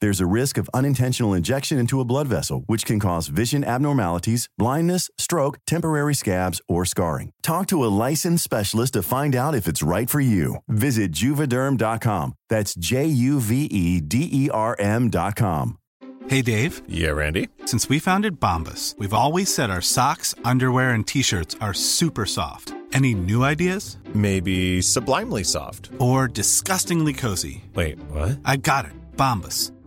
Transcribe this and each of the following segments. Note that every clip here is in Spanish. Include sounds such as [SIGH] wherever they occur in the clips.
There's a risk of unintentional injection into a blood vessel, which can cause vision abnormalities, blindness, stroke, temporary scabs, or scarring. Talk to a licensed specialist to find out if it's right for you. Visit juvederm.com. That's J U V E D E R M.com. Hey, Dave. Yeah, Randy. Since we founded Bombus, we've always said our socks, underwear, and t shirts are super soft. Any new ideas? Maybe sublimely soft. Or disgustingly cozy. Wait, what? I got it. Bombus.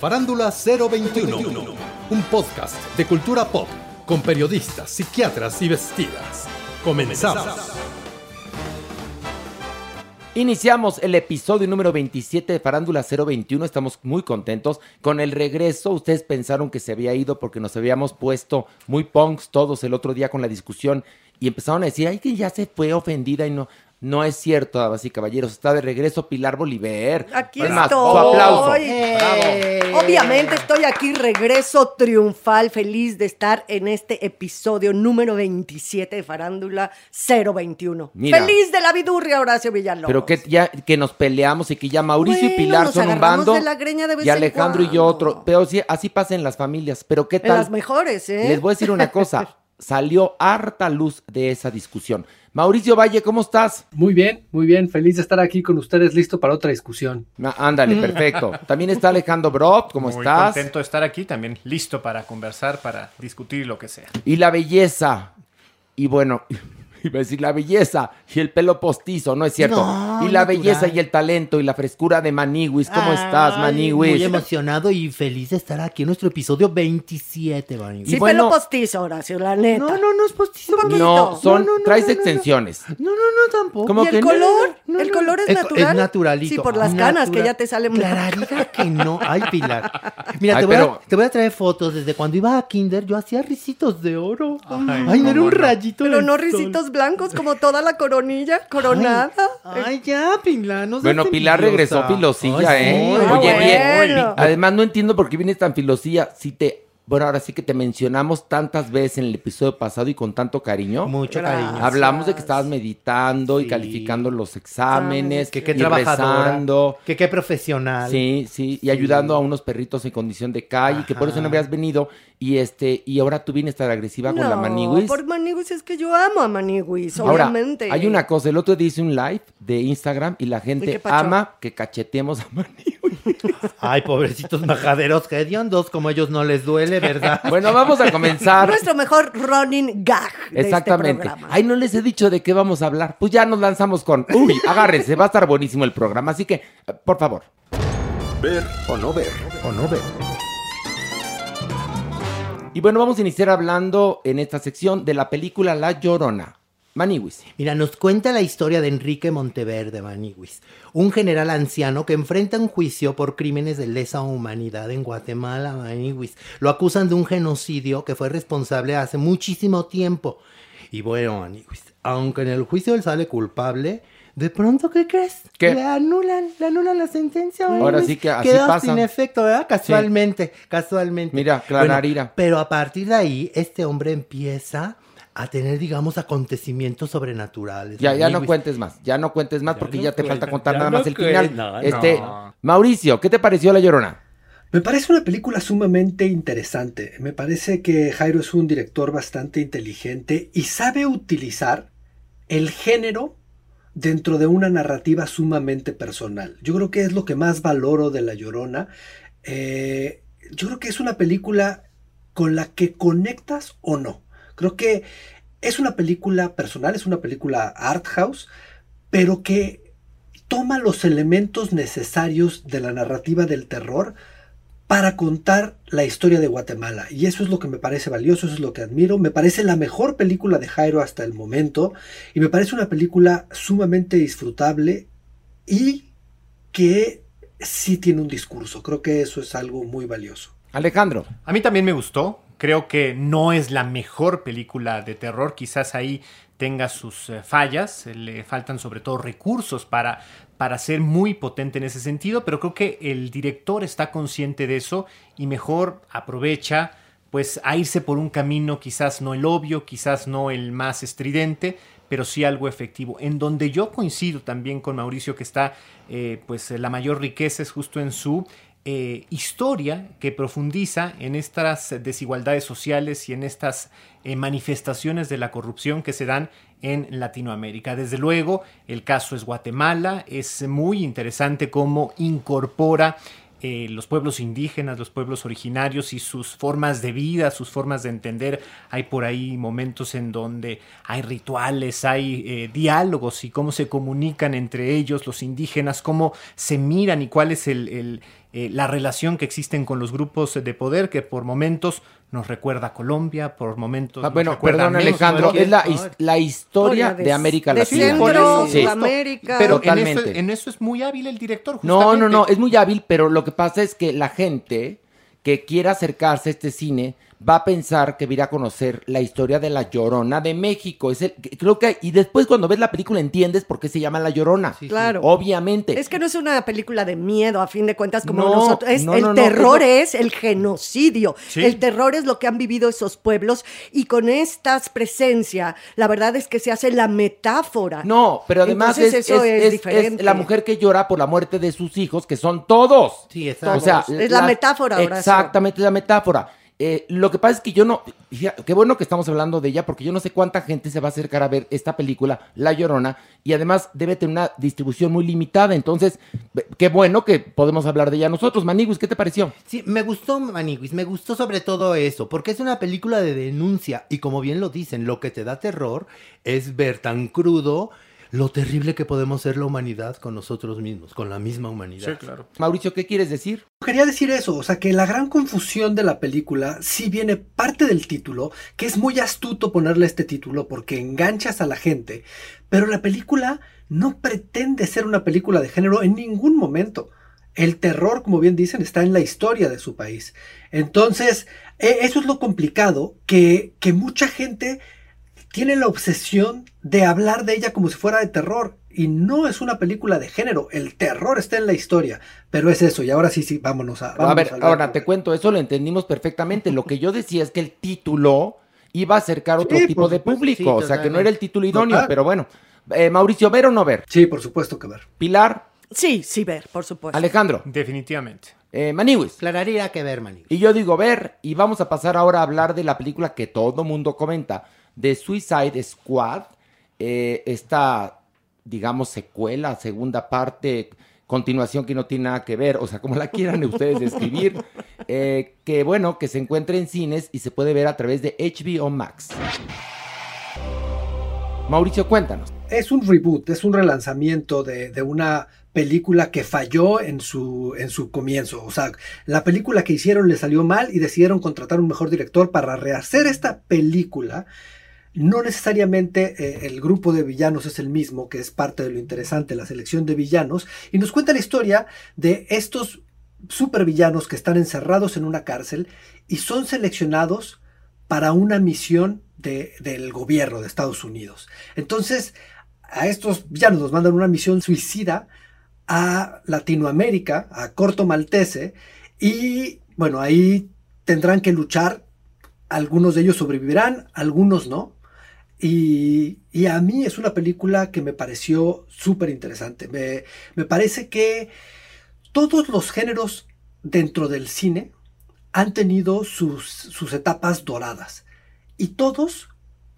Farándula 021, un podcast de cultura pop con periodistas, psiquiatras y vestidas. Comenzamos. Iniciamos el episodio número 27 de Farándula 021. Estamos muy contentos con el regreso. Ustedes pensaron que se había ido porque nos habíamos puesto muy punks todos el otro día con la discusión y empezaron a decir, ay, que ya se fue ofendida y no. No es cierto, damas y caballeros. Está de regreso Pilar Bolívar. Aquí Es más, estoy. su aplauso. Eh, Obviamente estoy aquí, regreso triunfal, feliz de estar en este episodio número 27 de Farándula 021. Mira. Feliz de la vidurria, Horacio Villalobos. Pero que ya que nos peleamos y que ya Mauricio y Pilar nos son un bando de la greña de vez y en Alejandro y yo otro. Pero sí, así pasa en las familias. Pero qué En tal. las mejores, ¿eh? Les voy a decir una cosa. [LAUGHS] Salió harta luz de esa discusión. Mauricio Valle, ¿cómo estás? Muy bien, muy bien. Feliz de estar aquí con ustedes, listo para otra discusión. Ah, Ándale, perfecto. También está Alejandro Brot, ¿cómo Muy estás? contento de estar aquí, también listo para conversar, para discutir lo que sea. Y la belleza. Y bueno, [LAUGHS] iba a decir la belleza y el pelo postizo, no es cierto. No, y la natural. belleza y el talento y la frescura de Maniwis. ¿Cómo estás, Ay, Maniwis? Muy emocionado y feliz de estar aquí en nuestro episodio 27, Manny. Sí, Y bueno- pelo postizo, Horacio, la neta. No, no, no es postizo. Un No, son, No, no, no, traes no, no, no. extensiones. no, no, tampoco. ¿Cómo ¿Y que el no? color? No, ¿El color es, es- natural? es naturalito. Sí, por las canas que ya te salen. Clararita que no. Ay, Pilar. [LAUGHS] Mira, Ay, te, voy pero- a, te voy a traer fotos. Desde cuando iba a Kinder, yo hacía risitos de oro. Ay, Ay, no era un rayito Pero no sol. Blancos como toda la coronilla coronada. Ay, ya, Pilar. No Bueno, Pilar regresó filosilla, Ay, ¿eh? sí, Oye, bueno. bien. Además, no entiendo por qué vienes tan filosilla. Si te. Bueno, ahora sí que te mencionamos tantas veces en el episodio pasado y con tanto cariño. Mucho Gracias. cariño. Hablamos de que estabas meditando y calificando los exámenes, Que qué y trabajadora. rezando. Que qué profesional. Sí, sí, y ayudando a unos perritos en condición de calle, que por eso no Ajá. habías venido. Y este, y ahora tú vienes tan agresiva con la No, Maniwis. por Maniwis es que yo amo a Maniwis, Ahora, obviamente. hay una cosa, el otro día hice un live de Instagram y la ¿Y gente ama que cachetemos a Maniwis. Ay, pobrecitos majaderos que dos como ellos no les duele, ¿verdad? [LAUGHS] Bueno, vamos a comenzar. Nuestro mejor running gag de Exactamente. este programa. Ay, no les he dicho de qué vamos a hablar. Pues ya nos lanzamos con. Uy, agárrense, va a estar buenísimo el programa. Así que, eh, por favor. Ver o no ver. ¿O no ve? Y bueno, vamos a iniciar hablando en esta sección de la película La Llorona. Maniwis. Mira, nos cuenta la historia de Enrique Monteverde Maniwis, un general anciano que enfrenta un juicio por crímenes de lesa humanidad en Guatemala, Maniwis. Lo acusan de un genocidio que fue responsable hace muchísimo tiempo. Y bueno, Maniwis, aunque en el juicio él sale culpable, De pronto, ¿qué crees? ¿Qué? Le anulan, le anulan la sentencia. Manny Ahora sí que así Queda pasa. sin efecto, ¿verdad? Casualmente, casualmente. Mira, Clararira. pero a partir de ahí, este hombre empieza a tener, digamos, acontecimientos sobrenaturales. Ya, ya no cuentes más, ya no cuentes más porque no ya te falta contar nada no más el final. no, este, no. Mauricio, ¿qué te pareció La Llorona? Me parece una película sumamente interesante. Me parece que Jairo es un director bastante inteligente y sabe utilizar el género dentro de una narrativa sumamente personal. Yo creo que es lo que más valoro de La Llorona. Eh, yo creo que es una película con la que conectas o no. Creo que es una película personal, es una película art house, pero que toma los elementos necesarios de la narrativa del terror para contar la historia de Guatemala. Y eso es lo que me parece valioso, eso es lo que admiro. Me parece la mejor película de Jairo hasta el momento. Y me parece una película sumamente disfrutable y que sí tiene un discurso. Creo que eso es algo muy valioso. Alejandro. A mí también me gustó. Creo que no es la mejor película de terror. Quizás ahí tenga sus eh, fallas. Le faltan sobre todo recursos para, para ser muy potente en ese sentido. Pero creo que el director está consciente de eso y mejor aprovecha pues a irse por un camino quizás no el obvio, quizás no el más estridente, pero sí algo efectivo. En donde yo coincido también con Mauricio que está eh, pues la mayor riqueza es justo en su eh, historia que profundiza en estas desigualdades sociales y en estas eh, manifestaciones de la corrupción que se dan en Latinoamérica. Desde luego, el caso es Guatemala, es muy interesante cómo incorpora eh, los pueblos indígenas, los pueblos originarios y sus formas de vida, sus formas de entender. Hay por ahí momentos en donde hay rituales, hay diálogos y cómo se comunican entre ellos los indígenas, cómo se miran y cuál es el, eh, la relación que existen con los grupos de poder que por momentos nos recuerda a Colombia, por momentos... Ah, nos bueno, recuerda a perdón. Alejandro, es la, his- la historia de, América de Latina. Centro, Sí. Sudamérica. Pero en eso, Totalmente. en eso es muy hábil el director. No, no, justamente. no, es muy hábil, pero lo que pasa es que la gente que quiera acercarse a este cine va a pensar que va a ir a conocer la historia de la Llorona de México. Es el, que- creo que y después cuando ves la película entiendes por qué se llama La Llorona. Claro. Obviamente. Es que no es una película de miedo, a fin de cuentas, como No, nosotros. Es, no, el no, terror es es, el genocidio. Sí. El terror es lo que han vivido esos pueblos. Y con estas presencia, la verdad es que se hace la metáfora. No, pero además Entonces es, eso es- es es- diferente. es la mujer que llora por la muerte de sus hijos, que son todos. Sí, exacto. O sea, Es la metáfora, Horacio. Exactamente, es la metáfora. Eh, lo que pasa es que yo no, qué bueno que estamos hablando de ella, porque yo no sé cuánta gente se va a acercar a ver esta película, La Llorona, y además debe tener una distribución muy limitada, entonces, qué bueno que podemos hablar de ella nosotros. Maniguis, ¿qué te pareció? Sí, me gustó Maniguis, me gustó sobre todo eso, porque es una película de denuncia y como bien lo dicen, lo que te da terror es ver tan crudo lo terrible que podemos ser la humanidad con nosotros mismos, con la misma humanidad. claro. Mauricio, ¿qué quieres decir? Quería decir eso, o sea que la gran confusión de la película sí viene parte del título, que es muy astuto ponerle este título porque enganchas a la gente, pero la película no pretende ser una película de género en ningún momento. El terror, como bien dicen, está en la historia de su país. Entonces, e- eso es lo complicado, que, que mucha gente tiene la obsesión de hablar de ella como si fuera de terror. Y no es una película de género. El terror está en la historia. Pero es eso. Y ahora sí, sí, vámonos a. a vámonos ver, al- ahora te cuento, eso lo entendimos perfectamente. Lo que yo decía es que el título iba a acercar otro Sí, tipo de supuesto, público, sí, o sea, que no era el título idóneo, Total. pero bueno. Eh, Mauricio, ¿ver o no ver? Sí, por supuesto que ver. Pilar, Sí, sí, ver, por supuesto. Alejandro, Definitivamente. eh, Maniwis. Aclararía que ver, Maniguis. Y yo digo ver, y vamos a pasar ahora a hablar de la película que todo mundo comenta, de Suicide Squad, eh, esta, digamos, secuela, segunda parte, continuación que no tiene nada que ver, o sea, como la quieran ustedes [LAUGHS] describir, eh, que bueno, que se encuentra en cines y se puede ver a través de HBO Max. Mauricio, cuéntanos. Es un reboot, es un relanzamiento de, de una película que falló en su, en su comienzo. O sea, la película que hicieron le salió mal y decidieron contratar un mejor director para rehacer esta película. No necesariamente eh, el grupo de villanos es el mismo, que es parte de lo interesante, la selección de villanos, y nos cuenta la historia de estos supervillanos que están encerrados en una cárcel y son seleccionados para una misión de- del gobierno de Estados Unidos. Entonces, a estos villanos los mandan una misión suicida a Latinoamérica, a Corto Maltese, y bueno, ahí tendrán que luchar. Algunos de ellos sobrevivirán, algunos no. Y, a mí es una película que me pareció súper interesante. Me, parece que todos los géneros dentro del cine han tenido sus, sus etapas doradas. Y todos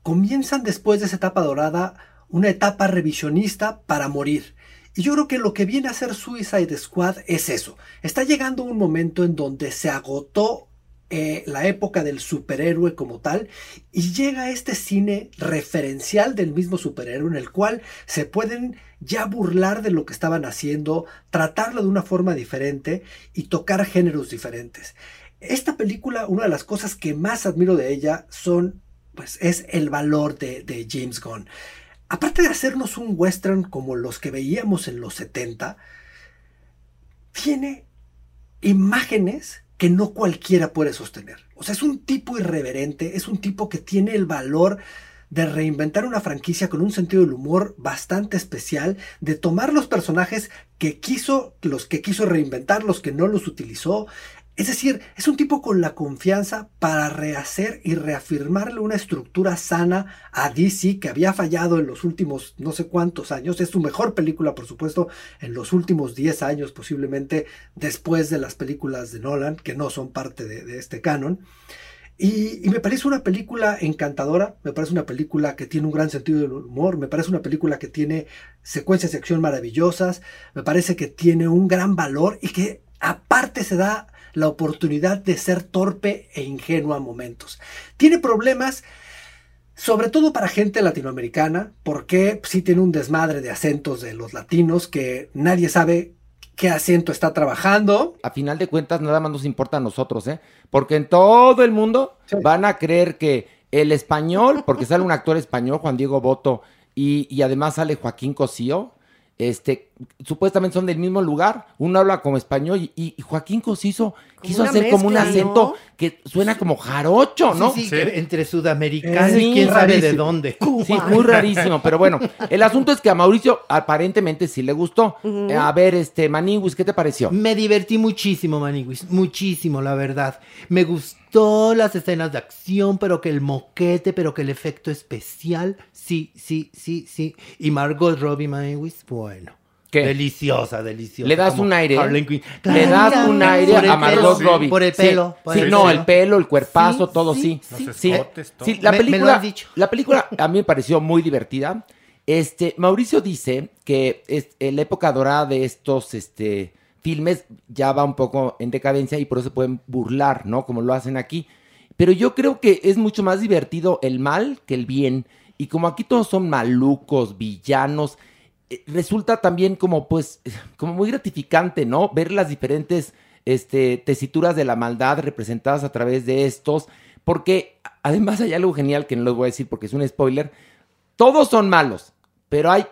comienzan después de esa etapa dorada una etapa revisionista para morir. Y yo creo que lo que viene a ser Suicide Squad es eso. Está llegando un momento en donde se agotó eh, la época del superhéroe como tal y llega este cine referencial del mismo superhéroe en el cual se pueden ya burlar de lo que estaban haciendo, tratarlo de una forma diferente y tocar géneros diferentes. Esta película, una de las cosas que más admiro de ella son, pues, es el valor de, de James Gunn. Aparte de hacernos un western como los que veíamos en los 70, tiene imágenes que no cualquiera puede sostener. O sea, es un tipo irreverente, es un tipo que tiene el valor de reinventar una franquicia con un sentido del humor bastante especial, de tomar los personajes que quiso, los que quiso reinventar, los que no los utilizó. Es decir, es un tipo con la confianza para rehacer y reafirmarle una estructura sana a DC que había fallado en los últimos no sé cuántos años. Es su mejor película, por supuesto, en los últimos 10 años, posiblemente después de las películas de Nolan, que no son parte de, este canon. Y, me parece una película encantadora, me parece una película que tiene un gran sentido del humor, me parece una película que tiene secuencias de acción maravillosas, me parece que tiene un gran valor y que aparte se da la oportunidad de ser torpe e ingenuo a momentos. Tiene problemas, sobre todo para gente latinoamericana, porque sí tiene un desmadre de acentos de los latinos que nadie sabe qué acento está trabajando. A final de cuentas, nada más nos importa a nosotros, ¿eh? Porque en todo el mundo sí. van a creer que el español, porque sale un actor español, Juan Diego Boto, y, y además sale Joaquín Cosío, este, supuestamente son del mismo lugar, uno habla como español y, y Joaquín Cosizo quiso hacer como un acento ¿no? que suena como jarocho, ¿no? Sí, sí, sí. entre sudamericanos y quién sabe de dónde. Sí, muy rarísimo, pero bueno, el asunto es que a Mauricio aparentemente sí le gustó. Uh -huh. A ver, este, Maniwis, ¿qué te pareció? Me divertí muchísimo, Maniwis, muchísimo, la verdad. Me gustó las escenas de acción, pero que el moquete, pero que el efecto especial, sí, sí, sí, sí. Y Margot Robbie, Maniwis, bueno. ¿Qué? Deliciosa, deliciosa. Le das un aire. Le das un aire a Margot Robbie. Por el pelo. Sí, por sí el no, pelo. el pelo, el cuerpazo, todo sí. sí. Sí, sí. la Me- me lo película, dicho. la película a mí me pareció muy divertida. Este, Mauricio dice que es, en la época dorada de estos este, filmes ya va un poco en decadencia y por eso se pueden burlar, ¿no? Como lo hacen aquí. Pero yo creo que es mucho más divertido el mal que el bien. Y como aquí todos son malucos, villanos, eh, resulta también como pues [LAUGHS] como muy gratificante, ¿no? Ver las diferentes este, tesituras de la maldad representadas a través de estos, porque además hay algo genial que no les voy a decir porque es un spoiler, todos son malos, pero hay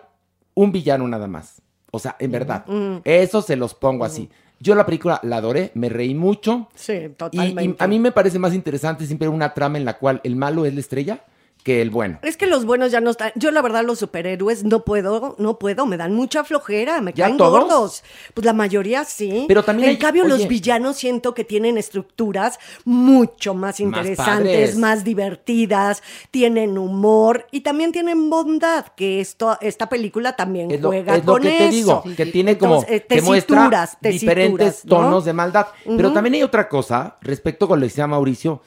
un villano nada más. O sea, en verdad, Mm. eso se los pongo así. Yo la película la adoré, me reí mucho. Sí, Y, totalmente. y a mí me parece más interesante siempre una trama en la cual el malo es la estrella que el bueno. Es que los buenos ya no están. Yo, la verdad, los superhéroes no puedo, no puedo, me dan mucha flojera, me ¿Ya caen todos? gordos. Pues la mayoría sí. Pero también En hay- cambio, los villanos siento que tienen estructuras mucho más interesantes, más, divertidas, tienen humor y también tienen bondad, que esto, esta película también Es lo, juega es lo con que te eso. digo, que tiene como eh, que muestra tesituras, tesituras, diferentes ¿no? tonos de maldad. Pero también hay otra cosa respecto con lo que decía Mauricio.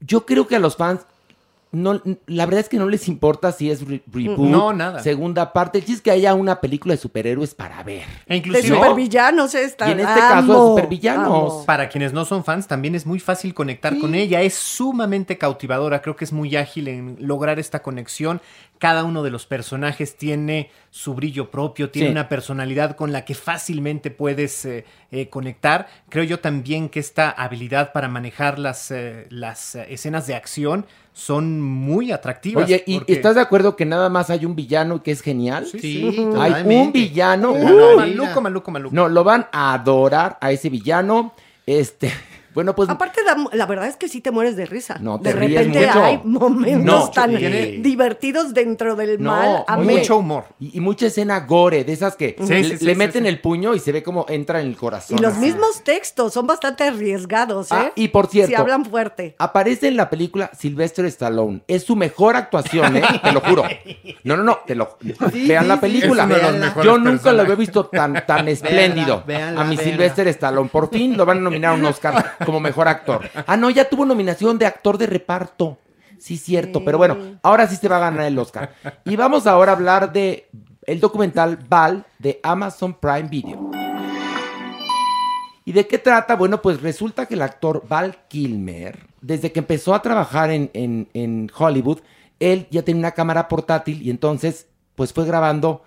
Yo creo que a los fans no, la verdad es que no les importa si es re- reboot, No, nada. segunda parte. El chiste es que haya una película de superhéroes para ver. E De inclusive, supervillanos esta. Y en este caso, de supervillanos. amo. para quienes no son fans, también es muy fácil conectar con ella. Es sumamente cautivadora. Creo que es muy ágil en lograr esta conexión. Cada uno de los personajes tiene su brillo propio, tiene Sí. una personalidad con la que fácilmente puedes eh, eh, conectar. Creo yo también que esta habilidad para manejar las, eh, las escenas de acción son muy atractivas. Oye, ¿y porque- estás de acuerdo que nada más hay un villano que es genial? Sí, Sí, sí. Hay un villano. Uh, maluco, maluco, maluco. No, lo van a adorar a ese villano. Este. Bueno, pues Aparte, la verdad es que sí te mueres de risa. No, de te ríes repente mucho. hay momentos No, tan divertidos dentro del mal. A mucho humor. Y, y mucha escena gore, de esas que Sí, le, sí, sí, le sí, meten sí. el puño y se ve como entra en el corazón. Y los así. mismos textos son bastante arriesgados, ¿eh? Ah, y por cierto- Si hablan fuerte. Aparece en la película Sylvester Stallone. Es su mejor actuación, ¿eh? Te lo juro. [LAUGHS] No, no, no, te lo [LAUGHS] Vean la película. Es uno de los mejores Yo nunca lo había visto tan, tan [LAUGHS] espléndido. véanla, a mi véanla. Sylvester Stallone. Por fin lo van a nominar a un Oscar como mejor actor. Ah, no, ya tuvo nominación de actor de reparto. Sí, cierto. Pero bueno, ahora sí se va a ganar el Oscar. Y vamos ahora a hablar de el documental Val de Amazon Prime Video. ¿Y de qué trata? Bueno, pues resulta que el actor Val Kilmer, desde que empezó a trabajar en, en- en Hollywood, él ya tenía una cámara portátil y entonces pues fue grabando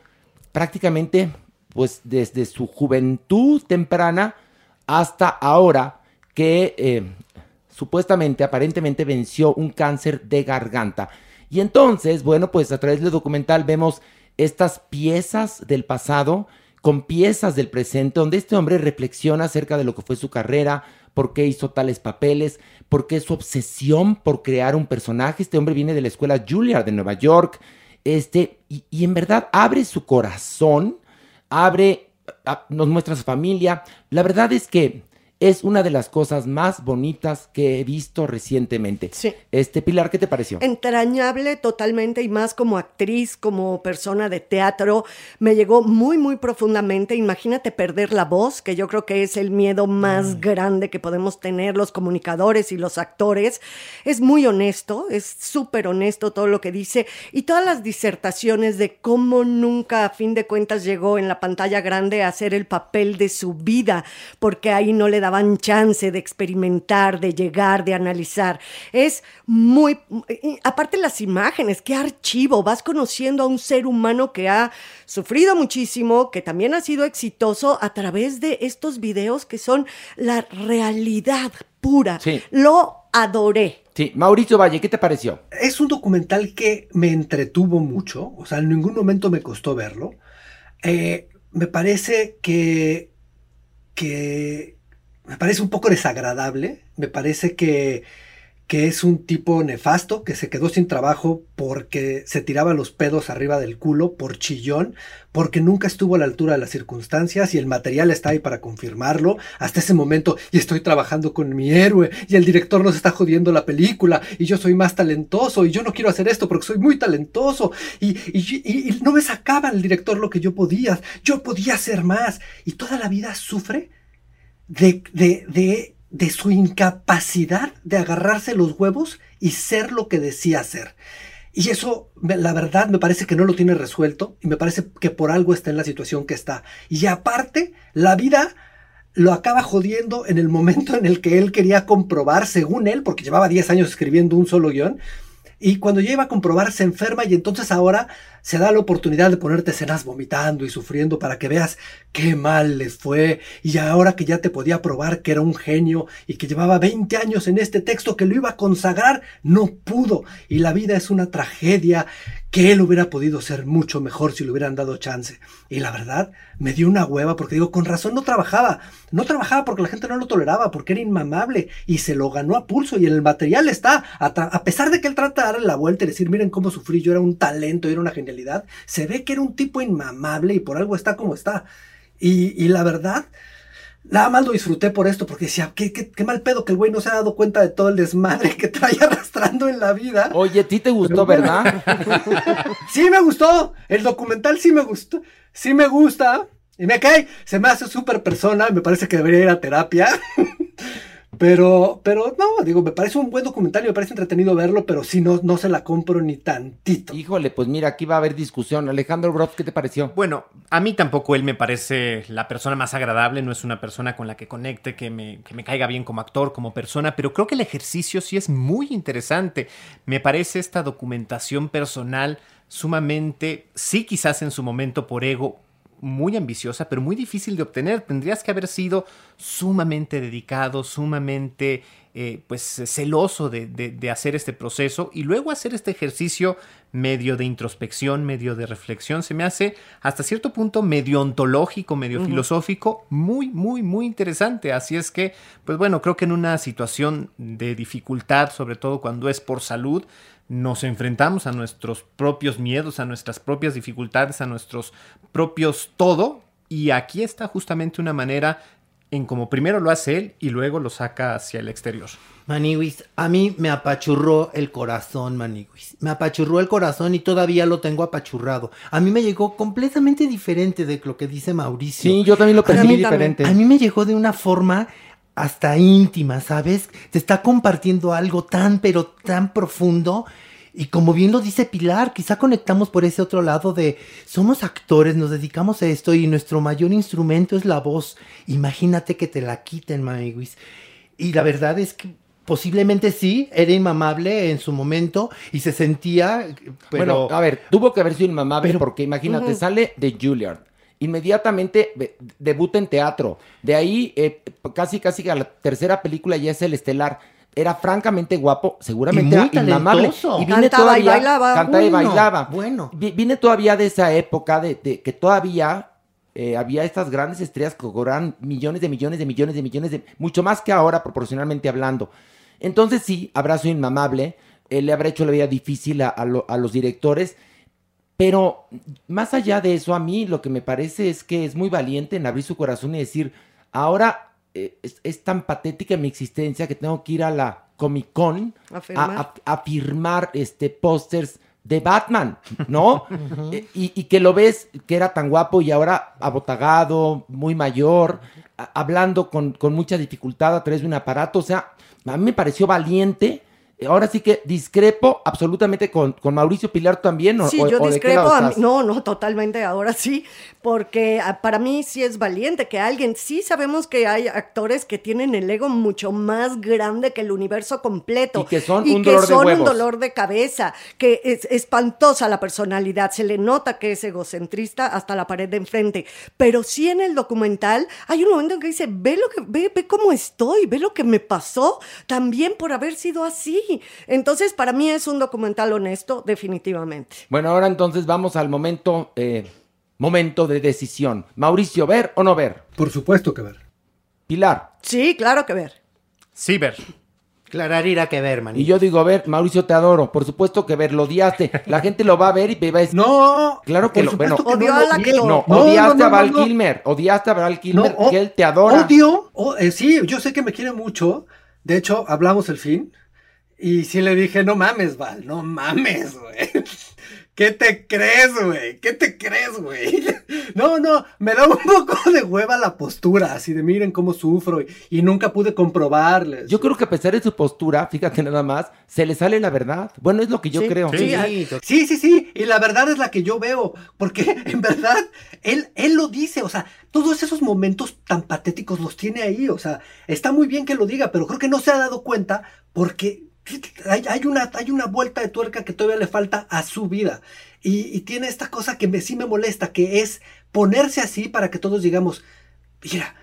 prácticamente pues desde su juventud temprana hasta ahora que eh, supuestamente, aparentemente venció un cáncer de garganta. Y entonces, bueno, pues a través del documental vemos estas piezas del pasado con piezas del presente, donde este hombre reflexiona acerca de lo que fue su carrera, por qué hizo tales papeles, por qué su obsesión por crear un personaje. Este hombre viene de la escuela Juilliard de Nueva York, este, y, en verdad abre su corazón, abre, a- nos muestra su familia. La verdad es que es una de las cosas más bonitas que he visto recientemente. Sí. Este, Pilar, ¿qué te pareció? Entrañable totalmente y más como actriz, como persona de teatro, me llegó muy, muy profundamente. Imagínate perder la voz, que yo creo que es el miedo más grande que podemos tener los comunicadores y los actores. Es muy honesto, es súper honesto todo lo que dice y todas las disertaciones de cómo nunca a fin de cuentas llegó en la pantalla grande a hacer el papel de su vida, porque ahí no le daban chance de experimentar, de llegar, de analizar. Es muy, aparte las imágenes, qué archivo, vas conociendo a un ser humano que ha sufrido muchísimo, que también ha sido exitoso a través de estos videos que son la realidad pura. Sí. Lo adoré. Sí, Mauricio Valle, ¿qué te pareció? Es un documental que me entretuvo mucho, o sea, en ningún momento me costó verlo. Eh, me parece que, que me parece un poco desagradable, me parece que, que es un tipo nefasto que se quedó sin trabajo porque se tiraba los pedos arriba del culo por chillón, porque nunca estuvo a la altura de las circunstancias y el material está ahí para confirmarlo. Hasta ese momento, y estoy trabajando con mi héroe, y el director nos está jodiendo la película, y yo soy más talentoso, y yo no quiero hacer esto porque soy muy talentoso, y, y- y- y no me sacaba el director lo que yo podía, yo podía hacer más, y toda la vida sufre de, de, de, de su incapacidad de agarrarse los huevos y ser lo que decía ser. Y eso, la verdad, me parece que no lo tiene resuelto y me parece que por algo está en la situación que está. Y aparte, la vida lo acaba jodiendo en el momento en el que él quería comprobar, según él, porque llevaba 10 años escribiendo un solo guion, y cuando ya iba a comprobar se enferma y entonces ahora se da la oportunidad de ponerte escenas vomitando y sufriendo para que veas qué mal les fue y ahora que ya te podía probar que era un genio y que llevaba 20 años en este texto que lo iba a consagrar, no pudo y la vida es una tragedia que él hubiera podido ser mucho mejor si le hubieran dado chance. Y la verdad, me dio una hueva porque digo, con razón no trabajaba. No trabajaba porque la gente no lo toleraba, porque era inmamable y se lo ganó a pulso y el material está. A pesar de que él trata de darle la vuelta y decir, miren cómo sufrí, yo era un talento, yo era una genialidad, se ve que era un tipo inmamable y por algo está como está. Y, y la verdad, nada más lo disfruté por esto, porque decía, qué, qué, qué mal pedo que el güey no se ha dado cuenta de todo el desmadre que trae [LAUGHS] arrastrando en la vida. Oye, ¿a ti te gustó, verdad? [LAUGHS] Sí me gustó, el documental sí me gustó, sí me gusta, y me cae, se me hace súper persona, me parece que debería ir a terapia. [LAUGHS] Pero, pero no, digo, me parece un buen documental y me parece entretenido verlo, pero sí no, no se la compro ni tantito. Híjole, pues mira, aquí va a haber discusión. Alejandro Broff, ¿qué te pareció? Bueno, a mí tampoco él me parece la persona más agradable, no es una persona con la que conecte, que me, que me caiga bien como actor, como persona, pero creo que el ejercicio sí es muy interesante. Me parece esta documentación personal sumamente, sí quizás en su momento por ego, muy ambiciosa, pero muy difícil de obtener. Tendrías que haber sido sumamente dedicado, sumamente eh, pues celoso de, de, de, hacer este proceso y luego hacer este ejercicio medio de introspección, medio de reflexión, se me hace hasta cierto punto medio ontológico, medio uh -huh. filosófico, muy, muy, muy interesante. Así es que, pues bueno, creo que en una situación de dificultad, sobre todo cuando es por salud, nos enfrentamos a nuestros propios miedos, a nuestras propias dificultades, a nuestros propios todo. Y aquí está justamente una manera en como primero lo hace él y luego lo saca hacia el exterior. Maniwis, a mí me apachurró el corazón, Maniwis. Me apachurró el corazón y todavía lo tengo apachurrado. A mí me llegó completamente diferente de lo que dice Mauricio. Sí, yo también lo percibí diferente. A mí me llegó de una forma hasta íntima, ¿sabes? Te está compartiendo algo tan, pero tan profundo. Y como bien lo dice Pilar, quizá conectamos por ese otro lado de somos actores, nos dedicamos a esto y nuestro mayor instrumento es la voz. Imagínate que te la quiten, Maywis. Y la verdad es que posiblemente sí, era inmamable en su momento y se sentía. Pero... Bueno, a ver, tuvo que haber sido inmamable pero... porque imagínate, uh -huh. sale de Juilliard. Inmediatamente debuta en teatro. De ahí, eh, casi, casi a la tercera película ya es el estelar era francamente guapo, seguramente y muy era inmamable. Y vine Cantaba todavía, y bailaba. Cantaba y Bueno, bailaba. bueno. Vi- Vine todavía de esa época de, de que todavía eh, había estas grandes estrellas que cobraban millones de millones de millones de millones de... Mucho más que ahora, proporcionalmente hablando. Entonces sí, abrazo inmamable. eh, le habrá hecho la vida difícil a, a lo- a los directores. Pero más allá de eso, a mí lo que me parece es que es muy valiente en abrir su corazón y decir, ahora eh, es, es tan patética mi existencia que tengo que ir a la Comic Con A a, firmar. a- a firmar este pósters de Batman, ¿no? [LAUGHS] Eh, y, y que lo ves que era tan guapo y ahora abotagado, muy mayor, a- hablando con, con mucha dificultad a través de un aparato. O sea, a mí me pareció valiente. Ahora sí que discrepo absolutamente con, con Mauricio Pilar también. ¿o- Sí, yo o de discrepo. a mí- no, no, totalmente. Ahora sí, porque ah, para mí sí es valiente que alguien. Sí sabemos que hay actores que tienen el ego mucho más grande que el universo completo. Y que son y un que dolor de son un huevos. dolor de cabeza. Que es espantosa la personalidad. Se le nota que es egocentrista hasta la pared de enfrente. Pero sí en el documental hay un momento en que dice: ve lo que, ve, ve cómo estoy, ve lo que me pasó también por haber sido así. Entonces, para mí es un documental honesto, definitivamente. Bueno, ahora entonces vamos al momento, eh, momento de decisión. Mauricio, ¿ver o no ver? Por supuesto que ver. Pilar. Sí, claro que ver. Sí, ver. Clararira que ver, manito. Y yo digo, ver, Mauricio, te adoro. Por supuesto que ver, lo odiaste. La gente lo va a ver y me va a decir. [LAUGHS] No, Claro que lo. Bueno, que Odió no actor. niego. no, No, odiaste no, a Val no. Kilmer. Odiaste a Val Kilmer, No, o- que él te adora. Odio, eh, sí, yo sé que me quiere mucho. De hecho, hablamos el fin. Y sí le dije, no mames, Val, no mames, güey. ¿Qué te crees, güey? ¿Qué te crees, güey? No, no, me da un poco de hueva la postura, así de miren cómo sufro y, y nunca pude comprobarles. Yo creo que a pesar de su postura, fíjate nada más, se le sale la verdad. Bueno, es lo que yo Sí, creo. Sí, sí, sí, sí, y la verdad es la que yo veo, porque [LAUGHS] en verdad él, él lo dice, o sea, todos esos momentos tan patéticos los tiene ahí, o sea, está muy bien que lo diga, pero creo que no se ha dado cuenta porque hay, hay una, hay una vuelta de tuerca que todavía le falta a su vida. Y, y tiene esta cosa que me, sí me molesta, que es ponerse así para que todos digamos, mira,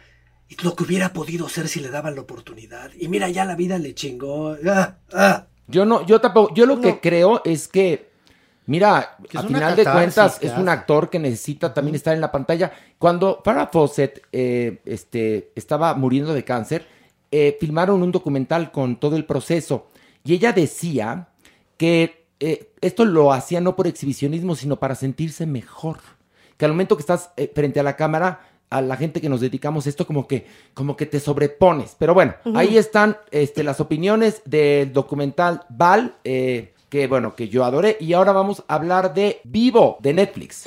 lo que hubiera podido ser si le daban la oportunidad. Y mira, ya la vida le chingó. Ah, ah. Yo no, yo tampoco, yo lo que creo es que, mira, Que a final de cuentas es un actor que necesita también estar en la pantalla. Cuando Farrah Fawcett eh, este, estaba muriendo de cáncer, eh, filmaron un documental con todo el proceso y ella decía que eh, esto lo hacía no por exhibicionismo, sino para sentirse mejor. Que al momento que estás eh, frente a la cámara, a la gente que nos dedicamos a esto, como que, como que te sobrepones. Pero bueno, ahí están este, las opiniones del documental Val, eh, que bueno, que yo adoré. Y ahora vamos a hablar de Vivo, de Netflix.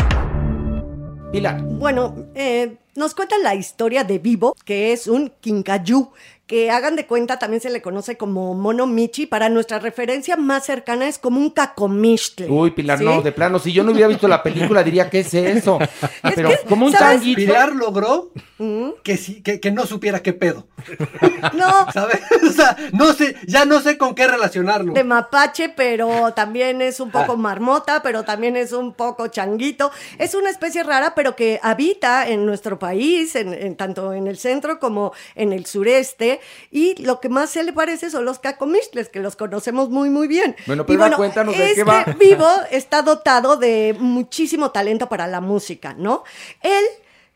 Pilar. Bueno, eh, nos cuentan la historia de Vivo, que es un quincayú, que hagan de cuenta también se le conoce como mono michi. Para nuestra referencia más cercana es como un cacomixtle. Uy, Pilar, ¿sí? no, de plano, si yo no hubiera visto la película, diría, ¿qué es eso? [LAUGHS] Pero que, como un ¿sabes? changuito. Pilar logró Mm, que, sí, que, que no supiera qué pedo. [LAUGHS] No, ¿Sabes? [LAUGHS] O sea, no sé, ya no sé con qué relacionarlo. de mapache, pero también es un Ah. poco marmota, pero también es un poco changuito. Es una especie rara, pero que habita en nuestro país, en, en- tanto en el centro como en el sureste, y lo que más se le parece son los cacomistles, que los conocemos muy, muy bien. Bueno, Y pero cuéntanos de qué este va. [LAUGHS] Vivo está dotado de muchísimo talento para la música, ¿no? Él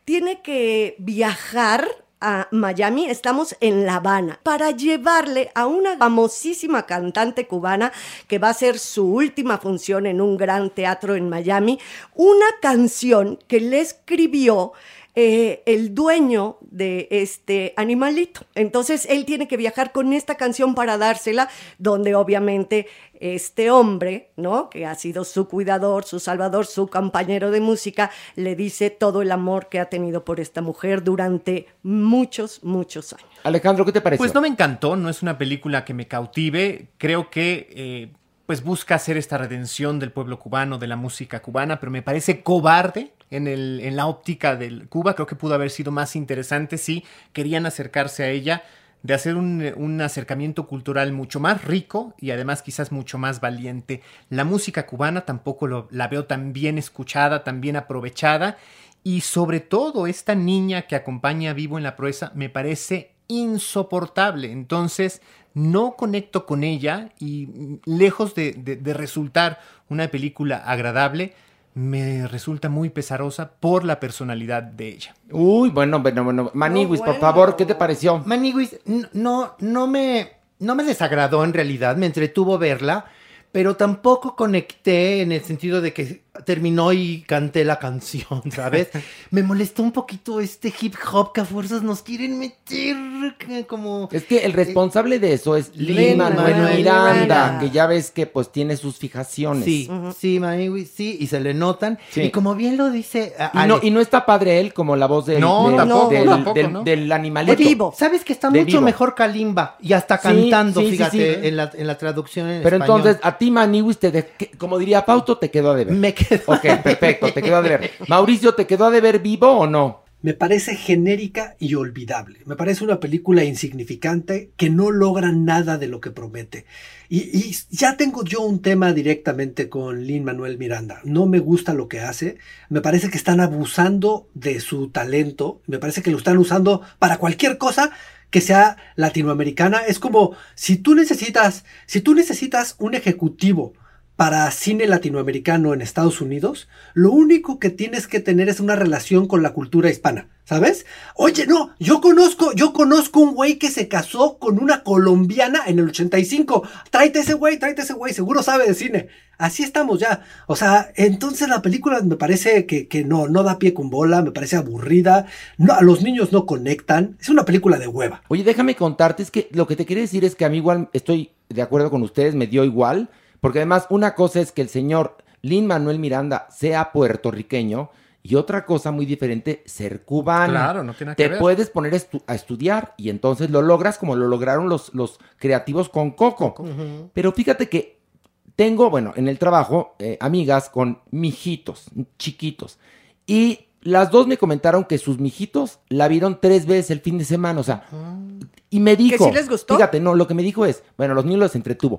tiene que viajar a Miami, estamos en La Habana, para llevarle a una famosísima cantante cubana que va a hacer su última función en un gran teatro en Miami, una canción que le escribió eh, el dueño de este animalito. Entonces él tiene que viajar con esta canción para dársela, donde obviamente este hombre, ¿no? Que ha sido su cuidador, su salvador, su compañero de música, le dice todo el amor que ha tenido por esta mujer durante muchos, muchos años. Alejandro, ¿qué te pareció? Pues no me encantó, no es una película que me cautive. Creo que eh, pues busca hacer esta redención del pueblo cubano, de la música cubana, pero me parece cobarde en, el, en la óptica de Cuba. Creo que pudo haber sido más interesante si querían acercarse a ella, de hacer un, acercamiento cultural mucho más rico y además quizás mucho más valiente. La música cubana tampoco lo- la veo tan bien escuchada, tan bien aprovechada. Y sobre todo esta niña que acompaña a Vivo en la proeza me parece insoportable. Entonces no conecto con ella y mm, lejos de, de- de resultar una película agradable, me resulta muy pesarosa por la personalidad de ella. Uy, bueno, bueno, bueno. Maniwis, por favor, ¿qué te pareció? Maniwis, n- no, no me, no me desagradó en realidad, me entretuvo verla, pero tampoco conecté en el sentido de que terminó y canté la canción, [LAUGHS] ¿sabes? me molestó un poquito este hip hop que a fuerzas nos quieren meter como... Es que el responsable de eso es Lin Lin Manuel Miranda, Miranda. que ya ves que pues tiene sus fijaciones. Sí, sí, Maniwis, sí, y se le notan. Sí. Y como bien lo dice... Y no, Ale, y no está padre él como la voz del, No, del, tampoco, del, tampoco, del- ¿no? del animalito. De vivo. ¿Sabes que está De mucho vivo. mejor Kalimba? Y hasta Sí, cantando, sí, sí, fíjate, sí. En, la, en la traducción en Pero español. entonces, a ti, Maniwis, te de- que- como diría Pauto, te quedó a deber. Me quedó. [LAUGHS] Ok, perfecto, te quedó a deber. Mauricio, ¿te quedó a deber vivo o no? Me parece genérica y olvidable. Me parece una película insignificante que no logra nada de lo que promete. Y, y ya tengo yo un tema directamente con Lin Manuel Miranda. No me gusta lo que hace. Me parece que están abusando de su talento. Me parece que lo están usando para cualquier cosa que sea latinoamericana. Es como si tú necesitas, si tú necesitas un ejecutivo para cine latinoamericano en Estados Unidos, lo único que tienes que tener es una relación con la cultura hispana, ¿sabes? Oye, no, yo conozco, yo conozco un güey que se casó con una colombiana en el 85. Tráete ese güey, tráete ese güey, seguro sabe de cine. Así estamos ya. O sea, entonces la película me parece que, que no, no da pie con bola, me parece aburrida. No, a los niños no conectan. Es una película de hueva. Oye, déjame contarte, es que lo que te quería decir es que a mí igual estoy de acuerdo con ustedes, me dio igual, porque además una cosa es que el señor Lin Manuel Miranda sea puertorriqueño y otra cosa muy diferente, ser cubano. Claro, no tiene nada que Te ver. puedes poner a, estu- a estudiar y entonces lo logras como lo lograron los, los creativos con Coco. Pero fíjate que tengo, bueno, en el trabajo, eh, amigas con mijitos, chiquitos. Y las dos me comentaron que sus mijitos la vieron tres veces el fin de semana. O sea, y me dijo. sí les gustó? Fíjate, no, lo que me dijo es, bueno, los niños los entretuvo.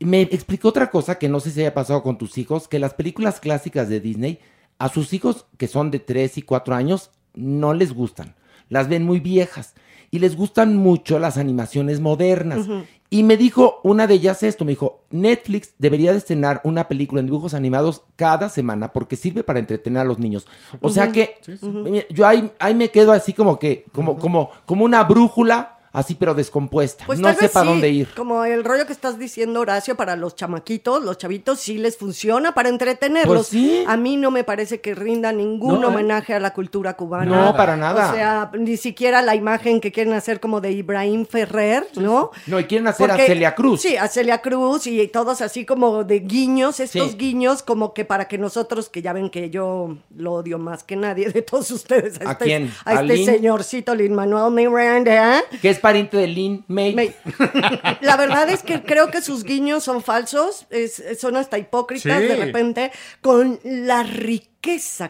Me explicó otra cosa que no sé si haya pasado con tus hijos, que las películas clásicas de Disney, a sus hijos que son de 3 y 4 años, no les gustan. Las ven muy viejas. Y les gustan mucho las animaciones modernas. Y me dijo una de ellas esto, me dijo, Netflix debería de estrenar una película en dibujos animados cada semana porque sirve para entretener a los niños. O sea que Sí, sí. mira, yo ahí, ahí me quedo así como que, como, como, como una brújula, así pero descompuesta. Pues no sé para sí, dónde ir. Como el rollo que estás diciendo, Horacio, para los chamaquitos, los chavitos sí les funciona para entretenerlos. Pues sí. A mí no me parece que rinda ningún No, ¿eh? homenaje a la cultura cubana. No, para nada. O sea, ni siquiera la imagen que quieren hacer como de Ibrahim Ferrer, ¿no? No, y quieren hacer Porque- a Celia Cruz. Sí, a Celia Cruz y todos así como de guiños, estos Sí. guiños como que para que nosotros, que ya ven que yo lo odio más que nadie de todos ustedes, a, ¿A este, quién? a ¿A este señorcito Lin Manuel Miranda, Que es pariente de Lin May. [LAUGHS] la verdad es que creo que sus guiños son falsos, es- son hasta hipócritas Sí. de repente, con la riqueza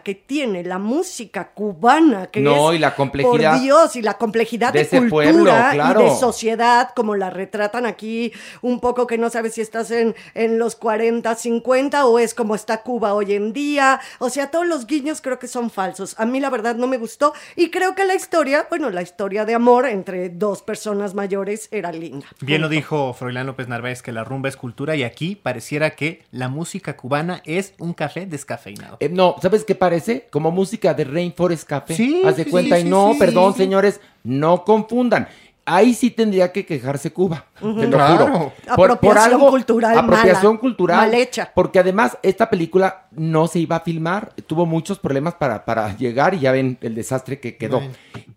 que tiene la música cubana, que No, es, y la complejidad por Dios, y la complejidad de de, ese cultura pueblo, claro. y de sociedad, como la retratan aquí, un poco que no sabes si estás en, en los 40, 50 o es como está Cuba hoy en día. O sea, todos los guiños creo que son falsos. A mí la verdad no me gustó y creo que la historia, bueno, la historia de amor entre dos personas mayores era linda. Bien lo dijo Froilán López Narváez que la rumba es cultura y aquí pareciera que la música cubana es un café descafeinado. Eh, no, ¿sabes qué parece? Como música de Rainforest Café. Sí, Haz de sí, cuenta. sí, y no, sí, perdón, sí. señores, no confundan. Ahí sí tendría que quejarse Cuba. Te lo Claro. juro. Apropiación cultural Apropiación mala, cultural. mal hecha. Porque además, esta película no se iba a filmar. Tuvo muchos problemas para, para llegar y ya ven el desastre que quedó.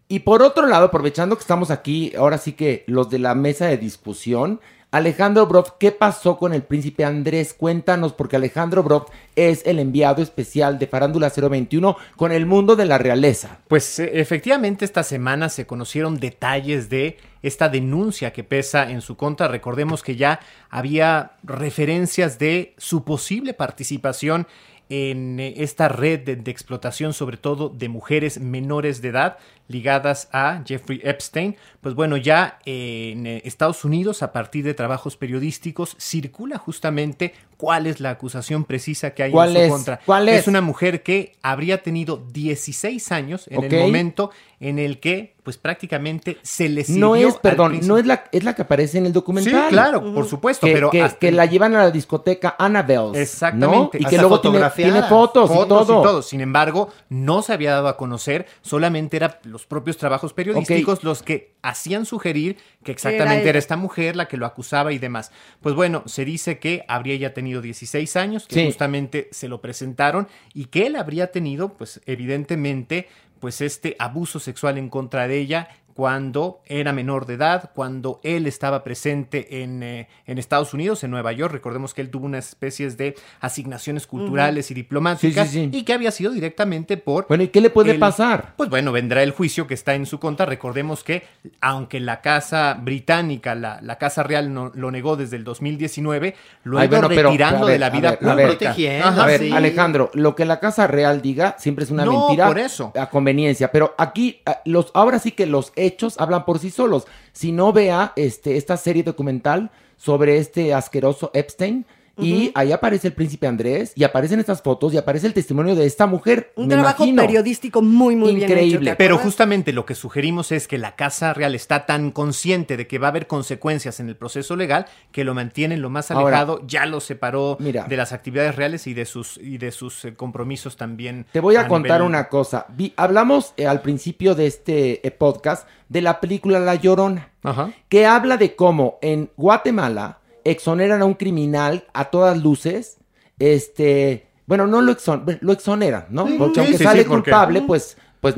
Y por otro lado, aprovechando que estamos aquí, ahora sí que los de la mesa de discusión, Alejandro Broff, ¿qué pasó con el príncipe Andrés? Cuéntanos, porque Alejandro Broff es el enviado especial de Farándula 021 con el mundo de la realeza. Pues eh, efectivamente esta semana se conocieron detalles de esta denuncia que pesa en su contra. Recordemos que ya había referencias de su posible participación en eh, esta red de, de explotación, sobre todo de mujeres menores de edad ligadas a Jeffrey Epstein. Pues bueno, ya eh, en eh, Estados Unidos, a partir de trabajos periodísticos, circula justamente cuál es la acusación precisa que hay ¿Cuál en su es? contra. ¿Cuál es? una mujer que habría tenido 16 años en el momento en el que, pues prácticamente se le sirvió No es, perdón, no es la, es la que aparece en el Sí, documental. claro, por supuesto, Que, pero que- hasta- que la llevan a la discoteca Annabelle. Exactamente. Y que luego tiene, tiene fotos, y todo. Sin embargo, no se había dado a conocer, solamente eran los propios trabajos periodísticos los que hacían sugerir que exactamente Era esta mujer la que lo acusaba y demás. Pues bueno, se dice que habría ya tenido 16 años, que Sí. justamente se lo presentaron y que él habría tenido, pues evidentemente, pues este abuso sexual en contra de ella cuando era menor de edad, cuando él estaba presente en, eh, en Estados Unidos, en Nueva York. Recordemos que él tuvo unas especies de asignaciones culturales y diplomáticas Sí, sí, sí. y que había sido directamente por... Bueno, ¿y qué le puede el- pasar? Pues bueno, vendrá el juicio que está en su contra. Recordemos que, aunque la Casa Británica, la, la Casa Real no- lo negó desde el 2019, lo ha Ay, ido bueno, pero, retirando a ver, de la a vida a pública. ver. Protegiendo, Ajá. A ver, sí. Alejandro, lo que la Casa Real diga siempre es una No, mentira por eso. a conveniencia, pero aquí los ahora sí que los hechos hablan por sí solos. Si no vea este esta serie documental sobre este asqueroso Epstein y ahí aparece el príncipe Andrés y aparecen estas fotos y aparece el testimonio de esta mujer. Un me trabajo imagino. periodístico muy, muy bien Increíble. hecho. ¿te Pero justamente lo que sugerimos es que la Casa Real está tan consciente de que va a haber consecuencias en el proceso legal que lo mantiene lo más Ahora, alejado, ya lo separó mira. de las actividades reales y de sus, y de sus eh, compromisos también. Te voy a, a contar nivel- una cosa. Vi- hablamos eh, al principio de este eh, podcast de la película La Llorona. Ajá. que habla de cómo en Guatemala exoneran a un criminal a todas luces, este, bueno, no lo, exon- lo exoneran, ¿no? Porque aunque sí, sale sí, porque- culpable, pues, pues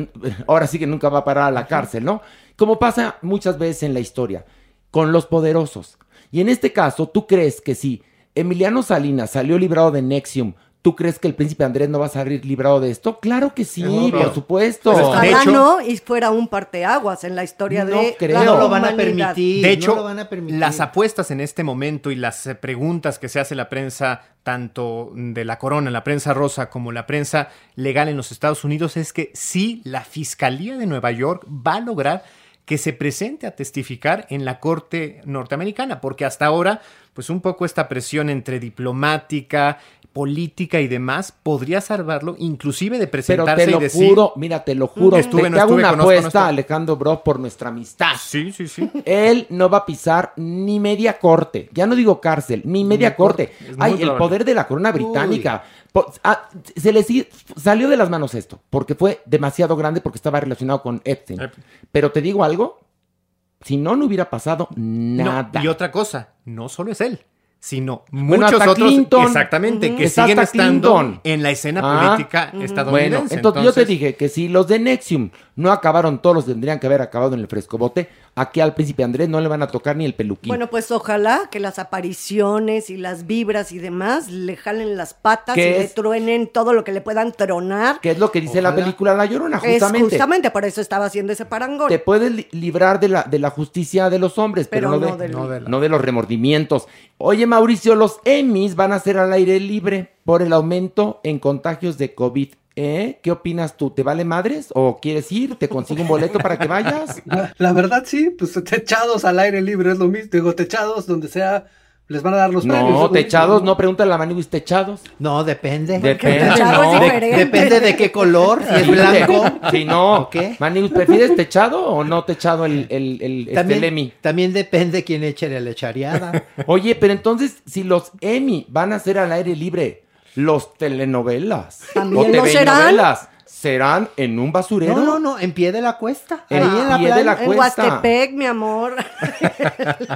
ahora sí que nunca va a parar a la cárcel, ¿no? Como pasa muchas veces en la historia, con los poderosos. Y en este caso, ¿tú crees que si Emiliano Salinas salió librado de Nexium, ¿tú crees que el príncipe Andrés no va a salir librado de esto? Claro que sí, por supuesto. Pues, Ojalá de hecho- no y fuera un parteaguas en la historia No de creo. la No lo van a permitir. De hecho, no lo van a permitir. las apuestas en este momento y las eh, preguntas que se hace la prensa, tanto de la corona, la prensa rosa, como la prensa legal en los Estados Unidos, es que sí, la Fiscalía de Nueva York va a lograr que se presente a testificar en la Corte norteamericana, porque hasta ahora, pues un poco esta presión entre diplomática, política y demás podría salvarlo, inclusive de Pero presentarse te lo y decir... juro, mira, te lo juro. Estuve, te, no hago estuve, una conozco, apuesta. Alejandro Bro, por nuestra amistad. Sí, sí, sí. [LAUGHS] Él no va a pisar ni media corte. Ya no digo cárcel, ni media corte. corte. Ay, el poder de la corona británica. Ah, se le salió de las manos esto, porque fue demasiado grande porque estaba relacionado con Epstein. Ep- Pero te digo algo, si no, no hubiera pasado No, nada. y otra cosa, no solo es él, sino Bueno, muchos otros Clinton. exactamente que Está siguen estando Clinton. en la escena Ah, política Bueno, estadounidense. entonces, yo te dije que si los de Nexium no acabaron todos los tendrían que haber acabado en el frescobote, aquí al príncipe Andrés no le van a tocar ni el peluquín. Bueno, pues ojalá que las apariciones y las vibras y demás le jalen las patas y ¿Qué le es? truenen todo lo que le puedan tronar. que es lo que dice la película La Llorona, Es justamente. justamente por eso estaba haciendo ese parangón. Te puedes li- librar de la, de la justicia de los hombres, pero, Pero no, no de, del- no de la- no de los remordimientos. Oye, Mauricio, los Emmys van a ser al aire libre por el aumento en contagios de COVID ¿Eh? ¿Qué opinas tú? ¿Te vale madres? ¿O quieres ir? ¿Te consigo un boleto para que vayas? [LAUGHS] La, la verdad sí, pues techados al aire libre es lo mismo. Digo, techados donde sea, les van a dar los premios. No, techados, no, pregúntale a Maniguis, ¿techados? No, depende. Depende, techado no. es De- depende de qué color, si es blanco. [LAUGHS] Sí, no. ¿O qué? ¿prefieres techado o no techado el, el, el este, También, el Emmy? también depende quién eche la lechareada. [LAUGHS] Oye, pero entonces, si los Emmy van a ser al aire libre, los telenovelas También o telenovelas serán en un basurero. No, no, no, en pie de la cuesta. En ahí en la pie de la En cuesta. Huastepec, mi amor. [LAUGHS]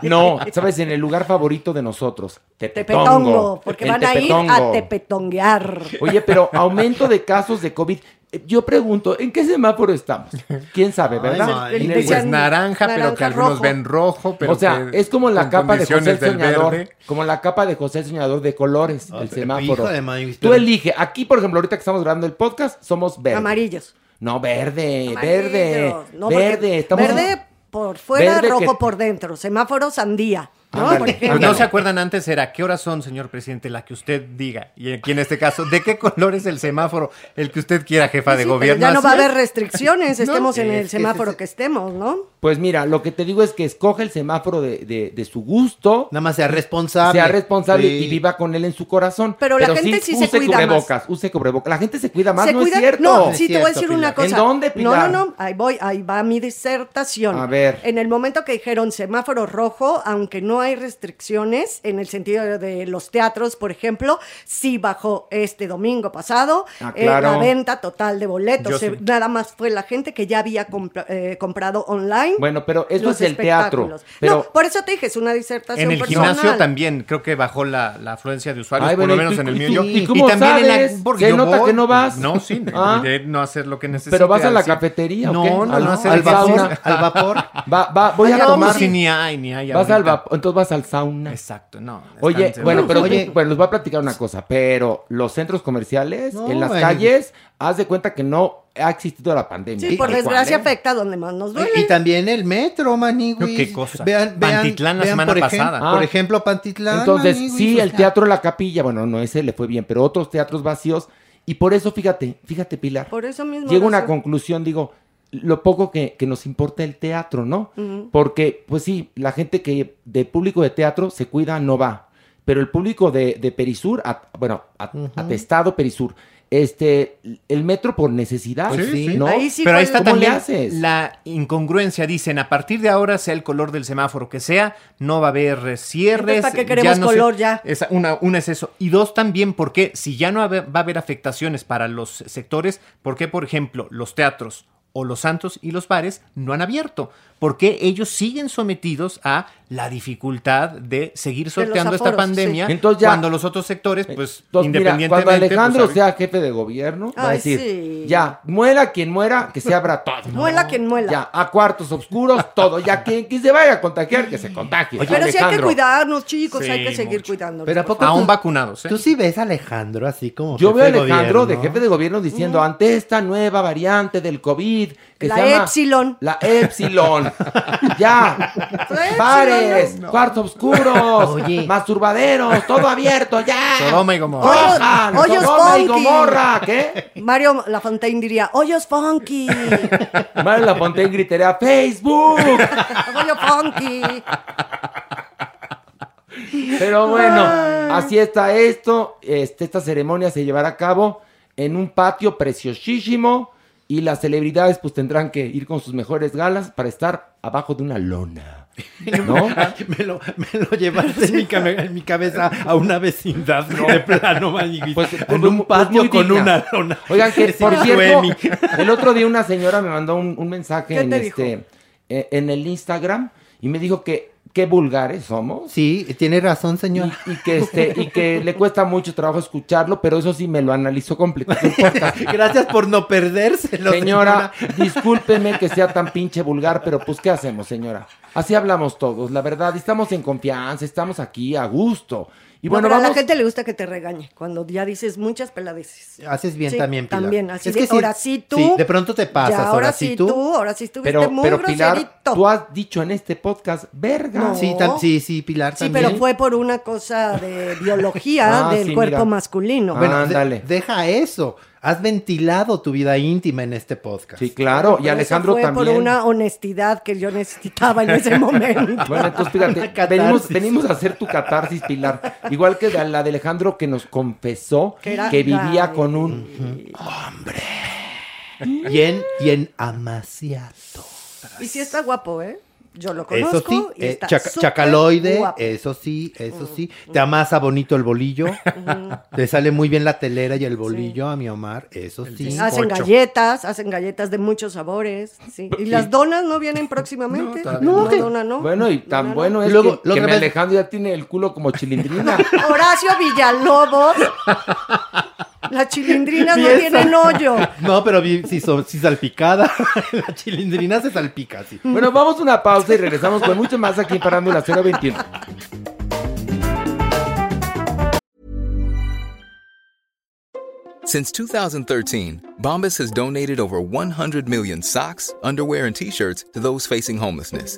No, sabes, en el lugar favorito de nosotros, Tepetongo. Tepetongo, porque En van a ir a tepetonguear. Oye, pero aumento de casos de COVID. Eh, Yo pregunto, ¿en qué semáforo estamos? ¿Quién sabe, [LAUGHS] verdad? Ay, Pues naranja, pero naranja, que algunos rojo. ven rojo, pero o sea, que es como la capa de José el Soñador, verde. como la capa de José el Soñador de colores, Ah, el pero, semáforo. de Tú pero- elige. Aquí, por ejemplo, ahorita que estamos grabando el podcast, somos verde. Amarillos. No, verde, verde. No, verde. Estamos Verde por fuera, Verde que- rojo por dentro. Semáforo sandía. ¿No? Ándale, Por ejemplo. Pues no se acuerdan antes era qué horas son, señor presidente, la que usted diga. Y aquí en este caso, ¿de qué color es el semáforo? El que usted quiera, jefa de Sí, pero gobierno. ya no va a haber restricciones, [LAUGHS] estemos en es el semáforo que estemos, ¿no? Pues mira, lo que te digo es que escoge el semáforo de, de- de su gusto, Nada más sea responsable. sea responsable Sí. y viva con él en su corazón. Pero la gente sí se cuida más. cubrebocas, use cubrebocas. La gente se cuida más, se no cuida. es cierto. No, sí, te voy a decir una cosa. ¿En dónde, Pilar? No, no, no, ahí voy, ahí va mi disertación. A ver. En el momento que dijeron semáforo rojo, aunque no hay restricciones, en el sentido de los teatros, por ejemplo, sí bajó este domingo pasado Ah, eh, la venta total de boletos. Yo Se- sí. Nada más fue la gente que ya había compra- eh, comprado online. Bueno, pero eso es el teatro. Pero No, por eso te dije, es una disertación En el personal. gimnasio también creo que bajó la, la afluencia de usuarios, Ay, por lo ¿y menos en el mío. yo. y cómo también sabes? en la porque ¿Se yo nota voy. que no vas? No, sí, Ah. de no hacer lo que necesito. ¿Pero vas a la cafetería o No, qué? no, Al- no, hacer al el vapor, al vapor. [LAUGHS] Va, va, voy a tomar. Sí, ni hay, ni hay. Vas al vapor, entonces vas al sauna. Exacto, no. Oye, bueno, pero. Oye. [LAUGHS] bueno, les voy a platicar una cosa, pero los centros comerciales, No, en las bueno. calles, haz de cuenta que no ha existido la pandemia. Sí, por desgracia ¿eh? afecta donde más nos duele. Y, y también el metro, Maniguis. ¿Qué cosa? Vean, vean, Pantitlán la vean, semana por pasada. Ah. Por ejemplo, Pantitlán. Entonces, Maniguis, sí, el teatro La Capilla, bueno, no, ese le fue bien, pero otros teatros vacíos. Y por eso, fíjate, fíjate, Pilar. Por eso mismo. Llego a una conclusión, digo, lo poco que, que nos importa el teatro, ¿no? Porque, pues sí, la gente que de público de teatro se cuida, no va. Pero el público de, de Perisur, a- bueno, a- atestado Perisur, este, el metro por necesidad, Pues sí. ¿no? Ahí sí Pero ahí está el- ¿Cómo le también haces? la incongruencia. Dicen, a partir de ahora, sea el color del semáforo que sea, no va a haber cierres. ¿para qué queremos no se- color ya? Esa- una, una es eso. Y dos también, porque si ya no va a haber- va a haber afectaciones para los sectores, ¿por qué, por ejemplo, los teatros o los santos y los bares no han abierto? Porque ellos siguen sometidos a la dificultad de seguir sorteando esta aforos, pandemia sí. Entonces ya- cuando los otros sectores, pues, Entonces, mira, independientemente... cuando Alejandro pues, sea jefe de gobierno, va a decir, sí. ya, muera quien muera, que se abra todo. [LAUGHS] Muela quien muela. Ya, a cuartos oscuros, todo. Ya, quien, quien se vaya a contagiar, que se contagie. Pero sí hay que Alejandro. cuidarnos, chicos, Sí, hay que seguir mucho. cuidándonos. Pero ¿a poco aún tú- vacunados, ¿eh? Tú sí ves a Alejandro así como. Yo veo a Alejandro de gobierno. jefe de gobierno diciendo, ante esta nueva variante del COVID, que La se llama... Epsilon. La Epsilon. [LAUGHS] ya. Bares, no. cuartos oscuros, Oye. masturbaderos, todo abierto, ya. Sodoma y Gomorra. Cojan, Hoyos Sodoma y funky. Gomorra, ¿qué? Mario Lafontaine diría, hoyos funky, Mario Lafontaine gritaría, Facebook. [LAUGHS] hoyo funky. Pero bueno, así está esto. Este, esta ceremonia se llevará a cabo en un patio preciosísimo y las celebridades pues tendrán que ir con sus mejores galas para estar abajo de una lona. [LAUGHS] ¿No? me, lo, me lo llevaste en mi, cabe- en mi cabeza a una vecindad de plano, Maniguis. [LAUGHS] Pues, en pues, un muy- patio con digna. una lona. Oigan, que Sí, por cierto, el otro día una señora me mandó un, un mensaje ¿Qué en este eh, en el Instagram y me dijo que qué vulgares somos. Sí, tiene razón, señor. Y, y que este y que le cuesta mucho trabajo escucharlo, pero eso sí me lo analizó podcast. [LAUGHS] Gracias por no perdérselo. Señora, discúlpeme que sea tan pinche vulgar, pero pues ¿qué hacemos, señora? Así hablamos todos, la verdad, estamos en confianza, estamos aquí a gusto. Y bueno, a la gente le gusta que te regañe cuando ya dices muchas peladeces. Haces bien Sí, también, Pilar. también, así Es de, que sí- ahora sí tú. Sí, de pronto te pasas, Ya, ahora, sí tú. ahora sí estuviste pero muy pero Pilar, groserito. tú has dicho en este podcast, verga. No. Sí, tam- sí, sí, Pilar Sí, también. pero fue por una cosa de biología [LAUGHS] Ah, del sí, cuerpo mira. masculino. Ah, Bueno, de- ándale. deja eso. Has ventilado tu vida íntima en este podcast. Sí, claro. Y Alejandro eso fue también. por una honestidad que yo necesitaba en ese [LAUGHS] momento. Bueno, entonces fíjate, venimos, venimos a hacer tu catarsis, Pilar. Igual que la de Alejandro que nos confesó Que era que vivía con un... Bien, bien amaciato. Y sí está guapo, ¿eh? Yo lo Eso conozco. sí, y eh, está chaca- chacaloide, guapo. eso sí, eso sí. Te amasa bonito el bolillo. [LAUGHS] Te sale muy bien la telera y el bolillo a mi Omar, eso sí. Hacen galletas, hacen galletas de muchos sabores. Sí. Y las donas no vienen próximamente. No, no. dona, no. Bueno, y tan Dona, bueno es Luego, que, lo que que mi me- Alejandro ya tiene el culo como chilindrina. [LAUGHS] Horacio Villalobos. [LAUGHS] Las chilindrinas [LAUGHS] no tienen hoyo. [LAUGHS] No, pero si, so- si salpicada, [LAUGHS] la chilindrina se salpica, sí. bueno, vamos a una pausa y regresamos con mucho más aquí en Parándula 021. Since 2013, Bombas has donated over 100 million socks, underwear, and t shirts to those facing homelessness.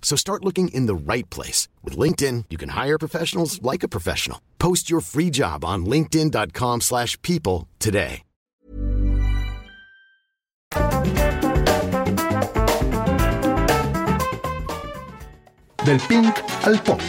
So start looking in the right place. With LinkedIn, you can hire professionals like a professional. Post your free job on linkedin.com/people slash people today. Del pink al punk.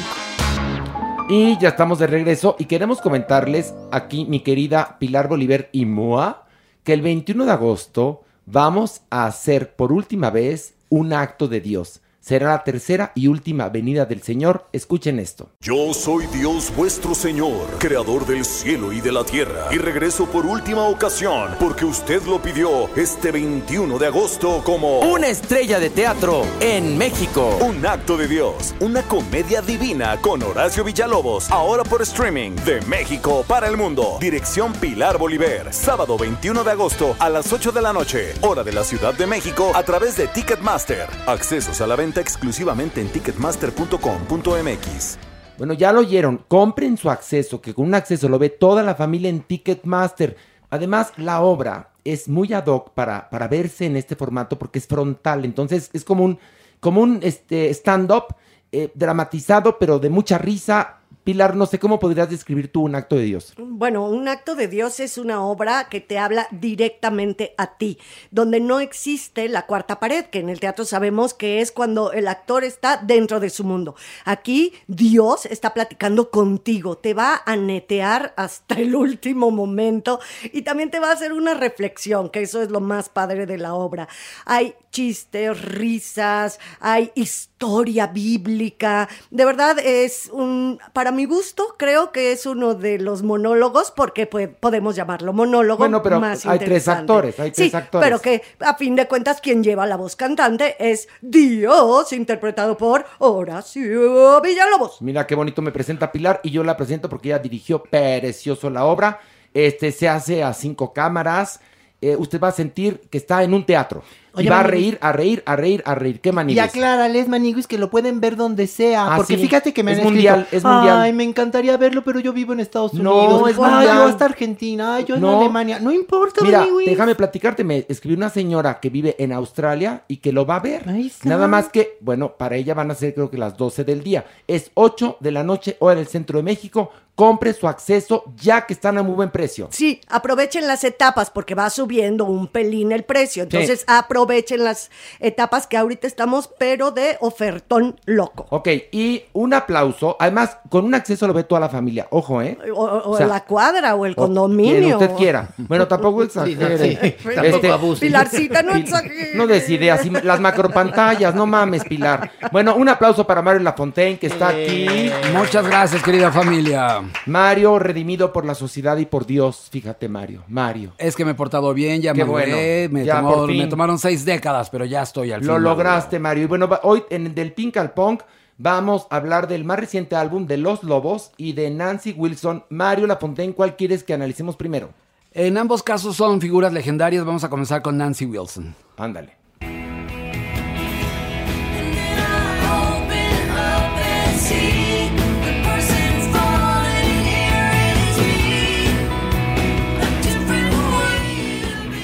Y ya estamos de regreso y queremos comentarles aquí, mi querida Pilar Bolívar y Moa, que el 21 de agosto vamos a hacer por última vez un acto de Dios. Será la tercera y última venida del Señor. Escuchen esto. Yo soy Dios vuestro Señor, creador del cielo y de la tierra, y regreso por última ocasión, porque usted lo pidió este 21 de agosto como Una estrella de teatro en México. un acto de Dios, una comedia divina con Horacio Villalobos, ahora por streaming de México para el mundo. Dirección Pilar Bolívar, sábado 21 de agosto a las 8 de la noche, hora de la Ciudad de México a través de Ticketmaster. Accesos a la venta exclusivamente en ticketmaster.com.mx. Bueno, ya lo oyeron. Compren su acceso, que con un acceso lo ve toda la familia en Ticketmaster. Además, la obra es muy ad hoc para, para verse en este formato porque es frontal. Entonces, es como un, como un este, stand-up eh, dramatizado, pero de mucha risa. Pilar, no sé cómo podrías describir tú un acto de Dios. Bueno, un acto de Dios es una obra que te habla directamente a ti, donde no existe la cuarta pared, que en el teatro sabemos que es cuando el actor está dentro de su mundo. Aquí Dios está platicando contigo, te va a netear hasta el último momento y también te va a hacer una reflexión, que eso es lo más padre de la obra. Hay chistes, risas, hay historia bíblica. De verdad es un, para mi gusto, creo que es uno de los monólogos, porque pues, podemos llamarlo monólogo Bueno, pero más hay tres actores, hay tres sí, actores. pero que a fin de cuentas quien lleva la voz cantante es Dios, interpretado por Horacio Villalobos. Mira qué bonito me presenta Pilar y yo la presento porque ella dirigió precioso la obra. Este se hace a cinco cámaras. Eh, usted va a sentir que está en un teatro. Y va a reír, a reír, a reír, a reír. ¿Qué Y maniguis? aclárales, Maniguis, que lo pueden ver donde sea. Ah, porque sí. fíjate que me Es han mundial, escrito, es mundial. Ay, me encantaría verlo, pero yo vivo en Estados No, Unidos. es Ay, mundial. yo hasta Argentina. Ay, yo en Alemania. No importa, Mira, Maniguis. déjame platicarte, me escribió una señora que vive en Australia y que lo va a ver. Nada más que, bueno, para ella van a ser creo que las 12 del día. Es 8 de la noche, hora del centro de México. Compre su acceso ya que están a muy buen precio. Sí, aprovechen las etapas porque va subiendo un pelín el precio. Entonces aprovechen las etapas que ahorita estamos, pero de ofertón loco. Ok, y un aplauso. Además, con un acceso lo ve toda la familia. Ojo, ¿eh? O, o O sea, la cuadra o el O condominio. Quien usted quiera. [LAUGHS] Bueno, tampoco exagere. sí, tampoco abuse. Pilarcita, no exagere. No des ideas. Las macropantallas, no mames, Pilar. Bueno, un aplauso para Mario Lafontaine, que está aquí. Muchas gracias, querida familia. Mario, redimido por la sociedad y por Dios. Fíjate, Mario. Mario. Es que me he portado bien, ya Qué maduré, bueno, me, ya tomó- me tomaron seis décadas, pero ya estoy al fin. Lo lograste, Mario. Y bueno, hoy en Del Pink al Punk vamos a hablar del más reciente álbum de Los Lobos y de Nancy Wilson. Mario Lafontaine, ¿cuál quieres que analicemos primero? En ambos casos son figuras legendarias. Vamos a comenzar con Nancy Wilson. Ándale.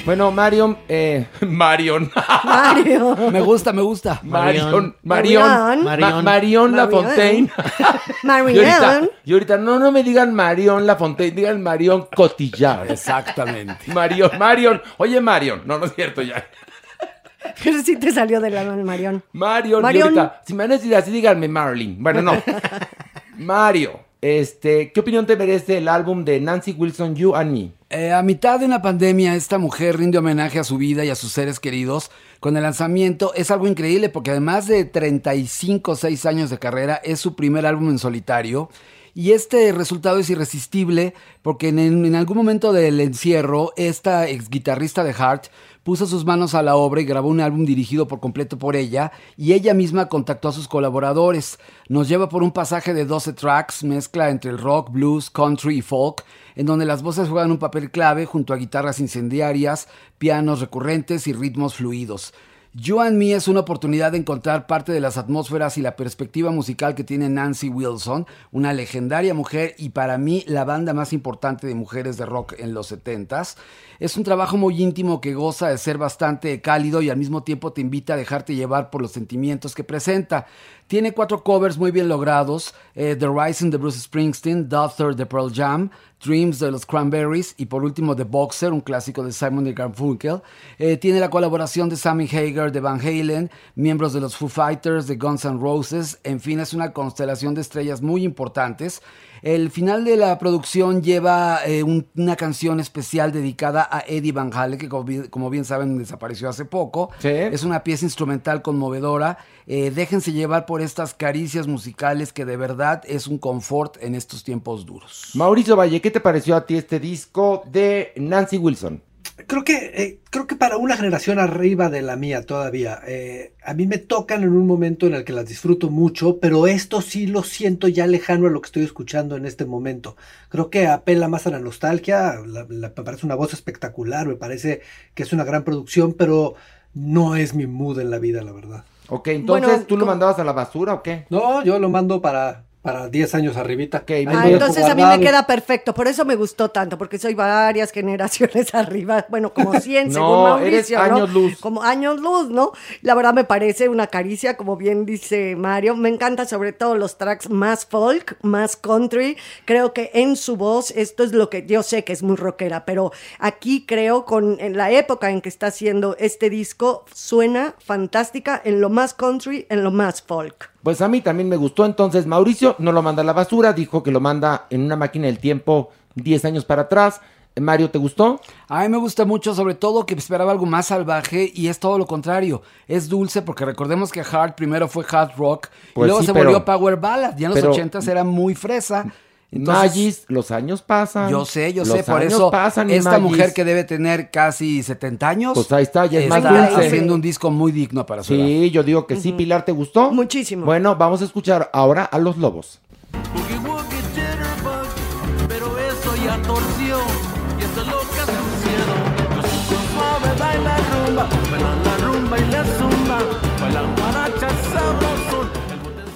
Bueno, Marion, eh, Marion. Mario. [LAUGHS] Me gusta, me gusta. Marion, Marion, Marion. Ma- Marion. Marion Lafontaine. [LAUGHS] Y ahorita, Marianne. y ahorita, no, no me digan Marion Lafontaine, digan Marion Cotillard. Exactamente. Marion, Marion. Oye, Marion. No, no es cierto ya. Pero sí te salió del alma el. Marion, y Marion. ahorita, si me van a decir así, díganme Marilyn. Bueno, no. [LAUGHS] Mario, este, ¿qué opinión te merece el álbum de Nancy Wilson, You and Me? Eh, a mitad de una pandemia, esta mujer rinde homenaje a su vida y a sus seres queridos con el lanzamiento. Es algo increíble porque además de 35 o 6 años de carrera, es su primer álbum en solitario. Y este resultado es irresistible porque en, algún momento del encierro, esta ex guitarrista de Heart puso sus manos a la obra y grabó un álbum dirigido por completo por ella y ella misma contactó a sus colaboradores. Nos lleva por un pasaje de 12 tracks, mezcla entre el rock, blues, country y folk, en donde las voces juegan un papel clave junto a guitarras incendiarias, pianos recurrentes y ritmos fluidos. You and Me es una oportunidad de encontrar parte de las atmósferas y la perspectiva musical que tiene Nancy Wilson, una legendaria mujer y para mí la banda más importante de mujeres de rock en los 70s. Es un trabajo muy íntimo que goza de ser bastante cálido y al mismo tiempo te invita a dejarte llevar por los sentimientos que presenta. Tiene cuatro covers muy bien logrados: eh, The Rising de Bruce Springsteen, Daughter de Pearl Jam, Dreams de los Cranberries y por último The Boxer, un clásico de Simon y Garfunkel. Eh, tiene la colaboración de Sammy Hagar de Van Halen, miembros de los Foo Fighters, de Guns N' Roses. En fin, es una constelación de estrellas muy importantes. El final de la producción lleva eh, un- una canción especial dedicada a Eddie Van Halen, que como bien, como bien saben desapareció hace poco. Es una pieza instrumental conmovedora. Eh, déjense llevar por estas caricias musicales que de verdad es un confort en estos tiempos duros. Mauricio Valle, ¿qué te pareció a ti este disco de Nancy Wilson? Creo que, eh, creo que para una generación arriba de la mía todavía, eh, a mí me tocan en un momento en el que las disfruto mucho, pero esto sí lo siento ya lejano a lo que estoy escuchando en este momento. Creo que apela más a la nostalgia, la- la- me parece una voz espectacular, me parece que es una gran producción, pero no es mi mood en la vida, la verdad. Ok, entonces Bueno, tú lo mandabas a la basura o qué? No, yo lo mando para, para 10 años arribita. Ahí Ah, entonces a mí me queda perfecto, por eso me gustó tanto, porque soy varias generaciones [LAUGHS] arriba, bueno, como [LAUGHS] 100 No, según Mauricio, eres ¿no? años luz. Como años luz, ¿no? La verdad me parece una caricia, como bien dice Mario, me encanta sobre todo los tracks más folk, más country, creo que en su voz, esto es lo que yo sé que es muy rockera, pero aquí creo con en la época en que está haciendo este disco, suena fantástica en lo más country, en lo más folk. Pues a mí también me gustó. Entonces Mauricio no lo manda a la basura, dijo que lo manda en una máquina del tiempo 10 años para atrás. Mario, ¿te gustó? A mí me gusta mucho, sobre todo que esperaba algo más salvaje y es todo lo contrario. Es dulce porque recordemos que Hard primero fue hard rock Pues y luego sí, se pero- volvió power ballad. Ya en los ochentas era muy fresa. Entonces, Magis, los años pasan. yo sé, yo los sé, por años eso pasan, esta Magis. mujer que debe tener casi 70 años, Pues ahí está, ya es más está dulce. haciendo un disco muy digno para su edad. Sí, yo digo que sí, Pilar, ¿te gustó? Muchísimo. Bueno, vamos a escuchar ahora a los lobos.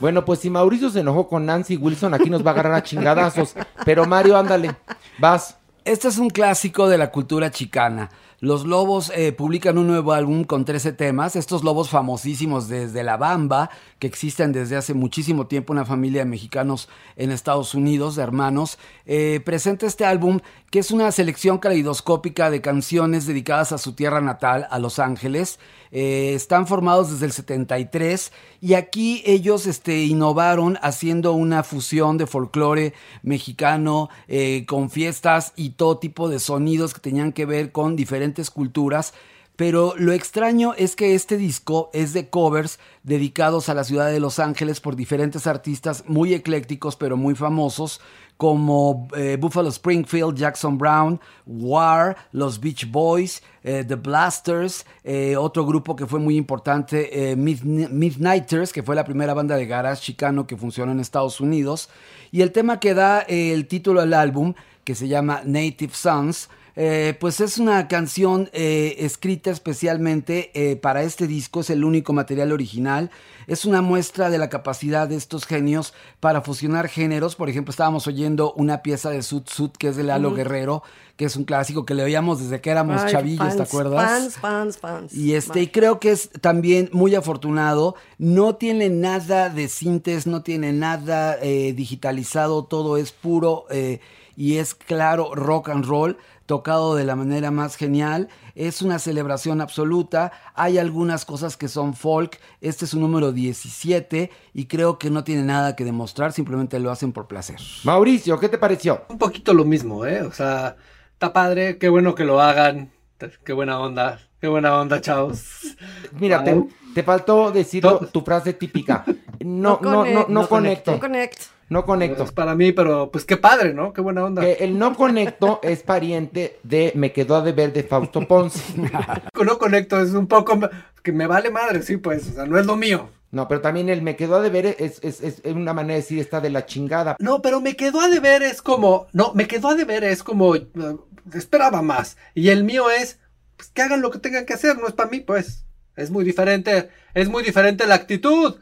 Bueno, pues si Mauricio se enojó con Nancy Wilson, aquí nos va a agarrar a chingadazos. Pero Mario, ándale, vas. Este es un clásico de la cultura chicana. Los Lobos eh, publican un nuevo álbum con 13 temas. Estos lobos famosísimos desde La Bamba, que existen desde hace muchísimo tiempo, una familia de mexicanos en Estados Unidos, de hermanos, eh, presenta este álbum que es una selección caleidoscópica de canciones dedicadas a su tierra natal, a Los Ángeles. Eh, están formados desde el 73 y aquí ellos este, innovaron haciendo una fusión de folclore mexicano eh, con fiestas y todo tipo de sonidos que tenían que ver con diferentes culturas. Pero lo extraño es que este disco es de covers dedicados a la ciudad de Los Ángeles por diferentes artistas muy eclécticos pero muy famosos como eh, Buffalo Springfield, Jackson Brown, War, los Beach Boys, eh, The Blasters, eh, otro grupo que fue muy importante, Midn- Midnighters, que fue la primera banda de garage chicano que funcionó en Estados Unidos. Y el tema que da el título al álbum, que se llama Native Sons, eh, pues es una canción eh, escrita especialmente eh, para este disco, es el único material original. Es una muestra de la capacidad de estos genios para fusionar géneros. Por ejemplo, estábamos oyendo una pieza de Sud Sud que es de Lalo. Guerrero, que es un clásico que le oíamos desde que éramos Ay, chavillos, ¿te acuerdas? Fans, fans, fans. Y este, y creo que es también muy afortunado. No tiene nada de sintes, no tiene nada eh, digitalizado, todo es puro y es claro rock and roll, tocado de la manera más genial. Es una celebración absoluta. Hay algunas cosas que son folk. Este es un número 17 y creo que no tiene nada que demostrar, simplemente lo hacen por placer. Mauricio, ¿qué te pareció? Un poquito lo mismo, ¿eh? O sea, está padre, qué bueno que lo hagan. Qué buena onda, qué buena onda, chavos. Mira, te, te faltó decir tu frase típica. [LAUGHS] No, no, no, no, conecto. No conecto. No conecto. Es para mí, pero pues qué padre, ¿no? Qué buena onda. Que el no conecto [LAUGHS] es pariente de Me quedó a deber de Fausto Ponce. No conecto, es un poco que me vale madre, sí, pues, o sea, no es lo mío. No, pero también el me quedó a deber es, es, es una manera de decir está de la chingada. No, pero me quedó a deber es como, no, me quedó a deber es como, eh, esperaba más. Y el mío es, pues que hagan lo que tengan que hacer, no es para mí, pues. Es muy diferente, es muy diferente la actitud.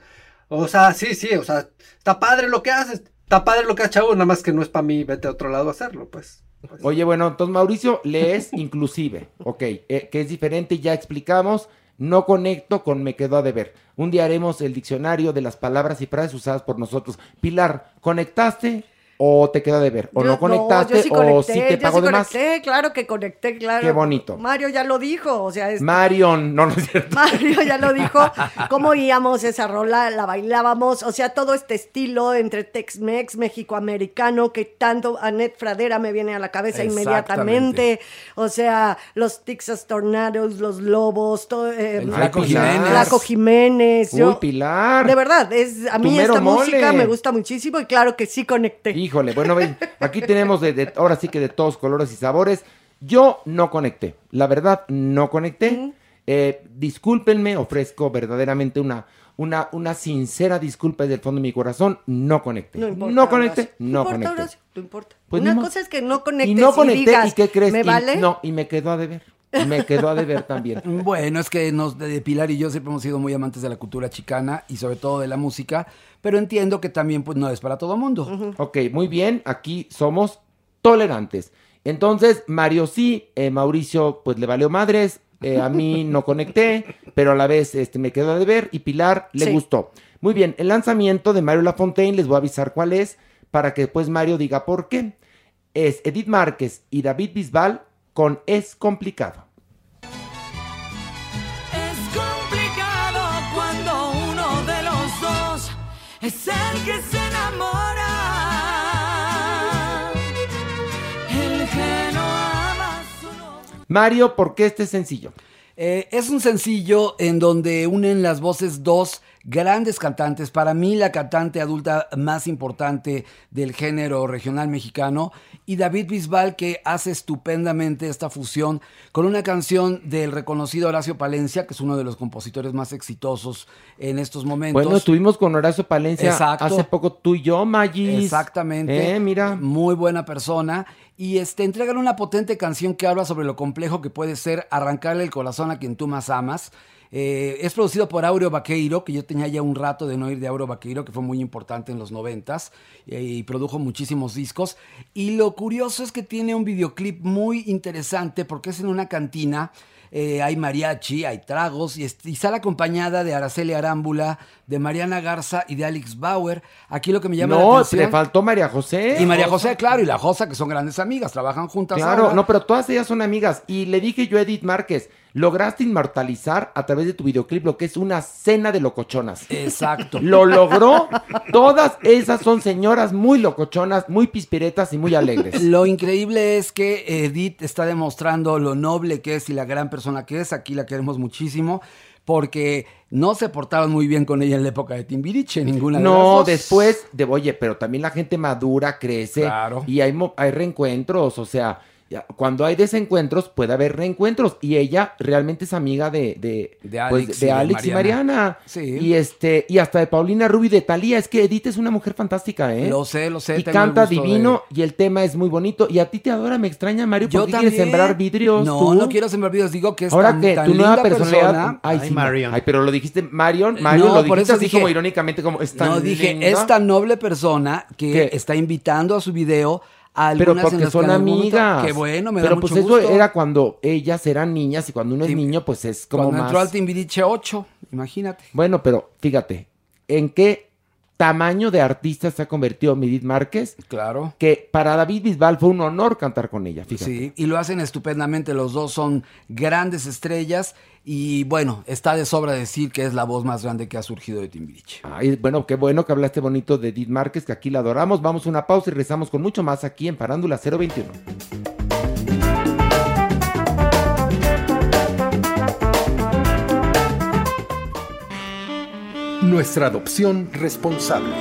O sea, sí, sí, o sea, está padre lo que haces, está padre lo que haces, chavo, nada más que no es para mí, vete a otro lado a hacerlo, pues. Oye, bueno, entonces Mauricio lees [LAUGHS] inclusive, ok, eh, que es diferente, ya explicamos, no conecto con me quedó a deber. Un día haremos el diccionario de las palabras y frases usadas por nosotros. Pilar, ¿conectaste o te quedó a deber? ¿O Yo- no conectaste yo sí o conecté, sí te yo pagó sí de más? conecté, claro que conecté, claro. Qué bonito. Mario ya lo dijo, o sea, es... Marion, no, no es cierto. [LAUGHS] Mario ya lo dijo, cómo oíamos esa rola, la bailábamos, o sea, todo este estilo entre Tex-Mex, México-americano, que tanto Annette Fradera me viene a la cabeza inmediatamente, o sea, los Texas Tornados, los Lobos, todo, eh, El Flaco Jiménez. Flaco Jiménez, Uy, Pilar. de verdad, es, a mí esta música me gusta muchísimo y claro que sí conecté. Híjole, bueno, ven, aquí tenemos de, de- ahora sí que de todos colores y sabores. Yo no conecté, la verdad, no conecté. Eh, discúlpenme, ofrezco verdaderamente una, una, una sincera disculpa desde el fondo de mi corazón. No conecté. No importa. no conecté, no importa, conecté. Horacio, no importa. Pues Una cosa es que no conectes Y no conecté, digas, ¿y qué crees? ¿me Y- vale? no, y me quedó a deber. Me quedó a deber también. [LAUGHS] Bueno, es que nos, de Pilar y yo siempre hemos sido muy amantes de la cultura chicana y sobre todo de la música, pero entiendo que también pues no es para todo mundo. Ok, muy bien, aquí somos tolerantes. Entonces, Mario sí, eh, Mauricio pues le valió madres, eh, a mí no conecté, pero a la vez este, me quedó de ver y Pilar le Sí. gustó. Muy bien, el lanzamiento de Mario Lafontaine, les voy a avisar cuál es, para que después Mario diga por qué. Es Edith Márquez y David Bisbal con Es complicado. Es complicado cuando uno de los dos es el que se enamora. El que no Mario, ¿por qué este sencillo? Eh, es un sencillo en donde unen las voces dos grandes cantantes. Para mí, la cantante adulta más importante del género regional mexicano. Y David Bisbal, que hace estupendamente esta fusión con una canción del reconocido Horacio Palencia, que es uno de los compositores más exitosos en estos momentos. Bueno, estuvimos con Horacio Palencia Exacto. hace poco tú y yo, Magis. Exactamente. Eh, mira. Muy buena persona. Y este, entregan una potente canción que habla sobre lo complejo que puede ser arrancarle el corazón a quien tú más amas. Eh, es producido por Aureo Vaqueiro, que yo tenía ya un rato de no oír de Aureo Vaqueiro, que fue muy importante en los noventas eh, y produjo muchísimos discos. Y lo curioso es que tiene un videoclip muy interesante porque es en una cantina. eh, hay mariachi, hay tragos y, sale acompañada de Araceli Arámbula, de Mariana Garza y de Alex Bauer. Aquí lo que me llama la No, atención. le faltó María José. Y María José, claro, y la Josa, que son grandes amigas, trabajan juntas. Claro, ahora. no, pero todas ellas son amigas. Y le dije yo a Edith Márquez, lograste inmortalizar a través de tu videoclip lo que es una cena de locochonas. Exacto. [LAUGHS] Lo logró. Todas esas son señoras muy locochonas, muy pispiretas y muy alegres. [LAUGHS] Lo increíble es que Edith está demostrando lo noble que es y la gran persona que es. Aquí la queremos muchísimo. Porque no se portaron muy bien con ella en la época de Timbiriche, ninguna de las No, después de, oye, pero también la gente madura, crece Claro. y hay, reencuentros, o sea, cuando hay desencuentros puede haber reencuentros y ella realmente es amiga de, de, De pues, Alex de y de Alex y Mariana. Mariana. Sí. Y este, y hasta de Paulina Rubio y de Talía, es que Edith es una mujer fantástica, ¿eh? Lo sé, lo sé. Y canta divino y el tema es muy bonito. Y a ti te adora, me extraña, Mario, Yo ¿por qué quieres sembrar vidrios No, tú? no quiero sembrar vidrios. Digo que es Ahora tan, que tan tu nueva linda personalidad. persona. Ay, Ay, sí, Marion. Ay, pero lo dijiste Marion. Marion No, lo por dijiste eso así dije- como irónicamente, como es tan No, dije, linda. es tan noble persona que ¿Qué? está invitando a su video Pero porque son amigas. Qué bueno, me Pero da pues mucho eso gusto. era cuando ellas eran niñas y cuando uno es niño, pues es como Cuando más. entró al Timbiriche 8, imagínate. Bueno, pero fíjate, ¿en qué tamaño de artista se ha convertido Midith Márquez? Claro. Que para David Bisbal fue un honor cantar con ella, fíjate. Sí, y lo hacen estupendamente. Los dos son grandes estrellas. Y bueno, está de sobra decir que es la voz más grande que ha surgido de Timbiriche. Ay, bueno, qué bueno que hablaste bonito de Edith Márquez, que aquí la adoramos. Vamos a una pausa y regresamos con mucho más aquí en Farándula 021. Nuestra adopción responsable.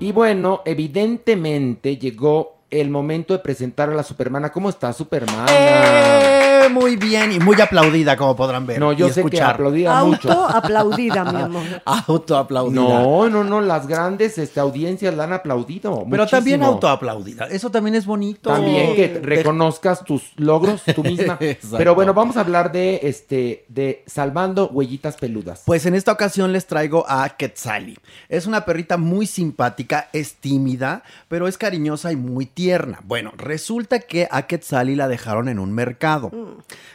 Y bueno, evidentemente llegó el momento de presentar a la Supermana. ¿Cómo está Supermana? Eh, muy bien y muy aplaudida, como podrán ver. No, yo y sé que escuchar. aplaudida mucho. Autoaplaudida, mi amor. [LAUGHS] Autoaplaudida. No, no, no, las grandes este, audiencias la han aplaudido. Pero también muchísimo. autoaplaudida. Eso también es bonito. También que reconozcas tus logros tú [LAUGHS] misma. Exacto. Pero bueno, vamos a hablar de este de salvando huellitas peludas. Pues en esta ocasión les traigo a Quetzali. Es una perrita muy simpática, es tímida, pero es cariñosa y muy tierna. Bueno, resulta que a Quetzali la dejaron en un mercado,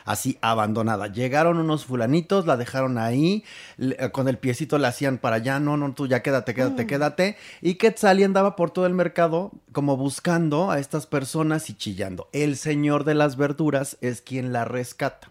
así abandonada. Llegaron unos fulanitos, la dejaron ahí, le- eh, con el piecito la hacían para allá, no, no, tú ya quédate, quédate, quédate. Y Quetzali andaba por todo el mercado como buscando a estas personas y chillando. El señor de las verduras es quien la rescata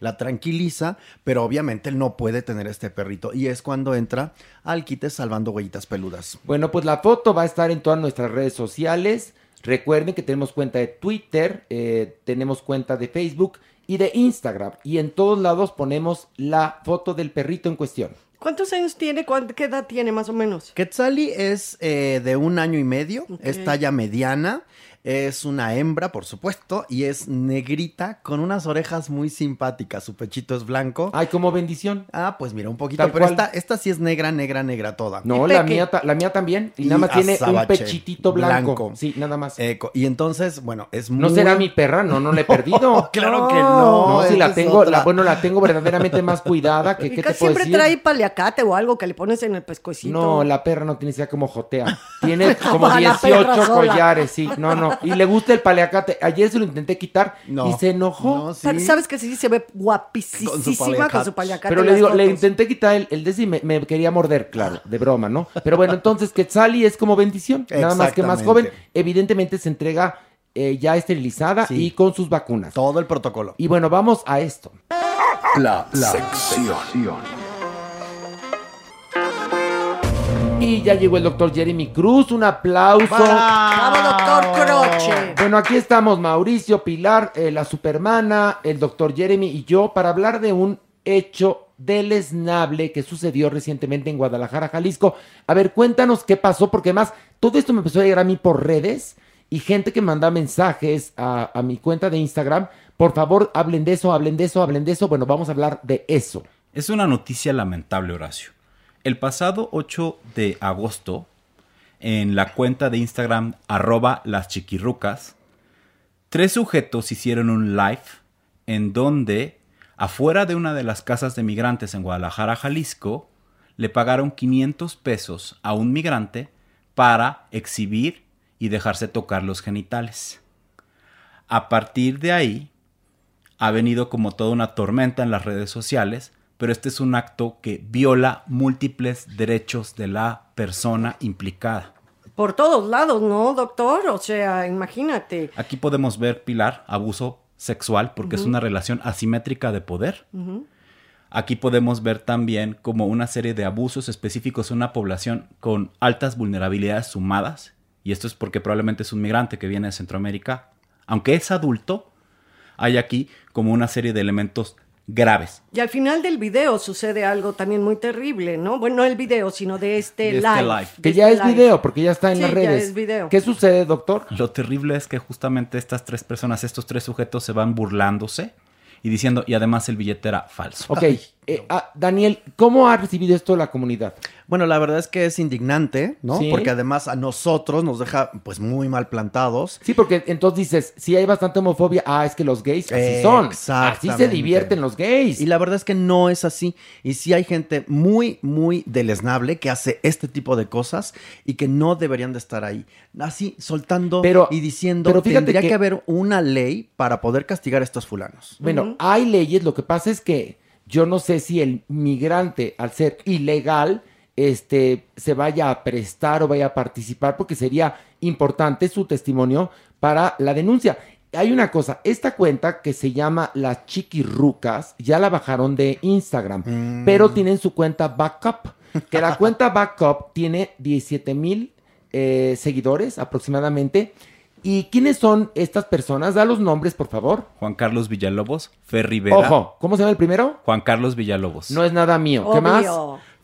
la tranquiliza, pero obviamente él no puede tener este perrito. Y es cuando entra al quite salvando huellitas peludas. Bueno, pues la foto va a estar en todas nuestras redes sociales. Recuerden que tenemos cuenta de Twitter, eh, tenemos cuenta de Facebook y de Instagram. Y en todos lados ponemos la foto del perrito en cuestión. ¿Cuántos años tiene? ¿Cuán- ¿Qué edad tiene más o menos? Quetzali es eh, de un año y medio, es talla mediana, es una hembra, por supuesto, y es negrita con unas orejas muy simpáticas. Su pechito es blanco. Ay, como bendición. Ah, pues mira, un poquito, Tal pero cual. esta, esta sí es negra, negra, negra toda. No, la mía, la mía también. Y, nada más tiene un pechitito blanco. Sí, nada más. Eco. Y entonces, bueno, es muy... ¿No será mi perra? No, no la he perdido. [LAUGHS] Claro que no, No, si la tengo, la, bueno, la tengo verdaderamente más cuidada. que [LAUGHS] ¿Qué te puedo siempre decir? trae paliacate o algo que le pones en el pescuecito. No, la perra no tiene idea como jotea. [LAUGHS] Tiene como A la 18 perra sola. collares, sí. No, no. Y le gusta el paliacate. Ayer se lo intenté quitar No. y se enojó. Pero sabes que sí se ve guapísima con su paliacate. paliacate. Pero le digo, le intenté quitar el, el y me, me quería morder, claro, de broma, ¿no? Pero bueno, entonces Quetzali es como bendición, nada más que más joven. Evidentemente se entrega eh, ya esterilizada y con sus vacunas. Todo el protocolo. Y bueno, vamos a esto. La, la sección. Y ya llegó el doctor Jeremy Cruz, un aplauso. ¡Bravo, doctor Croce! Bueno, aquí estamos Mauricio, Pilar, eh, la supermana, el doctor Jeremy y yo para hablar de un hecho deleznable que sucedió recientemente en Guadalajara, Jalisco. A ver, cuéntanos qué pasó, porque además todo esto me empezó a llegar a mí por redes y gente que manda mensajes a, a mi cuenta de Instagram. Por favor, hablen de eso, hablen de eso, hablen de eso. Bueno, vamos a hablar de eso. Es una noticia lamentable, Horacio. El pasado 8 de agosto, en la cuenta de Instagram arroba las tres sujetos hicieron un live en donde, afuera de una de las casas de migrantes en Guadalajara, Jalisco, le pagaron 500 pesos a un migrante para exhibir y dejarse tocar los genitales. A partir de ahí, ha venido como toda una tormenta en las redes sociales, pero este es un acto que viola múltiples derechos de la persona implicada. Por todos lados, ¿no, doctor? O sea, imagínate. Aquí podemos ver, Pilar, abuso sexual, porque es una relación asimétrica de poder. Aquí podemos ver también como una serie de abusos específicos en una población con altas vulnerabilidades sumadas, y esto es porque probablemente es un migrante que viene de Centroamérica, aunque es adulto, hay aquí como una serie de elementos graves. Y al final del video sucede algo también muy terrible, ¿no? Bueno, no el video, sino de este, De este live. live. Que de ya este es live. video, porque ya está en Sí, las ya redes. es video. ¿Qué sucede, doctor? Lo terrible es que justamente estas tres personas, estos tres sujetos se van burlándose y diciendo, y además el billete era falso. Ok, eh, ah, Daniel, ¿cómo ha recibido esto la comunidad? Bueno, la verdad es que es indignante, ¿no? Sí. Porque además a nosotros nos deja pues muy mal plantados. Sí, porque entonces dices, si hay bastante homofobia, ah, es que los gays así son. Así se divierten los gays. Y la verdad es que no es así. Y sí hay gente muy, muy deleznable que hace este tipo de cosas y que no deberían de estar ahí. Así, soltando Pero- y diciendo, pero fíjate tendría que... que- haber una ley para poder castigar a estos fulanos. Bueno, hay leyes, lo que pasa es que yo no sé si el migrante, al ser ilegal, este, se vaya a prestar o vaya a participar, porque sería importante su testimonio para la denuncia. Hay una cosa, esta cuenta que se llama Las Chiquirrucas, ya la bajaron de Instagram, Mm. pero tienen su cuenta Backup, que la cuenta Backup tiene 17 mil eh, seguidores aproximadamente. ¿Y quiénes son estas personas? Da los nombres, por favor. Juan Carlos Villalobos, Fer Rivera. Ojo, ¿cómo se llama el primero? Juan Carlos Villalobos. No es nada mío. ¿Qué más?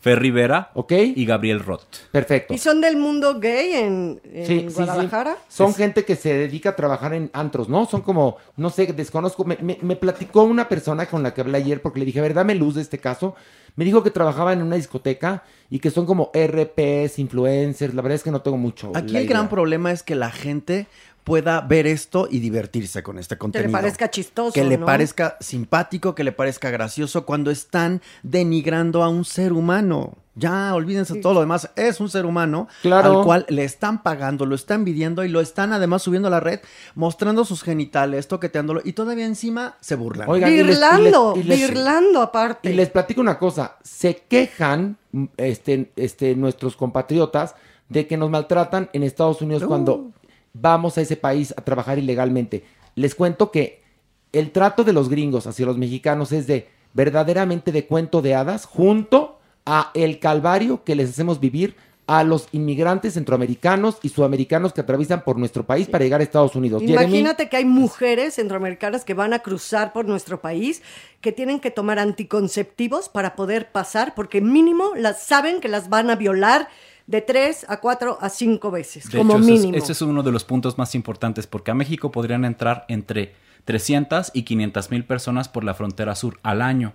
Fer Rivera Ok. y Gabriel Roth. Perfecto. ¿Y son del mundo gay en, en Sí, sí, sí. Guadalajara? Son gente que se dedica a trabajar en antros, ¿no? Son como, no sé, desconozco. Me, me- me platicó una persona con la que hablé ayer porque le dije, a ver, dame luz de este caso. Me dijo que trabajaba en una discoteca y que son como RPs, influencers. La verdad es que no tengo mucho. Aquí el gran problema es que la gente pueda ver esto y divertirse con este Que contenido. le parezca chistoso, Que le ¿no? parezca simpático, que le parezca gracioso cuando están denigrando a un ser humano. Ya, olvídense todo lo demás. Es un ser humano Claro. al cual le están pagando, lo están pidiendo y lo están además subiendo a la red, mostrando sus genitales, toqueteándolo y todavía encima se burlan. Oigan, y les- y les- Birlando, y les- birlando aparte. Y les platico una cosa, se quejan este, este, nuestros compatriotas de que nos maltratan en Estados Unidos Uh. cuando vamos a ese país a trabajar ilegalmente. Les cuento que el trato de los gringos hacia los mexicanos es de verdaderamente de cuento de hadas junto a el calvario que les hacemos vivir a los inmigrantes centroamericanos y sudamericanos que atraviesan por nuestro país para llegar a Estados Unidos. Jeremy, Imagínate que hay mujeres centroamericanas que van a cruzar por nuestro país que tienen que tomar anticonceptivos para poder pasar porque mínimo las saben que las van a violar de tres a cuatro a cinco veces, De como hecho, eso es- mínimo. ese es uno de los puntos más importantes porque a México podrían entrar entre 300 y 500 mil personas por la frontera sur al año.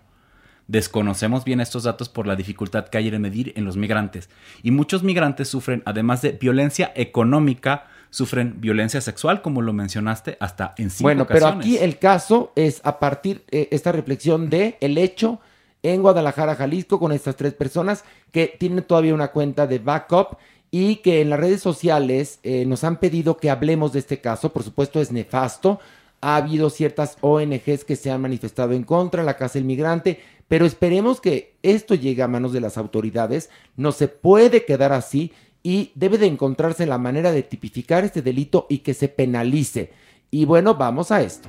Desconocemos bien estos datos por la dificultad que hay en medir en los migrantes. Y muchos migrantes sufren, además de violencia económica, sufren violencia sexual, como lo mencionaste, hasta en cinco Bueno, pero aquí el caso es a partir de esta reflexión de el hecho en Guadalajara, Jalisco, con estas tres personas que tienen todavía una cuenta de backup y que en las redes sociales eh, nos han pedido que hablemos de este caso. Por supuesto, es nefasto. Ha habido ciertas ONGs que se han manifestado en contra, la Casa del Migrante, pero esperemos que esto llegue a manos de las autoridades. No se puede quedar así y debe de encontrarse la manera de tipificar este delito y que se penalice. Y bueno, vamos a esto.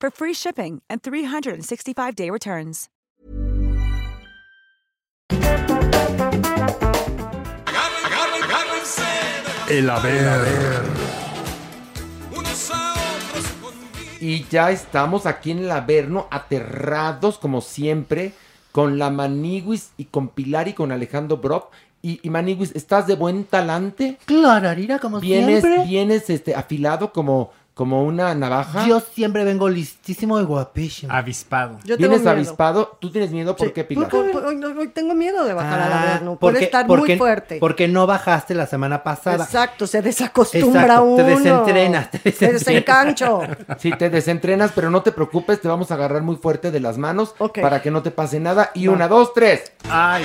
for free shipping and 365-day returns. El haber. Y ya estamos aquí en el Averno, aterrados como siempre, con la Maniguis y con Pilar y con Alejandro Brock. Y, y Maniguis, ¿estás de buen talante? Clararira, como ¿Vienes, siempre. vienes este, afilado como, como una navaja? Yo siempre vengo listísimo y guapísimo. Avispado. Yo tengo ¿Vienes miedo. avispado? ¿Tú tienes miedo? ¿Por qué, Pilar? Porque hoy, hoy- hoy tengo miedo de bajar al Averno. porque- Puede estar porque- muy fuerte. Porque no bajaste la semana pasada. Exacto, se desacostumbra Exacto, uno. te desentrenas, te Te desentrenas. desencancho. [LAUGHS] Sí, te desentrenas, pero no te preocupes, te vamos a agarrar muy fuerte de las manos para que no te pase nada. Y una, dos, tres. Ay.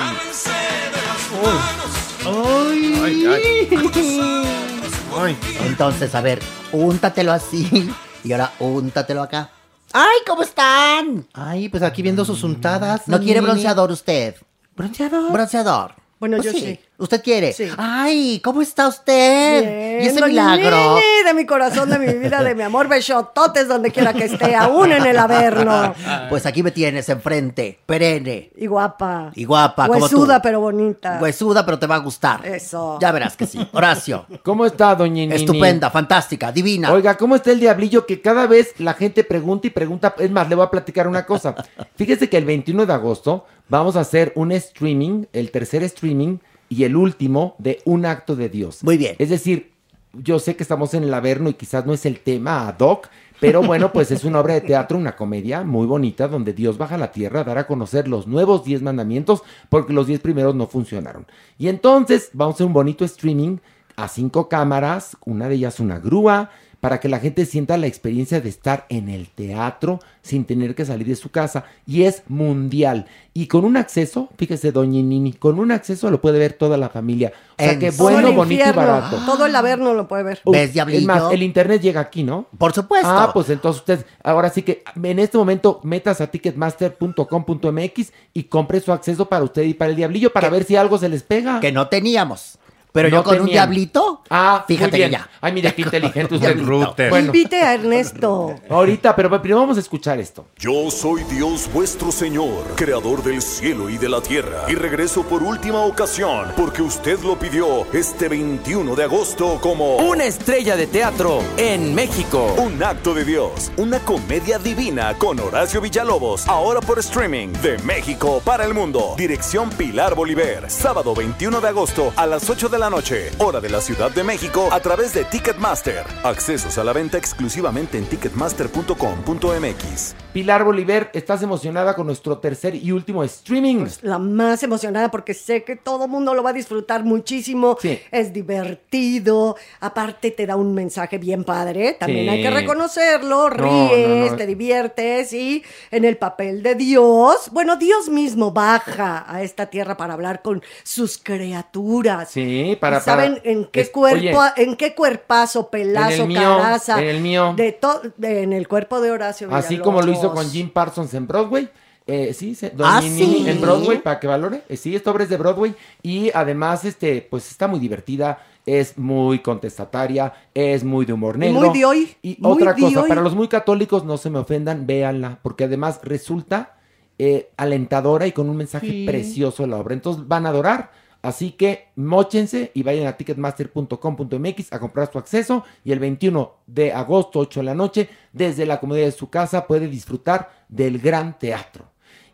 Entonces, a ver, úntatelo así. Y ahora úntatelo acá. ¡Ay, cómo están! Ay, pues aquí viendo sus untadas. ¿No quiere bronceador usted? ¿Bronceador? Bronceador. Bueno, Pues yo sí. ¿Usted quiere? Sí. ¡Ay, cómo está usted! Bien, ¿Y ese milagro? Nini, de mi corazón, de mi vida, de mi amor, besototes donde quiera que esté, aún en el Averno. [LAUGHS] Pues aquí me tienes enfrente, perenne. Y guapa. Y guapa, como tú. Huesuda, pero bonita. Huesuda, pero te va a gustar. Eso. Ya verás que sí. Horacio. [LAUGHS] ¿Cómo está, doña Nini? Estupenda, fantástica, divina. Oiga, ¿cómo está el diablillo? Que cada vez la gente pregunta y pregunta. Es más, le voy a platicar una cosa. [LAUGHS] Fíjese que el 21 de agosto vamos a hacer un streaming, el tercer streaming y el último de Un Acto de Dios. Muy bien. Es decir, yo sé que estamos en el Averno y quizás no es el tema ad hoc, pero [LAUGHS] bueno, pues es una obra de teatro, una comedia muy bonita donde Dios baja a la tierra a dar a conocer los nuevos 10 mandamientos porque los 10 primeros no funcionaron. Y entonces vamos a hacer un bonito streaming a cinco cámaras, una de ellas una grúa, para que la gente sienta la experiencia de estar en el teatro sin tener que salir de su casa. Y es mundial. Y con un acceso, fíjese, doña Nini, con un acceso lo puede ver toda la familia. O sea En que bueno, bonito y barato. Todo el Averno lo puede ver. Uy, ¿Ves? Es más, el internet llega aquí, ¿no? Por supuesto. Ah, pues entonces usted, ahora sí que en este momento metas a ticketmaster.com.mx y compre su acceso para usted y para el diablillo para ver si algo se les pega. Que no teníamos. Pero No yo con un diablito. Ah, Fíjate muy bien. que ya. Ay, mire qué [LAUGHS] inteligente usted. Diablito. Bueno, Invite a Ernesto. ahorita, pero primero vamos a escuchar esto. Yo soy Dios vuestro Señor, creador del cielo y de la tierra. Y regreso por última ocasión, porque usted lo pidió este 21 de agosto como... Una estrella de teatro en México. Un acto de Dios, una comedia divina con Horacio Villalobos, ahora por streaming de México para el mundo. Dirección Pilar Bolívar, sábado 21 de agosto a las 8 de la noche, hora de la Ciudad de México, a través de Ticketmaster. Accesos a la venta exclusivamente en ticketmaster.com.mx. Pilar Bolívar, ¿estás emocionada con nuestro tercer y último streaming? La más emocionada porque sé que todo el mundo lo va a disfrutar muchísimo. Sí. Es divertido. Aparte te da un mensaje bien padre. También Sí. hay que reconocerlo. No, Ríes, no, no. te diviertes y en el papel de Dios, bueno, Dios mismo baja a esta tierra para hablar con sus criaturas. Sí, para... ¿Y ¿Saben para- en qué es- cuerpo, oye, en qué cuerpazo, pelazo, mío, caraza? en el mío. De de- en el cuerpo de Horacio Así como lo hizo hizo con Jim Parsons en Broadway. Eh, sí, se- Ah, ¿sí? en Broadway, para que valore. Eh, sí, esta obra es de Broadway. Y además, este, pues está muy divertida, es muy contestataria, es muy de humor Y negro. muy de hoy, Y muy otra cosa, hoy. para los muy católicos, no se me ofendan, véanla, porque además resulta eh, alentadora y con un mensaje Sí. precioso la obra. Entonces van a adorar. Así que mochense y vayan a ticketmaster.com.mx a comprar su acceso y el 21 de agosto, 8 de la noche, desde la comodidad de su casa puede disfrutar del gran teatro.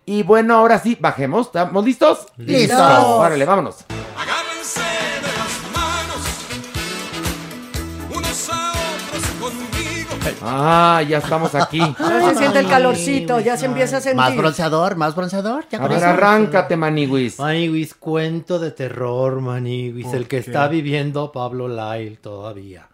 Y bueno, ahora sí, bajemos. ¿Estamos listos? Listos. Órale, vámonos. Ah, ya estamos aquí. [LAUGHS] Ya se siente el calorcito, ya se empieza a sentir. Más bronceador, más bronceador. Ya A ver, arráncate, Maniwis. Maniwis, cuento de terror, Maniwis, el que está viviendo Pablo Lyle todavía.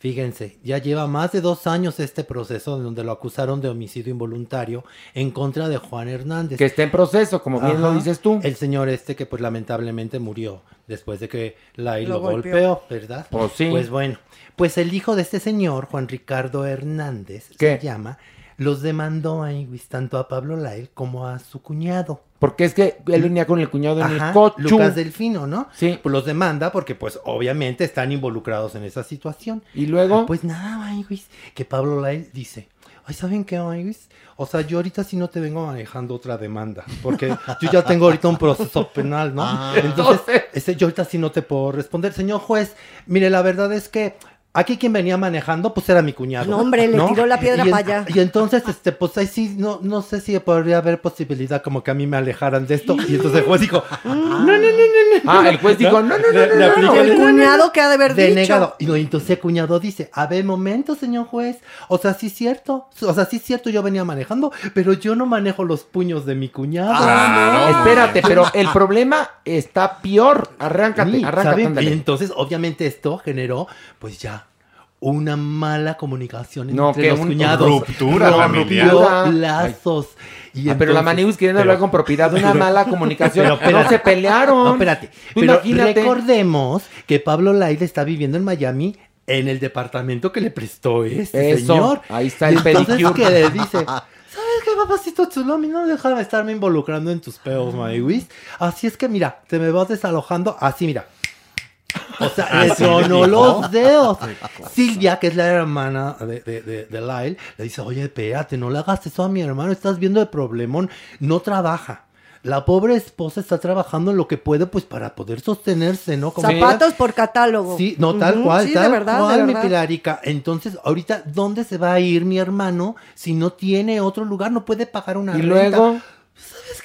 Fíjense, ya lleva más de dos años este proceso en donde lo acusaron de homicidio involuntario en contra de Juan Hernández. Que está en proceso, como bien lo dices tú. El señor este que pues lamentablemente murió después de que Lyle Lo lo, golpeó. golpeó, ¿verdad? Pues sí. Pues bueno, pues el hijo de este señor, Juan Ricardo Hernández, ¿Qué? se llama, los demandó a Iwis tanto a Pablo Lyle como a su cuñado. Porque es que él venía con el cuñado en Ajá, el coche. Lucas Delfino, ¿no? Sí. Pues los demanda porque, pues, obviamente están involucrados en esa situación. Y luego. Pues nada, Maywis, que Pablo Lyle dice, ay, ¿saben qué, Maywis? O sea, yo ahorita sí no te vengo manejando otra demanda, porque yo ya tengo ahorita un proceso penal, ¿no? Ah. Entonces, [LAUGHS] ese, yo ahorita sí no te puedo responder. Señor juez, mire, la verdad es que aquí quien venía manejando, pues era mi cuñado. No, hombre, le tiró la piedra Y en- pa' allá. Y entonces, este, pues ahí sí, no, no sé si podría haber posibilidad como que a mí me alejaran de esto. Y entonces el juez dijo, no, no, no, no, no. Ah, el juez dijo, no, no, no, no, no, el- cuñado que ha de haber denegado. dicho. Y no, entonces el cuñado dice, a ver, momento, señor juez. O sea, sí es cierto. O sea, sí es cierto, yo venía manejando, pero yo no manejo los puños de mi cuñado. Ah, Espérate, pero el problema está peor. Arráncate, Sí, arráncate. Y entonces, obviamente, esto generó, pues ya, una mala comunicación No, entre que los un- cuñados. ruptura Rompió familiar. lazos. Y Ah, pero la Maniwis queriendo pero- hablar con propiedad de una pero- mala comunicación. pero no se pelearon. No, espérate. Pero imagínate. recordemos que Pablo Lyle está viviendo en Miami en el departamento que le prestó este Eso, señor. ahí está Y el entonces pedicure. que le dice, ¿sabes qué, papacito mí no deja de estarme involucrando en tus peos, Maywis. Así es que mira, te me vas desalojando así, mira. O sea, le tronó le dijo. los dedos. Silvia, que es la hermana de, de, de, de Lyle, le dice, oye, espérate, no le hagas eso a mi hermano, estás viendo el problemón, no trabaja. La pobre esposa está trabajando en lo que puede, pues, para poder sostenerse, ¿no? Como Zapatos por catálogo. Sí, no, tal Ujú, cual, sí, tal de verdad, cual, de mi verdad. Pilarica. Entonces, ahorita, ¿dónde se va a ir mi hermano si no tiene otro lugar? No puede pagar una Y renta. luego.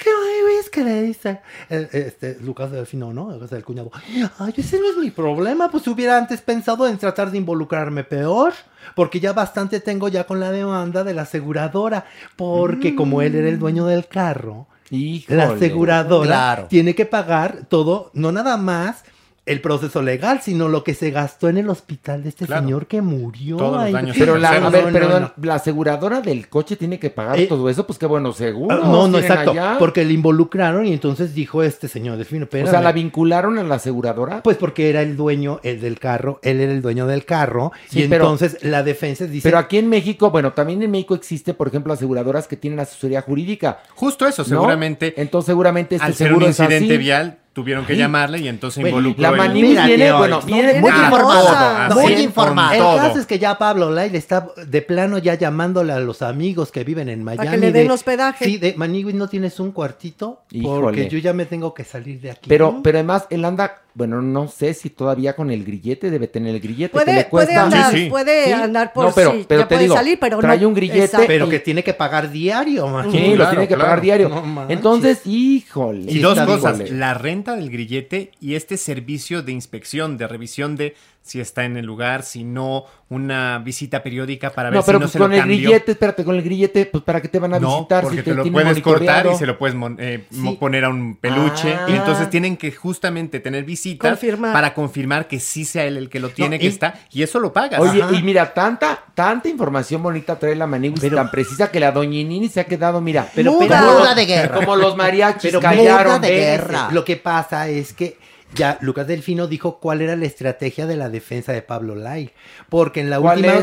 ¿Sabes qué, güey? Es que le dice este, Lucas Delfino, ¿no? Sea, el cuñado. Ay, ese no es mi problema. Pues hubiera antes pensado en tratar de involucrarme peor. Porque ya bastante tengo ya con la demanda de la aseguradora. Porque como él era el dueño del carro, Híjole. la aseguradora Claro. tiene que pagar todo, no nada más el proceso legal, sino lo que se gastó en el hospital de este Claro. señor que murió. Todos los daños Pero la, a ver, No, perdón, no. la aseguradora del coche tiene que pagar Eh, todo eso, pues qué bueno, seguro. Ah, No, no, exacto. Porque le involucraron y entonces dijo este señor Delfino, O sea, la vincularon a la aseguradora. Pues porque era el dueño, el del carro, él era el dueño del carro, Sí, y pero- entonces la defensa dice... Pero aquí en México, bueno, también en México existe, por ejemplo, aseguradoras que tienen asesoría jurídica. Justo eso, ¿no? seguramente. Entonces, seguramente este Al ser un seguro es incidente así. vial, tuvieron que llamarle y entonces Bueno, involucró La Mira, viene, bueno, no, viene muy Ah, informada, todo, muy así, informada. El caso es que ya Pablo Lyle está de plano ya llamándole a los amigos que viven en Miami. que le den de- hospedaje. Sí, de Maniwis no tienes un cuartito Híjole. porque yo ya me tengo que salir de aquí. Pero, pero además, él anda, bueno, no sé si todavía con el grillete, debe tener el grillete. que Puede, le puede cuesta. andar, Sí, sí. puede Sí. andar por No, pero- sí, pero ya te puede digo, salir, pero trae no. un grillete, Exacto. Pero que tiene que pagar diario, man. Sí, lo Claro, tiene que claro. pagar diario. No. Entonces, híjole. Y dos cosas, la renta del grillete y este servicio de inspección, de revisión de si está en el lugar, si no, una visita periódica para ver No, pero si no pues se con lo el cambió. grillete, espérate, con el grillete, pues para qué te van a No, visitar porque si te, te, lo puedes cortar y se lo puedes eh, Sí. poner a un peluche. Ah. Y entonces tienen que justamente tener visitas Confirmar. para confirmar que sí sea él el que lo tiene, No, que y- está. Y eso lo pagas. Oye, Ajá. y mira, tanta, tanta información bonita trae la Pero- tan precisa que la doñinini se ha quedado, mira, Pero, Muda. pero- Muda de guerra. como los mariachis Pero callaron. de guerra. Lo que pasa es que ya Lucas Delfino dijo cuál era la estrategia de la defensa de Pablo Lai. Porque en la ¿Cuál última.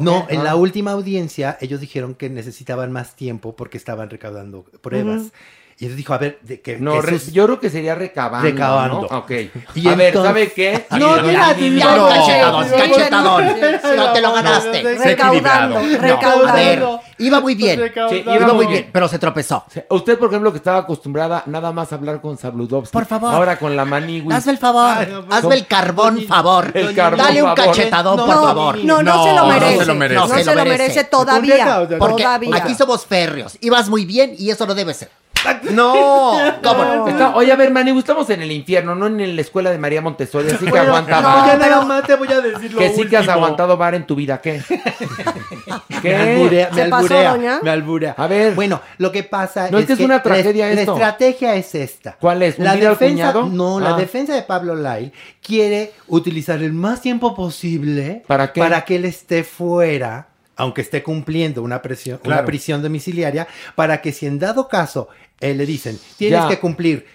no, en Ah. la última audiencia, ellos dijeron que necesitaban más tiempo porque estaban recaudando pruebas. Y él dijo, a ver, de que. No, re- yo creo que sería recabando. Recabando. ¿no? Ok. Y a ver, ¿sabe qué? No, Mira, no, cachetadón, no, cachetadón. no, No te lo ganaste. Recaudando, No, recaudando. a ver, iba muy bien. Sí, iba, muy bien, pero se tropezó. Usted, por ejemplo, que estaba acostumbrada nada más a hablar con Sabludovsky. Por favor. Ahora con la Maniwis. Hazme el favor, hazme el carbón favor. El carbón Dale un cachetadón, por favor. no, no se lo merece. No se lo merece. No se lo merece todavía. Porque Todavía. aquí somos férreos. Ibas muy bien y eso no debe ser. No, [LAUGHS] ¿Cómo no? Está- oye, a ver, Maniwis, estamos en el infierno, no en la escuela de María Montessori, así que Bueno, aguanta no, ya nada más te voy a decir lo Que sí que has último. aguantado vara en tu vida, [LAUGHS] ¿qué? Me alburea, me ¿Se pasó, alburea, doña? me alburea. A ver. Bueno, lo que pasa No, es que es una la- tragedia la, esto. estrategia es esta. ¿Cuál es? La ¿Hundir al defensa, cuñado? no, la Ah. defensa de Pablo Lai quiere utilizar el más tiempo posible ¿Para qué? para que él esté fuera, aunque esté cumpliendo una, presión, una Claro. prisión domiciliaria, para que si en dado caso eh, le dicen, tienes Ya. que cumplir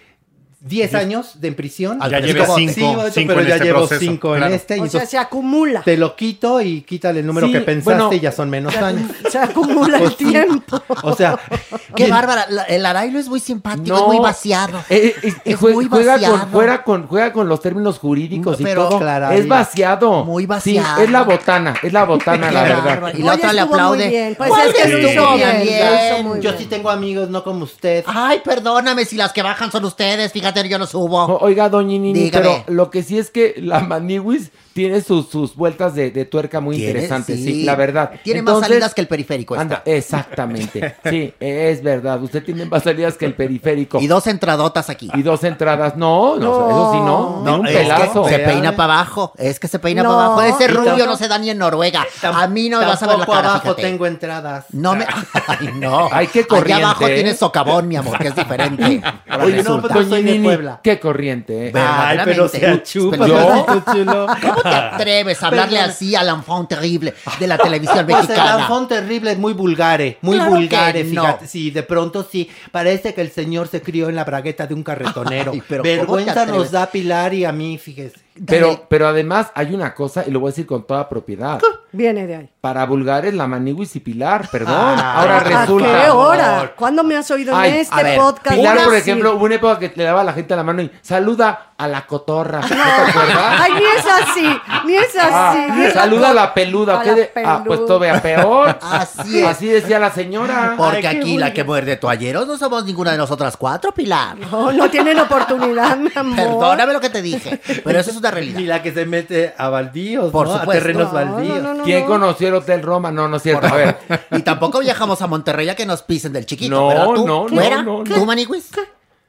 10 años de en prisión. Ya es lleves como, cinco- sí, maestro, cinco pero en ya este llevo proceso, 5 en claro. este. y O sea, se acumula. te lo quito y quítale el número Sí, que pensaste bueno. y ya son menos años. Se acumula el [LAUGHS] sí. tiempo. O sea, Qué ¿quién- bárbara. El Arailo es muy simpático, No. es muy vaciado. Eh, eh, Es jue- muy juega, vaciado. con, juega, con, juega con los términos jurídicos y Pero, todo. claro, es vaciado. Muy Sí, vaciado. es la botana, es la botana, la verdad. Y la otra le aplaude. bien. Pues ¿Cuál es que estuvo bien, Yo sí tengo amigos, no como usted. Ay, perdóname si las que bajan son ustedes. Fíjate, yo no subo. O- Oiga, doña Nini, Dígame. pero lo que sí es que la Maniwis tiene sus, sus vueltas de, de tuerca muy Tiene, interesantes, sí. sí. la verdad. Tiene más salidas que el periférico. esta. Anda, exactamente. [LAUGHS] Sí, es verdad. Usted tiene más salidas que el periférico. Y dos entradotas aquí. Y dos entradas. No, no, eso sí no. Tiene un es que pelazo. se peina para abajo. Es que se peina No, para abajo. Ese rubio no se da ni en Noruega. A mí no me vas a ver la cara, abajo fíjate. tengo entradas. No me... [LAUGHS] Ay, no. Ay, qué corriente, Allá abajo ¿eh? tienes socavón, mi amor, que es diferente. Ahora [LAUGHS] Oye, no, pues, soy de Puebla. qué corriente, ¿eh? Ay, pero se chupa, Pero- ¿verdad, chulo? ¿Cómo te [LAUGHS] atreves a hablarle Perdón. así al enfant terrible de la televisión [LAUGHS] Pues el mexicana? Danfón terrible es muy vulgare, muy Claro vulgare, no. fíjate. Sí, de pronto sí. Parece que el señor se crió en la bragueta de un carretonero. [LAUGHS] Ay, pero ¿cómo te Vergüenza nos da Pilar y a mí, fíjese. Pero, pero además hay una cosa, y lo voy a decir con toda propiedad. Viene de ahí. Para vulgares, la Maniwis y Pilar, perdón. Ah, Ahora ¿A resulta. qué hora? ¿Cuándo me has oído Ay, en a este ver, podcast? Pilar, por ejemplo, sí. hubo una época que le daba a la gente la mano y saluda a la cotorra. ¿No, te acuerdas? Ay, ni es así, ni es así. Ah, ni es saluda a la peluda. a ¿qué la de- Ah, pues peluda. todavía peor. Así es. Así decía la señora. Porque Ay, aquí la que muerde toalleros no somos ninguna de nosotras cuatro, Pilar. No, no tienen oportunidad, mi amor. Perdóname lo que te dije, pero eso es una Ni realidad. la que se mete a baldíos, Por ¿no? supuesto. A terrenos No, baldíos. no, no, no, ¿Quién no. conoció el Hotel Roma? No, no es cierto. A ver. Y tampoco viajamos a Monterrey a que nos pisen del chiquito, No, ¿verdad tú? no, no, ¿Fuera? no, no. ¿Tú, Maniwis?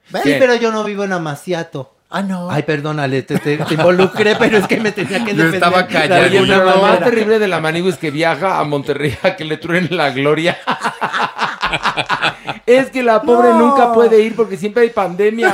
¿Ves? Sí, pero yo no vivo en Amaciato. Ah, no. Ay, perdónale, te, te, te involucré, pero es que me tenía que Yo defender. estaba de callado. Lo más terrible de la Maniwis que viaja a Monterrey a que le truenen la gloria. [LAUGHS] es que la pobre No. nunca puede ir porque siempre hay pandemia.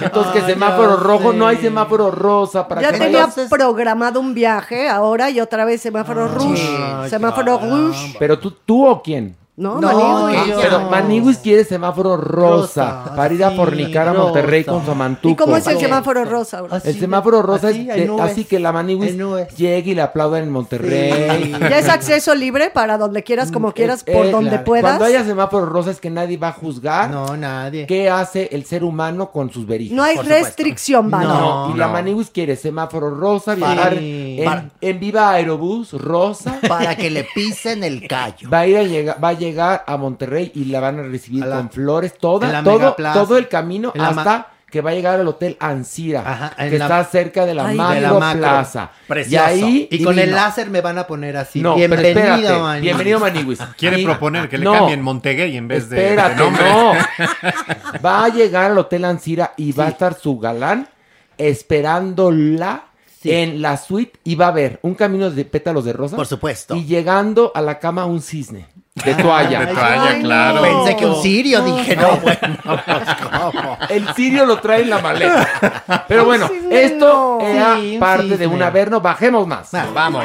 Entonces, que Ay, semáforo rojo, sé. no hay semáforo rosa para Ya que tenía vayas- programado un viaje ahora y otra vez semáforo rouge. Ay, semáforo caramba. rouge. Pero tú, tú o quién? No, No. Pero Maniwis quiere semáforo rosa, Rosa, para ir a sí, fornicar a rosa. Monterrey con su amantuco. ¿Y cómo es el Sí. semáforo rosa? Así El semáforo rosa así, es de- así que la Maniwis llegue y le aplauda en Monterrey. [LAUGHS] Ya es acceso libre para donde quieras, como quieras, Eh, por eh, donde claro. puedas. Cuando haya semáforo rosa es que nadie va a juzgar No, nadie. qué hace el ser humano con sus verijas. No hay restricción, ¿vale? No, No, y la. Maniwis quiere semáforo rosa, viajar en, en Viva Aerobús rosa. Para que le pisen el callo. Va a ir a llegar, va a llegar a Monterrey y la van a recibir A la- con flores, toda, todo, todo el camino hasta que va a llegar al Hotel Ansira, Ajá, que la- está cerca de la Ay, Macro de la Macro. Plaza. Precioso. Y ahí Y con el láser me van a poner así. no, Bienvenido, espérate, Manny. bienvenido Maniwis. [LAUGHS] Quiere Y- proponer que le no, cambien Montegay en vez de, de Espérate, nombre. no. [LAUGHS] Va a llegar al Hotel Ansira y va a estar su galán esperándola Sí. en la suite y va a ver un camino de pétalos de rosa. Por supuesto. Y llegando a la cama un cisne de toalla. De toalla, claro. Pensé que un sirio, dije, no, bueno, pues, ¿cómo? El sirio lo trae en la maleta. Pero bueno, esto no. era Sí, un parte de cisne. un averno. Bajemos más. Ah, Vamos.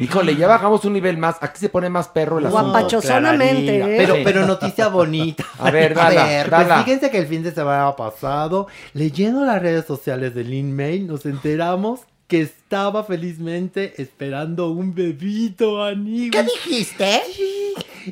Híjole, ya bajamos un nivel más. Aquí se pone más perro el asunto. Guapachosonamente, Clararina. ¿eh? Pero, Sí. pero noticia bonita. A ver, dala, pues dala. fíjense que el fin de semana pasado, leyendo las redes sociales de Lin May, nos enteramos que estaba felizmente esperando un bebito, Aní. ¿Qué dijiste?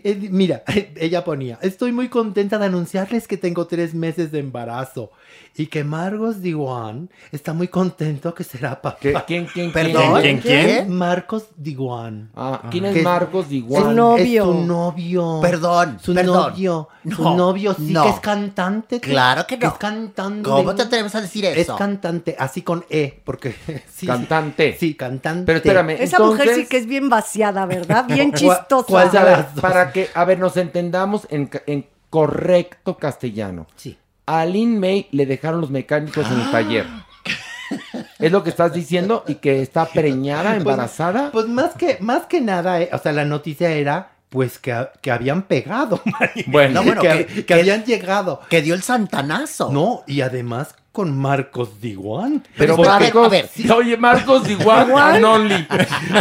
Eh, Mira, [LAUGHS] ella ponía, estoy muy contenta de anunciarles que tengo tres meses de embarazo y que Marcos Diwan está muy contento que será papá. ¿Qué? ¿Quién, quién, quién? ¿Perdón? ¿Quién, quién? Marcos Diwan. Ah, ¿quién es Marcos Diwan? Su novio. Es su novio. Perdón, Su perdón. novio. Su No, novio sí no. que es cante. Claro que no. Es cantante. ¿Cómo te atreves a decir Es eso? cantante, así con E, porque... [LAUGHS] sí, Cantante. Sí, cantante. Pero espérame, Esa mujer sí que es bien vaciada, ¿verdad? Bien [LAUGHS] ¿Cuál- chistosa. cuál dos? Para que, a ver, nos entendamos en, ca- en correcto castellano. Sí. A Lin May le dejaron los mecánicos en el taller. ¿Es lo que estás diciendo? ¿Y que está [LAUGHS] preñada, Pues- embarazada? Pues, más que, más que nada, eh, o sea, la noticia era pues que, que habían pegado, [LAUGHS] Mari. Bueno. No, bueno, que, que- que habían llegado. Que dio el santanazo. No, y además con Marcos Diwan. Pero Pues, a ver, Marcos, a ver. oye, Marcos Diwan and Only.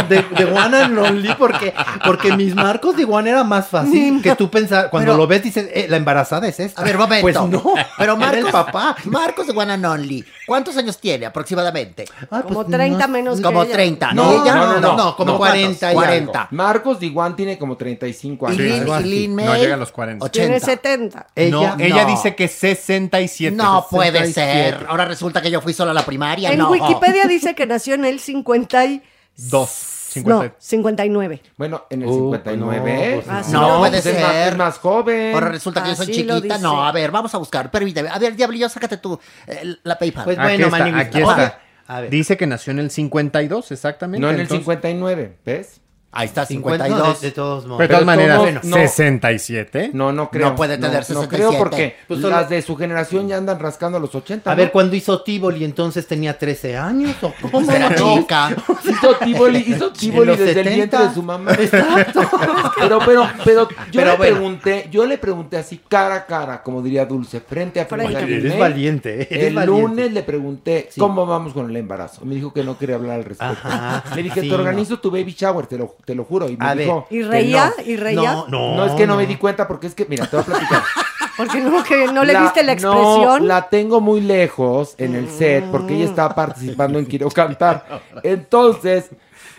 De, de One and Only, porque, porque mis Marcos de One era más fácil que tú pensar. Cuando Pero- lo ves, dices, eh, la embarazada es esta. A ver, momento. Pues no, Pero era Marcos, el papá. Marcos de One and Only, ¿cuántos años tiene aproximadamente? Ay, Como pues, 30 no- menos Como ella. 30. No, no, no, no, no, como ¿cuántos? 40 y 40. Marcos Diwan tiene como 35 Y años. Lin, y. Lin May, No llega a los 40. 80. Tiene 70. Ella, no, ella no. dice que 67. No puede 67. Ahora resulta que yo fui solo a la primaria. En no. Wikipedia dice que [LAUGHS] nació en el 50 y... Dos. No, 59. Bueno, en el Uh, 59. no, pues Ah, sí. No, puede pues es más- ser. Es más joven. Ahora resulta que yo soy Así chiquita. No, a ver, vamos a buscar. Permíteme. A ver, Diablillo, sácate tú eh, la PayPal. Pues Aquí bueno, está, aquí está. A ver. Dice que nació en el 52, exactamente. no en el entonces- 59, ¿ves? Ahí está, 50, 52. no, de, de todos modos. Pero de todas maneras, todos- no. 67. No, no creo. No puede tener No 67. creo porque Pues las de su generación ya andan rascando a los 80. A ¿no? ver, cuando hizo Tivoli, entonces tenía 13 años. ¿o cómo? Era No. chica. [LAUGHS] Hizo Tivoli, hizo Tivoli los desde el 70. vientre de su mamá. [LAUGHS] Pero, pero, pero [LAUGHS] yo Pero le bueno. pregunté, yo le pregunté así cara a cara, como diría Dulce, frente a frente. A Eres valiente, eres El valiente. lunes le pregunté Sí. cómo vamos con el embarazo. Me dijo que no quería hablar al respecto. Ajá, Le dije, sí, te organizo tu baby shower, te lo, te lo juro. Y me A ver, dijo, ¿Y reía? no. ¿Y reía? No, no. No, es que no, me di cuenta porque es que, mira, te voy a platicar. [LAUGHS] Porque no, que no le viste la expresión. No, la tengo muy lejos en el set porque ella está participando en Quiero Cantar. Entonces,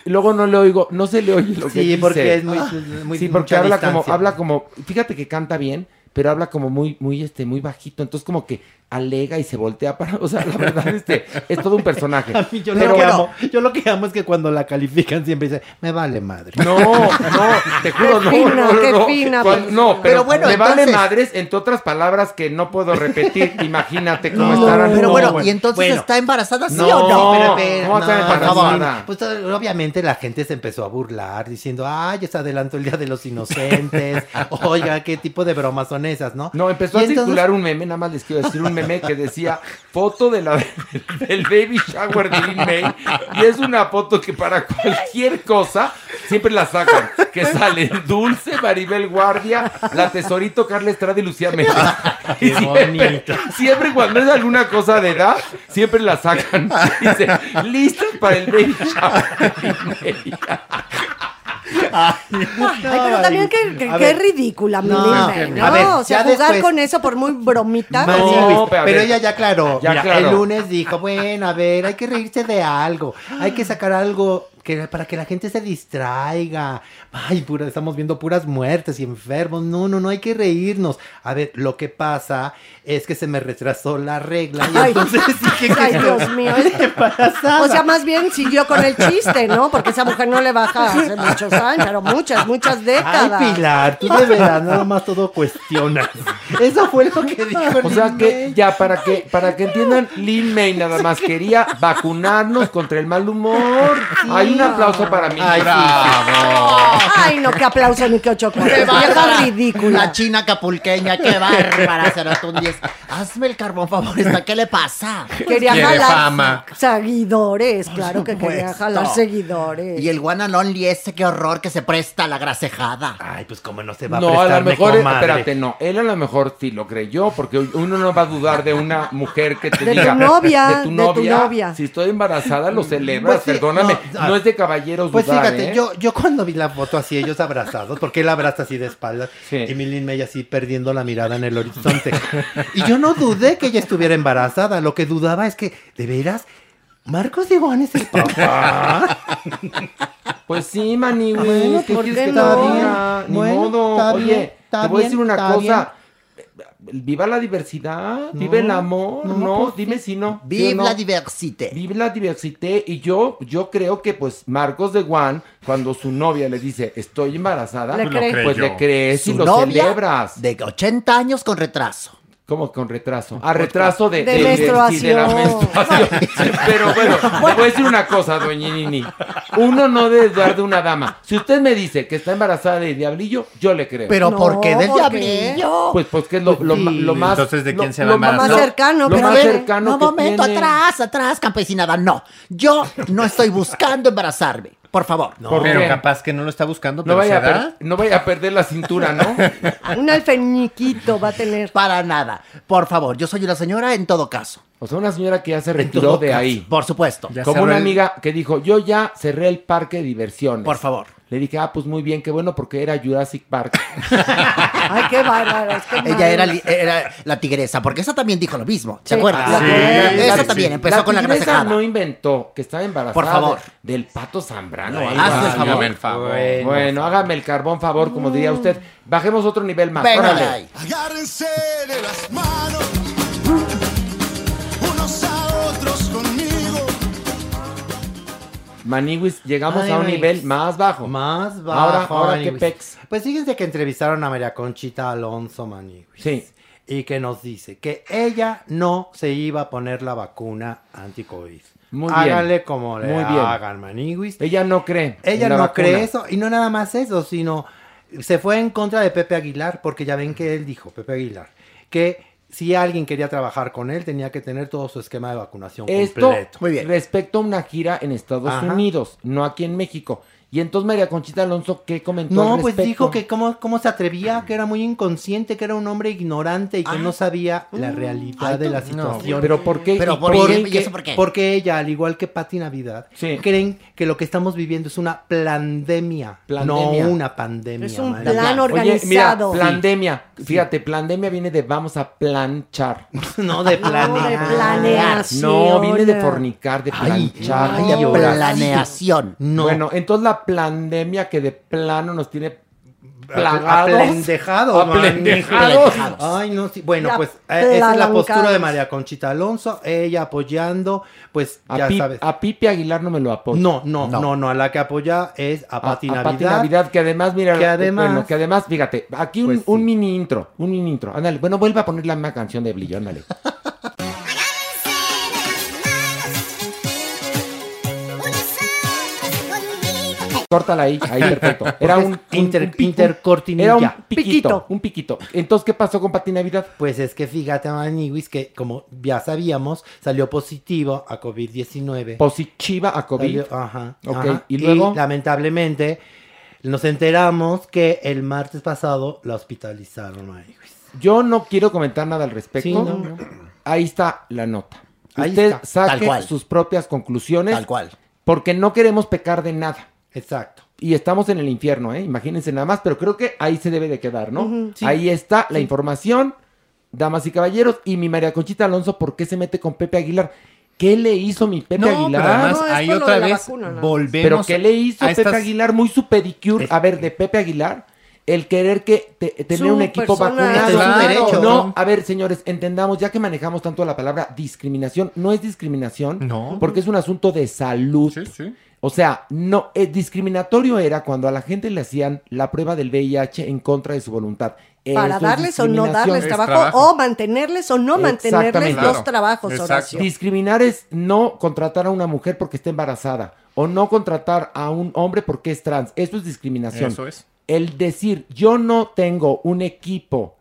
luego no le oigo, no se le oye lo que Sí, dice. porque es muy, muy sí, porque habla como, habla como, fíjate que canta bien, pero habla como muy, muy, este, muy bajito. Entonces como que alega y se voltea para, [LAUGHS] o sea, la verdad, este, es todo un personaje. [LAUGHS] A mí yo, Pero lo que bueno, amo, yo lo que amo es que cuando la califican siempre dice, me vale madre. No, no, te juro, Qué no, fina, no, no, qué no. fina, Cuando- no, pero, Pero bueno, me vale entonces- madres, entre otras palabras que no puedo repetir. [LAUGHS] Imagínate cómo No, estarán. Pero No, bueno, ¿y entonces Bueno. está embarazada sí No, o no? pero- espera, ¿cómo está no, embarazada? Pues obviamente la gente se empezó a burlar diciendo, ay, ya se adelantó el Día de los Inocentes. Oiga, ¿qué tipo de bromas son esas, no? No, empezó Y a entonces- circular un meme, nada más les quiero decir un meme que decía foto de la [LAUGHS] del baby shower de Lin May y es una foto que para cualquier cosa siempre la sacan, que sale Dulce, Maribel Guardia, la Tesorito, Carla Estrada y Lucía Méndez. Y Qué siempre, bonito. siempre cuando es alguna cosa de edad, siempre la sacan. Dice, listos para el baby shower de Lin May. Ay, pero también que, que- ver. ridícula, mi No, ¿no? a ver, o sea, jugar después- con eso por muy bromita. No, pero ella ya aclaró. Ya Mira, aclaró. El lunes dijo, bueno, a ver, hay que reírse de algo. Hay que sacar algo que, para que la gente se distraiga. Ay, pura, estamos viendo puras muertes y enfermos. No, no, no, hay que reírnos. A ver, lo que pasa es que se me retrasó la regla y [LAUGHS] Ay. entonces dije que Ay, Dios mío. embarazada. O sea, más bien siguió con el chiste, ¿no? Porque esa mujer no le baja hace muchos años, pero muchas, muchas Ay, décadas. Pilar, tú de verdad nada más todo cuestionas. Eso fue lo que dijo O sea Lin que May. ya para que para que entiendan, Lin May nada más quería vacunarnos contra el mal humor. Hay un aplauso para mí. Ay, sí. Ay, no, qué aplauso ni qué ocho ¡Qué bárbara! ridícula. La china capulqueña, qué bárbara, será tú un 10. Hazme el carbón favorista, ¿qué le pasa? Quería Quiere jalar fama. seguidores, claro que quería supuesto. jalar seguidores. Y el one and only ese, qué horror que se presta a la grasejada. Ay, pues como no se va a No, a prestar lo mejor, comadre. espérate, no, él a lo mejor sí lo creyó, porque uno no va a dudar de una mujer que te De tu diga, novia, de tu de tu novia, novia. si estoy embarazada lo celebras, Pues sí, perdóname, no, no, ah. es es de caballeros Pues dudar, fíjate, ¿eh? yo, yo cuando vi la foto así, ellos abrazados, porque él abraza así de espaldas, Sí. y Milin May así perdiendo la mirada en el horizonte. y yo no dudé que ella estuviera embarazada, lo que dudaba es que, ¿de veras? ¿Marcos de Juan es el papá? Pues sí, Maniwis, Bueno, ¿qué ¿por quieres que no? te diga? Ni Bueno, modo. Oye, bien, te voy a decir una cosa. Viva la diversidad, vive el amor, no, ¿no? pues Dime si no. ¿sí o Vive no? la diversité. Vive la diversidad. Y yo, yo creo que, pues, Marcos de Juan, cuando su novia le dice, estoy embarazada, Le cree. pues le crees y lo novia celebras. De 80 años con retraso. ¿Cómo con retraso? A retraso de, De la menstruación. [LAUGHS] Pero bueno, [LAUGHS] te voy a decir una cosa, doña Nini. Uno no debe dudar de una dama. Si usted me dice que está embarazada de Diablillo, yo le creo. Pero ¿por qué del diablillo? Pues, pues que es lo, lo, lo más... Entonces, ¿de lo- quién se lo va a embarazar? Lo, Más cercano, lo pero más a ver, cercano No, que momento, tiene. atrás, atrás, campesinada. No, yo no estoy buscando embarazarme. Por favor. ¿Por pero qué? capaz que no lo está buscando, No pero vaya, se a da. no vaya a perder la cintura, ¿no? [LAUGHS] Un alfeñiquito va a tener. Para nada. Por favor, yo soy una señora en todo caso. O sea, una señora que ya se retiró de caso, ahí. Por supuesto. Ya Como una el- amiga que dijo, yo ya cerré el parque de diversiones. Por favor. Le dije, ah, pues muy bien, qué bueno, porque era Jurassic Park. [LAUGHS] Ay, qué bárbaros. qué Ella era, la tigresa, porque esa también dijo lo mismo. ¿Se Sí. acuerdan? Ah, sí. Esa también empezó La con la tigresa no inventó que estaba embarazada Por favor. de- del pato Zambrano. No, hazme el favor. Hágame el favor. Bueno, Bueno, hágame el carbón favor, como diría usted. Bajemos otro nivel más. Venga Órale. Agárrense de las manos, Maniwis, llegamos Ay, a un Maniwis. nivel más bajo. Más bajo. Ahora, ahora qué pex. Pues fíjense que entrevistaron a María Conchita Alonso Maniwis. Sí. Y que nos dice que ella no se iba a poner la vacuna anti-COVID. Muy bien. Háganle como le Muy bien. hagan, Maniwis. Ella no cree. Ella en la no vacuna. cree eso. Y no nada más eso, sino se fue en contra de Pepe Aguilar, porque ya ven que él dijo, Pepe Aguilar, que si alguien quería trabajar con él, tenía que tener todo su esquema de vacunación Esto completo. respecto a una gira en Estados Ajá. Unidos, no aquí en México. Y entonces María Conchita Alonso, ¿qué comentó No, al pues dijo que cómo, cómo se atrevía, que era muy inconsciente, que era un hombre ignorante y que no sabía la realidad Ay, de la situación. Pero ¿por qué? Pero ¿Y ¿por por qué? ¿Y eso por qué? Porque ella, al igual que Patti Navidad, Sí. creen que lo que estamos viviendo es una plandemia, Plandemia. no una pandemia. Es un María. plan Oye, mira, organizado. plandemia. Fíjate, plandemia viene de vamos a planchar. [LAUGHS] No de [LAUGHS] No, de planear. planeación. No, viene de fornicar, de planchar. ay, Ay, de planeación. No. Bueno, entonces la pandemia que de plano nos tiene plagados. Aplendejados. Ay, no, sí. Bueno, pues eh, esa es la postura de María Conchita Alonso, ella apoyando, pues A, ya Pi- sabes. a Pipe Aguilar no me lo apoyo. No, no, No. no, no, a la que apoya es a Pati a, a Navidad. Pati Navidad, que además, mira, Que además- bueno, que además, fíjate, aquí un, Pues sí. un mini intro, un mini intro. Ándale, bueno, vuelve a poner la misma canción de Blillo, ándale. Córtala ahí, ahí [LAUGHS] perfecto. Era un, un- Inter- un pico- intercortinilla. Era un piquito, Piquito. un piquito. Entonces, ¿qué pasó con Pati Navidad? Pues es que fíjate, Maniwis, que como ya sabíamos, salió positivo a COVID-19. Positiva a COVID. Salió- ajá, Ok, ajá. y luego- lamentablemente nos enteramos que el martes pasado la hospitalizaron, Maniwis. Yo no quiero comentar nada al respecto. Sí, no, no. Ahí está la nota. Ahí Usted está, tal saque cual. sus propias conclusiones. Tal cual. Porque no queremos pecar de nada. Exacto. Y estamos en el infierno, ¿eh? Imagínense nada más, pero creo que ahí se debe de quedar, ¿no? Sí. Ahí está la información, damas y caballeros. Y mi María Conchita Alonso, ¿por qué se mete con Pepe Aguilar? ¿Qué le hizo mi Pepe No, pero Aguilar? además No, es ahí otra de la vez vacuna, ¿no? volvemos ¿Pero qué le hizo a Pepe estas- Aguilar? Muy su pedicure. A ver, de Pepe Aguilar, el querer que te- tener Su un equipo vacunado. Es su derecho. No, a ver, señores, entendamos, ya que manejamos tanto la palabra discriminación, no es discriminación, No. porque es un asunto de salud. Sí, sí. O sea, no, eh, discriminatorio era cuando a la gente le hacían la prueba del VIH en contra de su voluntad. Para Eso es darles o no darles Es trabajo, trabajo. o mantenerles o no mantenerles los Claro. trabajos, Exacto. Horacio. Discriminar es no contratar a una mujer porque está embarazada o no contratar a un hombre porque es trans. Eso es discriminación. Eso es. El decir yo no tengo un equipo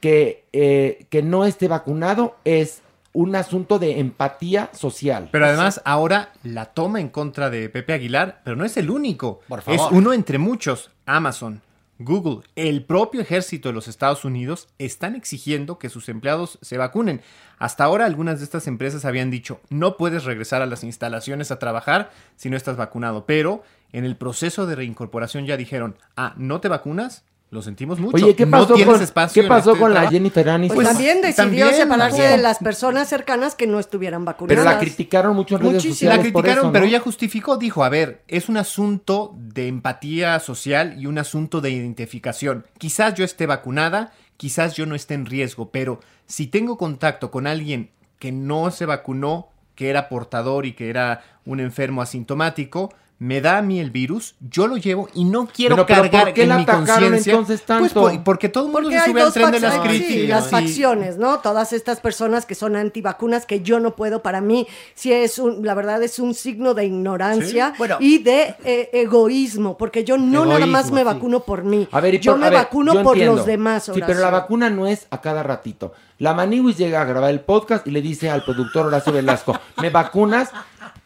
que, eh, que no esté vacunado es un asunto de empatía social. Pero además ahora la toma en contra de Pepe Aguilar, pero no es el único. Por favor. Es uno entre muchos. Amazon, Google, el propio ejército de los Estados Unidos están exigiendo que sus empleados se vacunen. Hasta ahora algunas de estas empresas habían dicho, no puedes regresar a las instalaciones a trabajar si no estás vacunado, pero en el proceso de reincorporación ya dijeron, ah, ¿no te vacunas? Lo sentimos mucho. Oye, ¿qué pasó, con, espacio ¿qué pasó este con la trabajo". Jennifer Aniston? Pues también decidió también, separarse también. de las personas cercanas que no estuvieran vacunadas. Pero la criticaron mucho en redes Muchísimo. sociales La por criticaron, eso, ¿no? pero ella justificó, dijo, a ver, es un asunto de empatía social y un asunto de identificación. Quizás yo esté vacunada, quizás yo no esté en riesgo, pero si tengo contacto con alguien que no se vacunó, que era portador y que era un enfermo asintomático, me da a mí el virus, yo lo llevo y no quiero Pero, pero, cargar ¿por qué en la mi conciencia. entonces tanto? Pues por- porque todo el mundo Porque se hay sube al dos tren de las facciones, críticas. sí, las facciones, ¿no? Todas estas personas que son antivacunas, que yo no puedo, para mí, sí es un, la verdad es un signo de ignorancia Sí. Bueno. y de eh, egoísmo, porque yo no nada más me sí. vacuno por mí, A ver, y yo por- me a ver, vacuno yo por entiendo. los demás. Sí, pero la Horacio. vacuna no es a cada ratito. La Maniwis llega a grabar el podcast y le dice al productor Horacio Velasco, ¿me vacunas?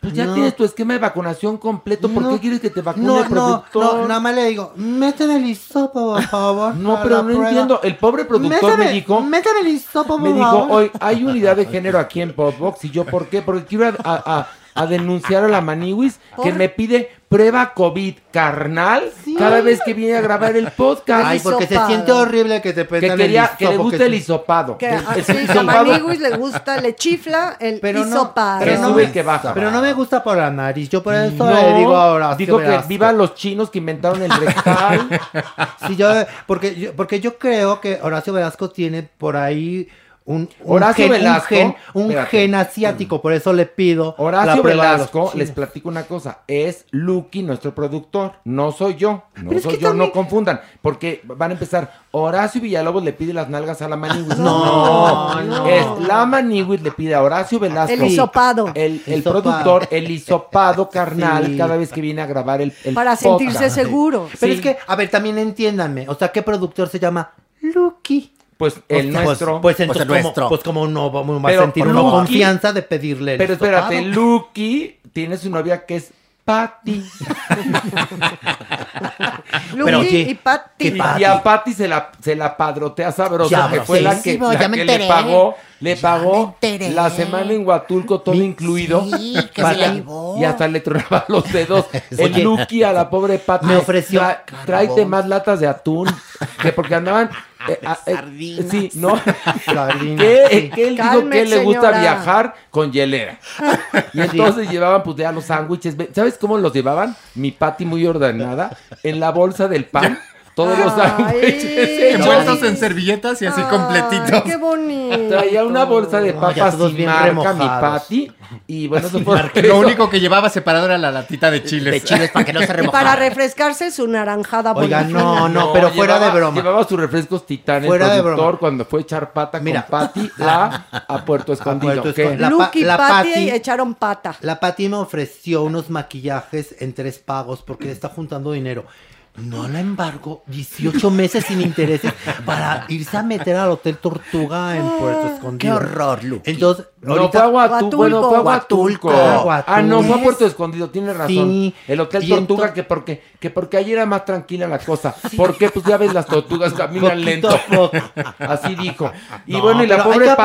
Pues ya No. tienes tu esquema de vacunación completo. ¿Por No. qué quieres que te vacune No, el no, productor? no, nada más le digo, méteme el hisopo, por favor. [LAUGHS] No, pero no prueba". entiendo. El pobre productor me dijo, el hisopo, me por dijo, favor. hoy hay unidad de género aquí en Podbox. Y yo, ¿por qué? Porque quiero a, a- a- a denunciar a la Maniwis que me pide prueba COVID carnal cada vez que viene a grabar el podcast. Ay, porque se siente horrible que te que prendan quería, el que le gusta que- el hisopado. Que El- sí, a hisopado- Maniguis le gusta, le chifla el Pero no, hisopado. pero no sube me- que baja. Pero no me gusta por la nariz. Yo por eso No, le digo ahora. dijo que vivan los chinos que inventaron el rectal. [LAUGHS] Sí, yo, porque, yo- porque yo creo que Horacio Velasco tiene por ahí un, un gen, Velasco, un, gen, un espérate. gen asiático, por eso le pido la Horacio Velasco, les platico una cosa, es Lucky nuestro productor, no soy yo, no Pero soy yo, también- no confundan, porque van a empezar, Horacio Villalobos le pide las nalgas a la Maniwis. No, no. es la Maniwis le pide a Horacio Velasco. El hisopado. El, el Hisopado. productor, el hisopado [LAUGHS] carnal, Sí. cada vez que viene a grabar el, el Para sentirse seguro. Pero Sí. es que, a ver, también entiéndanme. O sea, ¿qué productor se llama Lucky? Pues el Pues- nuestro. Pues, entonces, como, nuestro. pues como no vamos a sentir una confianza de pedirle el Pero espérate, hisopado. Lucky tiene su novia que es Patty. [LAUGHS] Lucky y Patty. ¿qué Y, a Patty se la, se la padrotea sabrosa, que fue la que, Sabrosísimo, la ya me que le pagó, le Ya pagó la semana en Huatulco, todo incluido. Sí, que para- [LAUGHS] se la llevó. y hasta le tronaba los dedos. [LAUGHS] El Lucky a la pobre Patty. me ofreció "Tra- Tráete más latas de atún. Que porque andaban. Eh, ah, eh, Sardinas. sí, ¿no? [LAUGHS] Sardinas, que, sí. que él dijo Calme, que le gusta viajar con hielera. [LAUGHS] Y entonces llevaban pues ya los sándwiches. ¿Sabes cómo los llevaban? Mi Patty muy ordenada. En la bolsa del pan. Todos los sándwiches. Envueltos en servilletas y así Ay, completitos. qué bonito. Traía una bolsa de No, papas todos sin bien marca, mi. Patty. Y bueno, eso fue Lo único que llevaba separado era la latita de chiles. De chiles para que no se Y para remojara. refrescarse su naranjada Oiga, no, no, pero fuera llevaba- de broma. Llevaba sus refrescos titán Fuera de broma. cuando fue a echar pata Mira. con Patty [LAUGHS] a, a Puerto Escondido. Escondido. La Lucky y la Patty Patty- echaron pata. La Pati me ofreció unos maquillajes en tres pagos porque está juntando dinero. No la embargo 18 meses sin intereses para irse a meter al Hotel Tortuga en Puerto Escondido. Qué horror, Lucky. Entonces, No ahorita- fue a Huatu- Huatulco. bueno, fue a Huatulco. Huatulco. Ah, no, fue a. Puerto Escondido, tiene razón. Sí. El Hotel Y Tortuga, que porque, que porque ayer era más tranquila la cosa. ¿Por qué? Pues ya ves, las tortugas caminan Poquito lento. poco. Así dijo. Y No, bueno, y la pobre a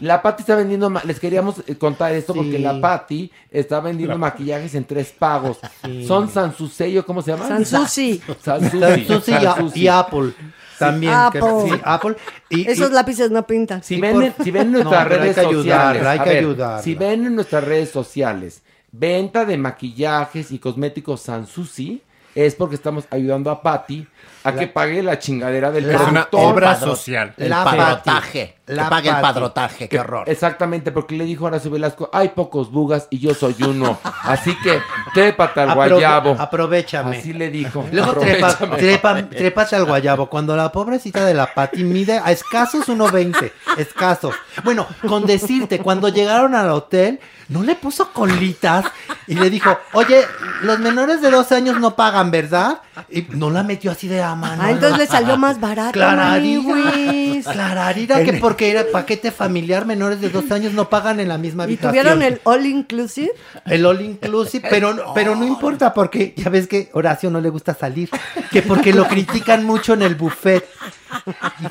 la Patty está vendiendo, les queríamos eh, contar esto porque Sí. la Patty está vendiendo [LAUGHS] maquillajes en tres pagos. Sí. Son Sansuseyo, ¿cómo se llama? [LAUGHS] Sansusi. Sansusi. Susi y, Sansusi. y Apple. También. que- Apple. sí, Apple. Y, Esos y- lápices no pintan. Si ven, por- en- si ven en [LAUGHS] No, nuestras pero hay redes que ayudarla, sociales, hay a que ver, ayudarla. si ven en nuestras redes sociales venta de maquillajes y cosméticos Sansusi, es porque estamos ayudando a Patty a que pague la chingadera del La- Es una obra social. El La padrotaje. Que pague el padrotaje, qué horror. Exactamente, porque le dijo Horacio Velasco, hay pocos bugas y yo soy uno. Así que trépate al Aprove- guayabo. Aprovechame. Así le dijo. Luego trepa, trepa, al guayabo. Cuando la pobrecita de la Pati mide a escasos 1.20. Escasos. Bueno, con decirte, cuando llegaron al hotel, no le puso colitas y le dijo, oye, los menores de 12 años no pagan, ¿verdad? Y no la metió así de a mano. Ah, entonces le salió más [LAUGHS] barato. Gratis. Clararira que porque era paquete familiar menores de dos años no pagan en la misma ¿Y habitación. tuvieron el all inclusive? El all inclusive, pero, pero no importa porque ya ves que Horacio no le gusta salir, que porque lo critican mucho en el buffet.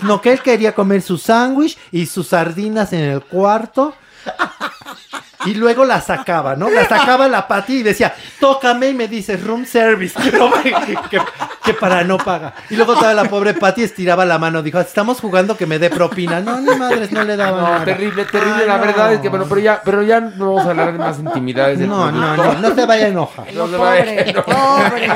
No, que él quería comer su sándwich y sus sardinas en el cuarto. [LAUGHS] Y luego la sacaba, ¿no? La sacaba la pati y decía, tócame y me dice room service. [LAUGHS] No, que, que para no paga. Y luego toda la pobre Pati estiraba la mano, dijo, estamos jugando que me dé propina. No, ni madres, no le daba No, nada. terrible, terrible. Ay, la no. verdad es que, bueno, pero ya, pero ya no vamos a hablar de más intimidades. del No, no, no, no se vaya a enojar. No a enojar. Pobre, pobre.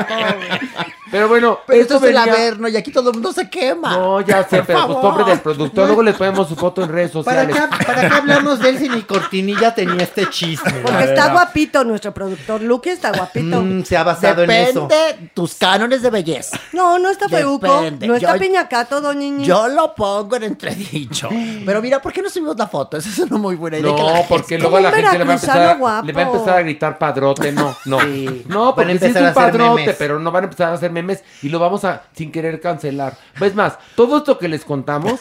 Pero bueno, Pero esto esto es el Averno y aquí todo el mundo se quema. No, ya sé, Por pero pues favor. pobre del productor. Luego le ponemos su foto en redes ¿Para sociales. qué, ¿Para qué hablamos de él si ni cortinilla tenía este chisme? Porque está guapito nuestro productor. Lucky está guapito. Mm, se ha basado en eso. Depende tus cánones de belleza. No, no está feuco. No está Yo- piñacato, doñiñi. Yo lo pongo en entredicho. Pero mira, ¿por qué no subimos la foto? Esa es una muy buena idea. la No, porque luego la un gente le va, a empezar, guapo. le va a empezar a gritar padrote. No, no. No, porque sí es a un padrote, memes. pero no van a empezar a hacer memes y lo vamos a, sin querer, cancelar. Es más, todo esto que les contamos,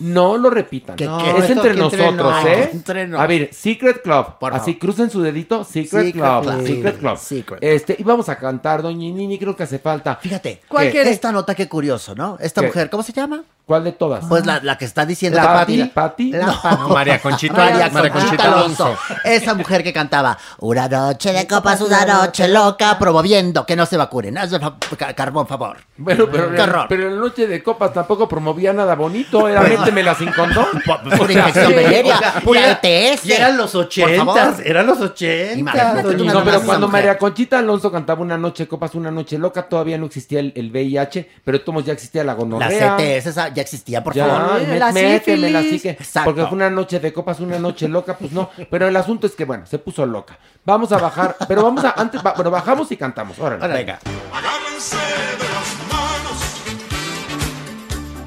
no lo repitan. ¿Qué, No, qué? es entre nosotros, nos, ¿eh? A ver, Secret Club. Por Así crucen su dedito, Secret, Secret Club. Club. Secret Club. Secret. Este, y vamos a cantar, doña Nini, creo que hace falta. Fíjate, ¿Cuál quieres? esta nota qué curioso, ¿no? Esta ¿Qué? mujer, ¿cómo se llama? ¿Cuál de todas? Pues la, la que está diciendo ¿La la Pati? Pati. ¿Pati? La No. María Conchita- María, María Conchita Conchita Alonso. Alonso. Esa mujer que cantaba Una noche de copas, una noche loca, promoviendo que no se vacunen. Haz el fa- ca- carbón, favor. Bueno, pero, Qué horror. pero en la noche de copas tampoco promovía nada bonito. Era métemela sin condón. [LAUGHS] Pura infección venérea, y era- ETS. Y eran los Por ochentas, eran los ochentas. No, pero cuando. María Conchita Alonso cantaba Una noche de copas, una noche loca, todavía no existía el, el VIH, pero todos ya existía la La gonorrea. CTS esa ya existía, por Ya, favor. mé- La métemela, así que, porque fue una noche de copas, una noche loca, pues no. Pero el asunto es que, bueno, se puso loca. Vamos a bajar, pero vamos a, antes, va- bueno, bajamos y cantamos. Órale. Venga. Agárrense de las manos.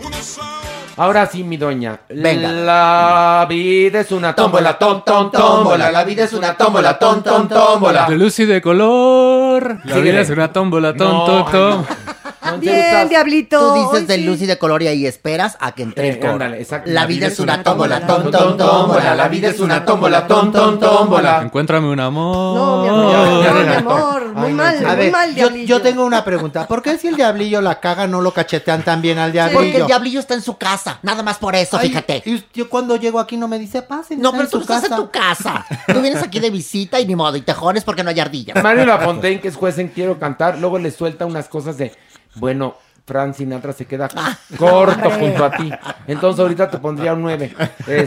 Unos a otros. Ahora sí, mi doña. Venga. La vida es una tómbola, ton, ton, tómbola. La vida es una tómbola, ton, ton, tómbola. De luz y de color. La vida es una tómbola, ton, No, ton, ay, ton. no. No, Bien, estás- diablito. Tú dices Hoy de sí. luz y de color y ahí esperas a que entre el Eh, coro. ándale, exacto. La vida es una tómbola, tómbola. La vida es una tómbola, tómbola. Encuéntrame un amor. No, mi amor, no, mi amor. Muy Ay, no, mal, sí. A muy ver, mal, yo, diablillo. yo tengo una pregunta. ¿Por qué si el diablillo la caga no lo cachetean también al diablillo? Porque el diablillo está en su casa, nada más por eso, Ay, fíjate. Y yo cuando llego aquí no me dice, pasen. No, está pero en tú su estás en casa". tu casa. Tú vienes aquí de visita y ni modo, y tejones porque no hay ardillas. Mario Lafontaine, que es juez en Quiero Cantar, luego le suelta unas cosas de, bueno, Fran Sinatra se queda corto Hombre. [LAUGHS] junto a ti. Entonces ahorita te pondría un 9.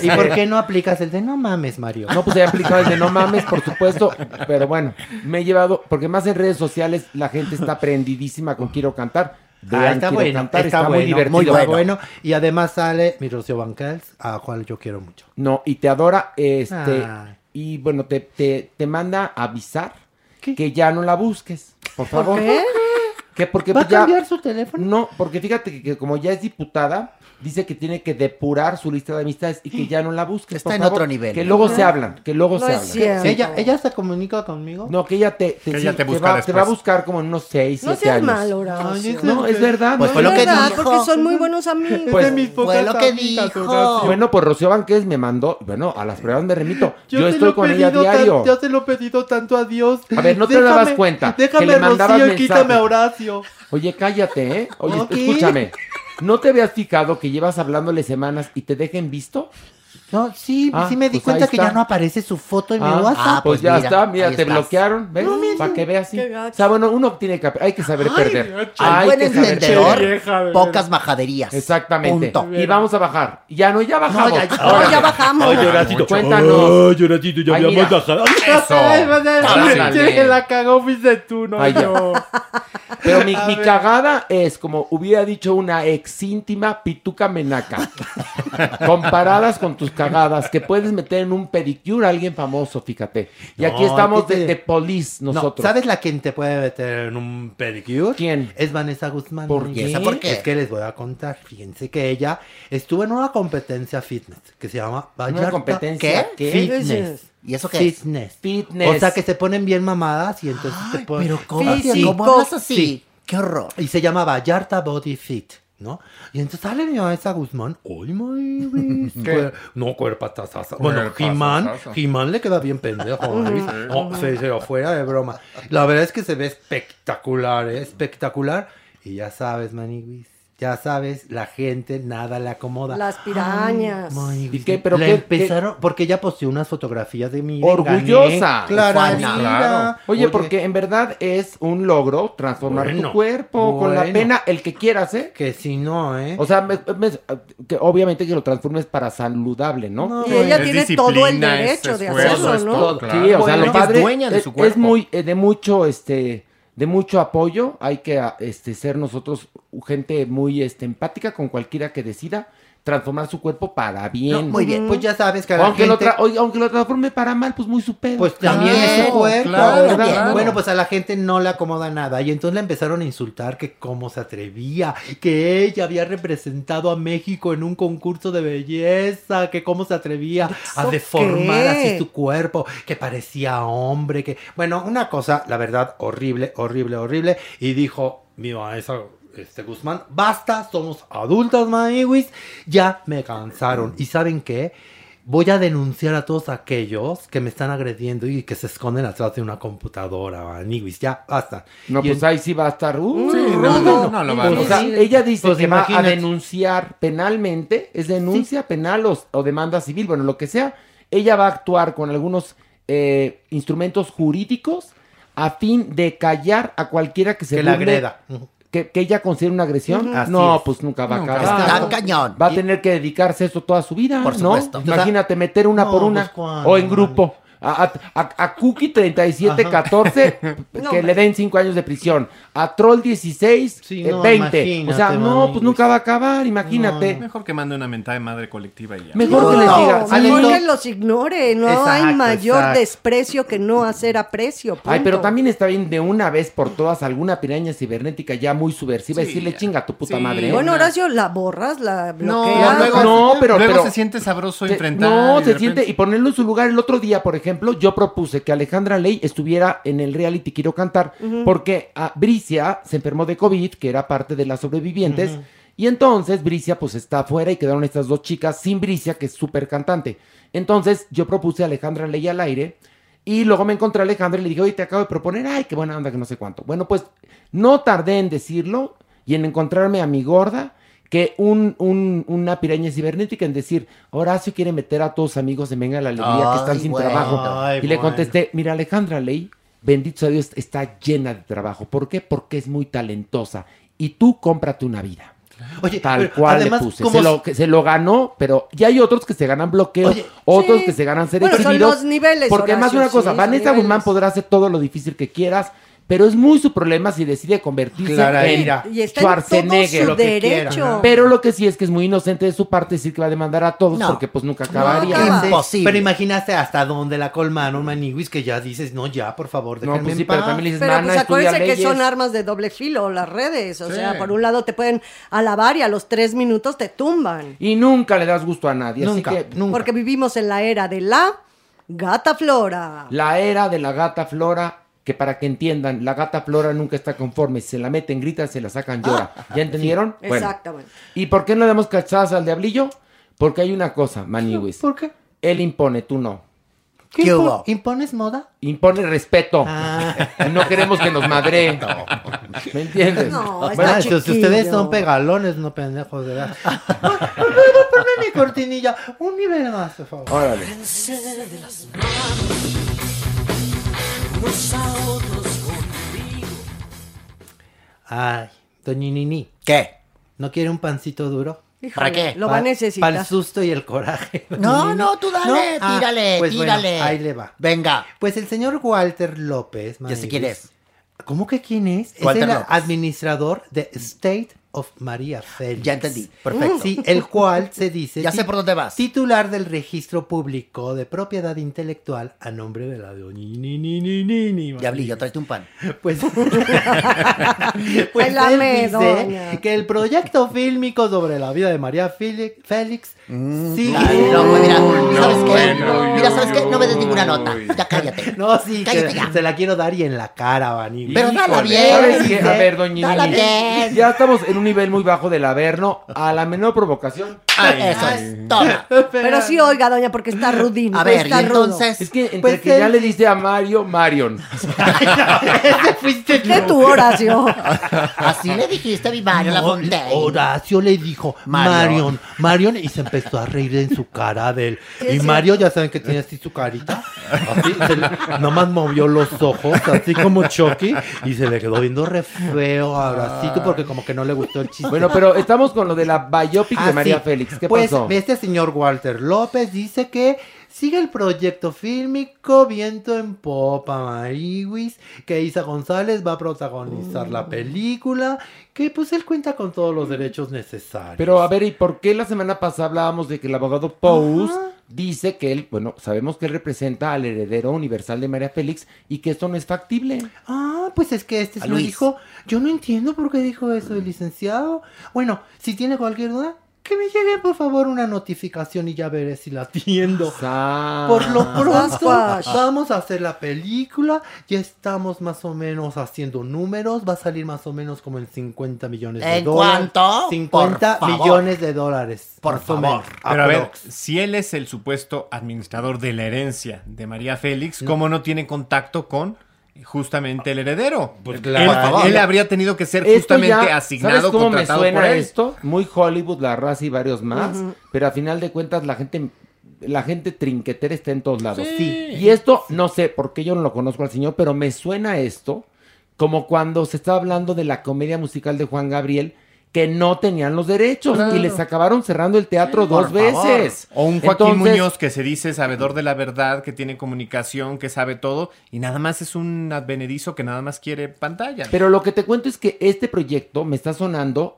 ¿Y por qué no aplicas el de no mames, Mario? No, pues he aplicado el de no mames, por supuesto. Pero bueno, me he llevado, porque más en redes sociales la gente está prendidísima con Quiero Cantar. Vean, Ah, está bueno, Cantar, está, muy bueno, divertido. muy bueno. Y además sale mi Rocío Banquels, a cual yo quiero mucho. No, y te adora, este, Ah. y bueno, te, te, te manda a avisar que ya no la busques, por favor. ¿Por qué? Que porque ¿Va a pues ya- cambiar su teléfono? No, porque fíjate que, que como ya es diputada, dice que tiene que depurar su lista de amistades y que ya no la busques. Está por en favor. otro nivel. Que luego No. se hablan, que luego No se es hablan. cierto. ¿Ella, ¿Ella se comunica conmigo? No, que ella te, te, Que ella te te busca va, te va a buscar como en unos 6, No 7 seas años. malo, Horacio. No, es verdad. Pues no fue lo que verdad. dijo. porque son muy buenos amigos. Pues- de mis Fue lo que dijo. Bueno, pues Rocío Banqués me mandó, bueno, a las pruebas me remito. Yo, lo estoy con ella tan- diario. yo se lo he pedido tanto a Dios. A ver, no te dabas cuenta que Déjame le mandabas Rocío y quítame mensajes. a Horacio. Oye, cállate, ¿eh? Oye, escúchame. ¿No te habías fijado que llevas hablándole semanas y te dejen visto? No, sí, Ah, sí me di pues cuenta que está. ya no aparece su foto en mi Ah, WhatsApp. ah, pues, pues ya mira, está, mira, te estás. bloquearon, ¿ves? No, mira, Para que veas, sí. O sea, bueno, uno tiene que, hay que saber perder. gacho. Al Hay buen que saber entendedor, perder. vieja, pocas majaderías. Exactamente. Punto. Y vamos a bajar. Ya no, ya bajamos. No, ya-. No, ya bajamos. Ay, Horacito. Cuéntanos. Ay, Horacito, ya Ay, habíamos bajado. Eso. Ay, la cagó fuiste tú, no Ay, ya. yo. Pero mi, A mi cagada es como hubiera dicho una ex íntima pituca menaca. [LAUGHS] comparadas con tus cagadas que puedes meter en un pedicure a alguien famoso, fíjate. Y aquí estamos ¿qué te- de, de police No, nosotros. ¿Sabes la que te puede meter en un pedicure? ¿Quién? Es Vanessa Guzmán. ¿Por ¿Y qué? por qué? Es que les voy a contar. Fíjense que ella estuvo en una competencia fitness que se llama Vallarta competencia ¿Qué? Fitness. ¿Y eso qué es? Fitness. Fitness. O sea que se ponen bien mamadas y entonces te ponen. Pero ¿cómo. ¿cómo hablas así? Sí. Qué horror. Y se llama Vallarta Body Fit. ¿No? Y entonces sale mi maestra Guzmán, ¡ay! [LAUGHS] ¿Qué? Cuer- No, cuerpatazaza. Bueno. Jimán, Jimán le queda bien pendejo. [LAUGHS] No, se, se- fuera de broma. La verdad es que se ve espectacular, ¿eh? Espectacular. Y ya sabes, Maniwis, ya sabes, la gente nada le acomoda. Las pirañas. Maniwis, ¿Y qué? ¿Pero le qué- empezaron, porque ella posteó unas fotografías de mí. Orgullosa. Claro, Claro. Oye, porque en verdad es un logro transformar Bueno, tu cuerpo con la pena, el que quieras, ¿eh? Que si no, ¿eh? O sea, me- me- que obviamente que lo transformes para saludable, ¿no? Y ella tiene todo el derecho de hacerlo, ¿no? Todo. Sí, o sea, lo Ella es padre dueña de es, su es cuerpo. muy eh, de mucho este de mucho apoyo, hay que este ser nosotros gente muy este empática con cualquiera que decida transformar su cuerpo para bien. No, muy bien, pues ya sabes que a la aunque lo gente- tra- oiga, aunque lo transforme para mal, pues muy su pedo. Pues también Claro, es su cuerpo, claro, ¿verdad? claro. Bueno, pues a la gente no le acomoda nada. Y entonces le empezaron a insultar que cómo se atrevía, que ella había representado a México en un concurso de belleza, que cómo se atrevía a ¿Eso deformar qué? así su cuerpo, que parecía hombre, que... Bueno, una cosa, la verdad, horrible, horrible, horrible. Y dijo, mi maestra este Guzmán, basta, somos adultas, Maniwis, ya me cansaron. ¿Y saben qué? Voy a denunciar a todos aquellos que me están agrediendo y que se esconden atrás de una computadora, Maniwis, ya, basta. No, Y pues en- ahí sí va a estar. uh, Sí, no, no, no lo va a O sea, decir. ella dice Pues que va a denunciar penalmente, es denuncia penal o, o demanda civil, bueno, lo que sea. Ella va a actuar con algunos eh, instrumentos jurídicos a fin de callar a cualquiera que se Que la agreda. Que, que ella considere una agresión. No, es. pues nunca va a acabar. Está ¿no? cañón. Va a tener que dedicarse a eso toda su vida. Por ¿no? supuesto. Imagínate meter una No, por una. pues, ¿cuándo, o en grupo. A, a, a- a Cookie 3714 [LAUGHS] No, que hombre. le den 5 años de prisión. A Troll 16 Sí, eh, no, 20. O sea, no, mami. pues nunca va a acabar, imagínate. Mejor que mande una mentada de madre colectiva y ya. Mejor que les diga, No, "Salen mejor dos". que los ignore. No hay mayor exacto. desprecio que no hacer aprecio. Ay, pero también está bien de una vez por todas alguna piraña cibernética ya muy subversiva Sí, decirle chinga a tu puta sí. madre. ¿eh? Bueno, Horacio, la borras, la No, bloqueas. luego, no, pero- luego pero- se siente sabroso Te- enfrentar. No, se siente y ponerlo en su lugar. El otro día, por ejemplo, yo propuse que Alejandra Ley estuviera en el reality Quiero Cantar porque a Bricia se enfermó de COVID, que era parte de las sobrevivientes. Y entonces Bricia pues está afuera y quedaron estas dos chicas sin Bricia, que es súper cantante. Entonces yo propuse a Alejandra Ley al aire y luego me encontré a Alejandra y le dije, oye, te acabo de proponer, ay, qué buena onda, que no sé cuánto. Bueno, pues no tardé en decirlo y en encontrarme a mi gorda que un, un- una piraña cibernética en decir, Horacio quiere meter a todos amigos en Venga la Alegría que están sin bueno. trabajo. Ay, y le bueno. contesté, mira, Alejandra Ley, bendito sea Dios, está llena de trabajo. ¿Por qué? Porque es muy talentosa. Y tú cómprate una vida. Oye, Tal cual además, le puse. Se lo, que se lo ganó, pero ya hay otros que se ganan bloqueo, otros sí. que se ganan ser Bueno, son exhibidos. los niveles, Porque además Horacio, una cosa, sí, Vanessa son Guzmán podrá hacer todo lo difícil que quieras, pero es muy su problema si decide convertirse Clara en ira. Y está en todo Schwarzenegger. su lo que derecho. Pero lo que sí es que es muy inocente de su parte decir que va a demandar a todos No. porque pues nunca acabaría. Imposible. Pero imagínate hasta dónde la colmaron, Maniwis, que ya dices, no, ya, por favor, No, déjenme pues en sí, pero también le dices, Pero pues acuérdense que leyes. son armas de doble filo las redes. O Sí. sea, por un lado te pueden alabar y a los tres minutos te tumban. Y nunca le das gusto a nadie. Nunca, así que Porque vivimos en la era de la gata flora. la era de la gata Flora, que para que entiendan, la gata Flora nunca está conforme. Se la meten, grita, se la sacan, llora. ¿Ya entendieron? Bueno. Exactamente. ¿Y por qué no le damos cachadas al diablillo? Porque hay una cosa, Maniwis. ¿Por qué? Él impone, tú no. ¿Qué, ¿Qué impo- hubo? ¿Impones moda? Impone respeto. Ah. [LAUGHS] No queremos que nos madre. [LAUGHS] ¿Me entiendes? No, Bueno, si ustedes son pegalones, no pendejos, de verdad. [LAUGHS] Ponme mi cortinilla, un nivel más, por favor. Órale. De las manos, unos a otros conmigo. Ay, doña Nini. ¿Qué? ¿No quiere un pancito duro? Híjole, ¿Para qué? lo va a necesitar. Para el susto y el coraje. [LAUGHS] No, no, tú dale, Ah, tírale, pues bueno, tírale. ahí le va. Venga. Pues el señor Walter López. Ya sé quién es. ¿Cómo que quién es? Walter es el López. administrador de State of María Félix. Ya entendí, perfecto. Sí, el cual se dice... Ya sé por dónde vas. Titular del registro público de propiedad intelectual a nombre de la doña. Diablillo, tráete un pan. Pues, [LAUGHS] pues la él me, dice que el proyecto fílmico sobre la vida de María Félix, Félix Sí. Ay, no, pues mira, ¿sabes qué? bueno, mira, ¿sabes qué? No me des ninguna nota. Ya cállate. [LAUGHS] No, sí, Cállate ya. se la quiero dar y en la cara, Vani. Pero dala bien. ¿Sabes qué? A ver, doña Dala bien. Ya estamos en un nivel muy bajo del Averno. A la menor provocación. Eso es. Toma. [LAUGHS] Pero sí, oiga, doña, porque está rudín. A ver, está y rudo. entonces. Es que entre Pues que ya él- le dice a Mario, Marion. ¿Qué tú, Horacio? Así le dijiste a mi Mario la No, Fontaine. Horacio le dijo Marion. Marion, Marion, y se empezó a reír en su cara de él. [LAUGHS] Y. Mario, ya saben que tiene así su carita. Así, se le- nomás movió los ojos, así como Chucky, y se le quedó viendo re feo a Horacito porque como que no le gustó el chiste. Bueno, pero estamos con lo de la biopic de Ah, María sí. Félix. ¿Qué pues, pasó? Este señor Walter López dice que sigue el proyecto fílmico Viento en Popa Marihuis, que Isa González va a protagonizar la película, que pues él cuenta con todos los derechos necesarios. Pero a ver, ¿y por qué la semana pasada hablábamos de que el abogado Pous dice que él, bueno, sabemos que él representa al heredero universal de María Félix y que esto no es factible? Ah, pues es que este señor Luis. dijo, yo no entiendo por qué dijo eso el licenciado. Bueno, si tiene cualquier duda, que me llegue por favor una notificación y ya veré si la atiendo. Por lo pronto, vamos a hacer la película. Ya estamos más o menos haciendo números. Va a salir más o menos como en 50 millones de ¿En dólares. cuánto? 50 Por favor. millones de dólares. Por favor. Pero a ver, si él es el supuesto administrador de la herencia de María Félix, ¿cómo no tiene contacto con justamente el heredero? Pues él, claro. Por favor. él habría tenido que ser Esto justamente ya, asignado, ¿Sabes cómo me contratado suena por él. esto? Muy Hollywood, La Raza y varios más. Pero a final de cuentas la gente... La gente trinquetera está en todos lados. Sí. Y esto, no sé, porque yo no lo conozco al señor, pero me suena esto como cuando se estaba hablando de la comedia musical de Juan Gabriel, que no tenían los derechos Claro. y les acabaron cerrando el teatro dos veces. O un Joaquín Entonces, Muñoz que se dice sabedor de la verdad, que tiene comunicación, que sabe todo, y nada más es un advenedizo que nada más quiere pantalla. Pero lo que te cuento es que este proyecto me está sonando.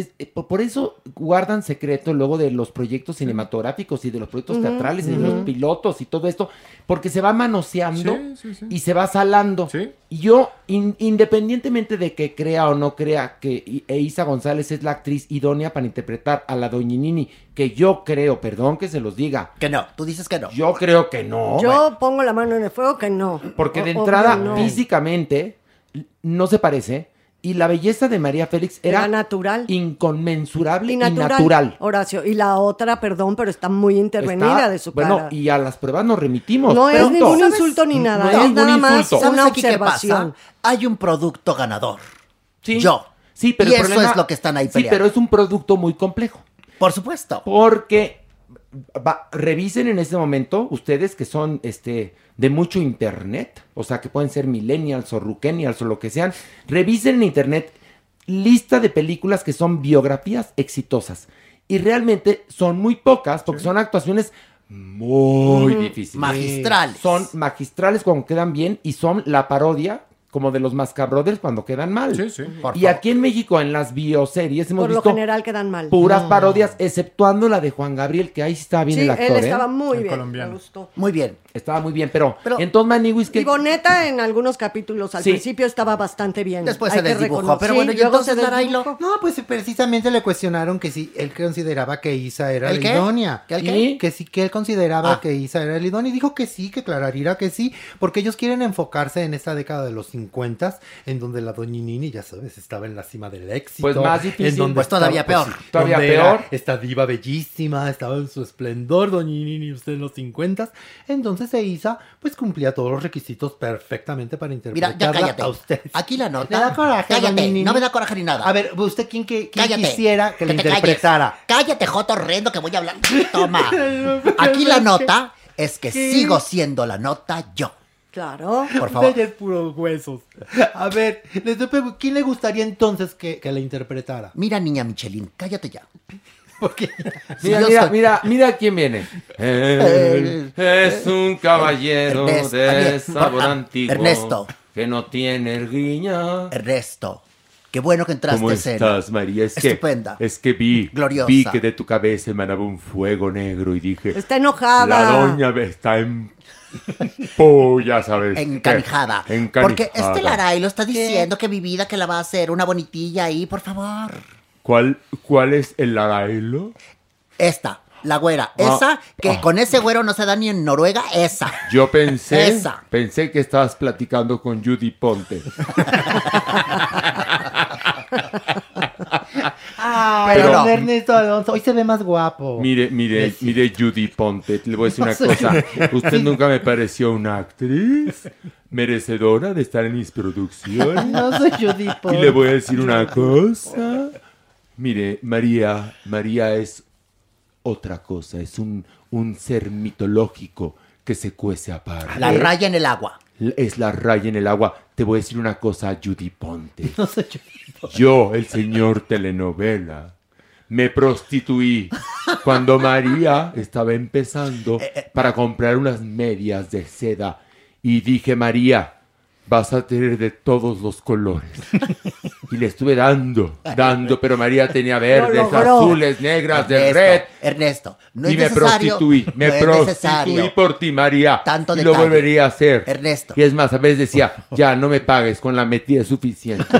Es- eh, por eso guardan secreto luego de los proyectos cinematográficos y de los proyectos teatrales y de los pilotos y todo esto, porque se va manoseando Sí, sí, sí. y se va salando. Y yo, in- independientemente de que crea o no crea que I- e Isa González es la actriz idónea para interpretar a la Doñinini, que yo creo, perdón que se los diga. Que no, tú dices que no. Yo creo que no. Yo pongo la mano en el fuego que no. Porque de entrada, no. físicamente, no se parece. Y la belleza de María Félix era, Era natural. inconmensurable y Y natural. natural, Horacio. Y la otra, perdón, pero está muy intervenida Está- de su bueno, cara. y a las pruebas nos remitimos. No es ningún ¿Sabes? insulto ni nada, No es nada más una ¿Sabes aquí qué observación. pasa? Hay un producto ganador. Sí. Yo. Sí, pero y el eso problema- es lo que están ahí Sí, peleando. pero es un producto muy complejo. Por supuesto. Porque va- revisen en este momento, ustedes que son este de mucho internet, o sea que pueden ser millennials o ruquenials o lo que sean, revisen en internet lista de películas que son biografías exitosas. Y realmente son muy pocas porque son actuaciones muy difíciles. Magistrales. Son magistrales cuando quedan bien y son la parodia como de los Mascabrothers cuando quedan mal. Sí, sí. Por y favor. aquí en México, en las bioseries, hemos Por lo visto general quedan mal. puras No. parodias, exceptuando la de Juan Gabriel, que ahí sí estaba bien Sí, el actor. él ¿eh? estaba muy El bien. colombiano. Me gustó. Muy bien. Estaba muy bien, pero, Pero- entonces Maniwis que Y Boneta en algunos capítulos al Sí. principio estaba bastante bien. Después Hay se desdibujó, pero Sí, bueno, y luego entonces, se Narailo. No, pues precisamente le cuestionaron que si él consideraba que Isa era ¿El la qué? idónea. ¿Que el Y qué? Que sí, que él consideraba Ah. que Isa era la idónea. Y dijo que sí, que clararía que sí, porque ellos quieren enfocarse en esta década de los 50, en donde la doñinini, ya sabes, estaba en la cima del éxito. Pues más difícil. En donde Pues todavía estaba, peor. Todavía donde era peor. esta diva bellísima, estaba en su esplendor, doñinini, usted en los 50. Entonces Isa, pues cumplía todos los requisitos perfectamente para Mira, interpretarla ya cállate. a usted. Aquí la nota. [LAUGHS] Me da coraje, Cállate, doñinini. no me da coraje ni nada. A ver, ¿usted quién, que- quién Cállate. quisiera que, le te calles. interpretara? Cállate, Joto horrendo, que voy a hablar. [LAUGHS] Toma. Aquí la nota es que ¿Qué? sigo siendo la nota yo. Claro. Por [LAUGHS] favor. Es puros huesos. A ver, les ¿quién le gustaría entonces que, que le interpretara? Mira, niña Michelin, cállate ya. [LAUGHS] Porque [LAUGHS] Mira, mira, soy- mira, mira quién viene. Él es un caballero Ernesto, de sabor ah, antiguo. Ernesto. Que no tiene erguiña. Ernesto, qué bueno que entraste ¿Cómo estás, María? Es que, Estupenda. es que vi, Gloriosa. vi que de tu cabeza emanaba un fuego negro y dije, Está enojada. la doña está en... [LAUGHS] Oh, ya sabes. Encanijada. que- encanijada. Porque este Larailo está diciendo que mi vida que la va a hacer una bonitilla ahí, por favor. ¿Cuál, ¿Cuál es el larailo? Esta. La güera. Ah. Esa, que con ese güero no se da ni en Noruega, esa. Yo pensé, Esa. pensé que estabas platicando con Judy Ponte. [LAUGHS] Ay, Pero- don Ernesto Alonso, hoy se ve más guapo. Mire, mire, mire Judy Ponte, le voy a decir [LAUGHS] No una cosa. Usted nunca me pareció una actriz merecedora de estar en mis producciones. [LAUGHS] No soy Judy Y Ponte. le voy a decir una cosa. Mire, María, María es otra cosa, es un, un ser mitológico que se cuece aparte. La raya en el agua. Es la raya en el agua. Te voy a decir una cosa, Judy Ponte. [LAUGHS] No soy Judy Ponte. Yo, el señor telenovela, me prostituí cuando María estaba empezando para comprar unas medias de seda. Y dije, María, vas a tener de todos los colores. Y le estuve dando, dando, pero María tenía verdes, azules, negras, de red. Ernesto, no y es me necesario- prostituí, me no es prostituí por ti, María. Tanto y lo detalle. volvería a hacer. Ernesto. Y es más, a veces decía, ya no me pagues, con la metida es suficiente. [LAUGHS]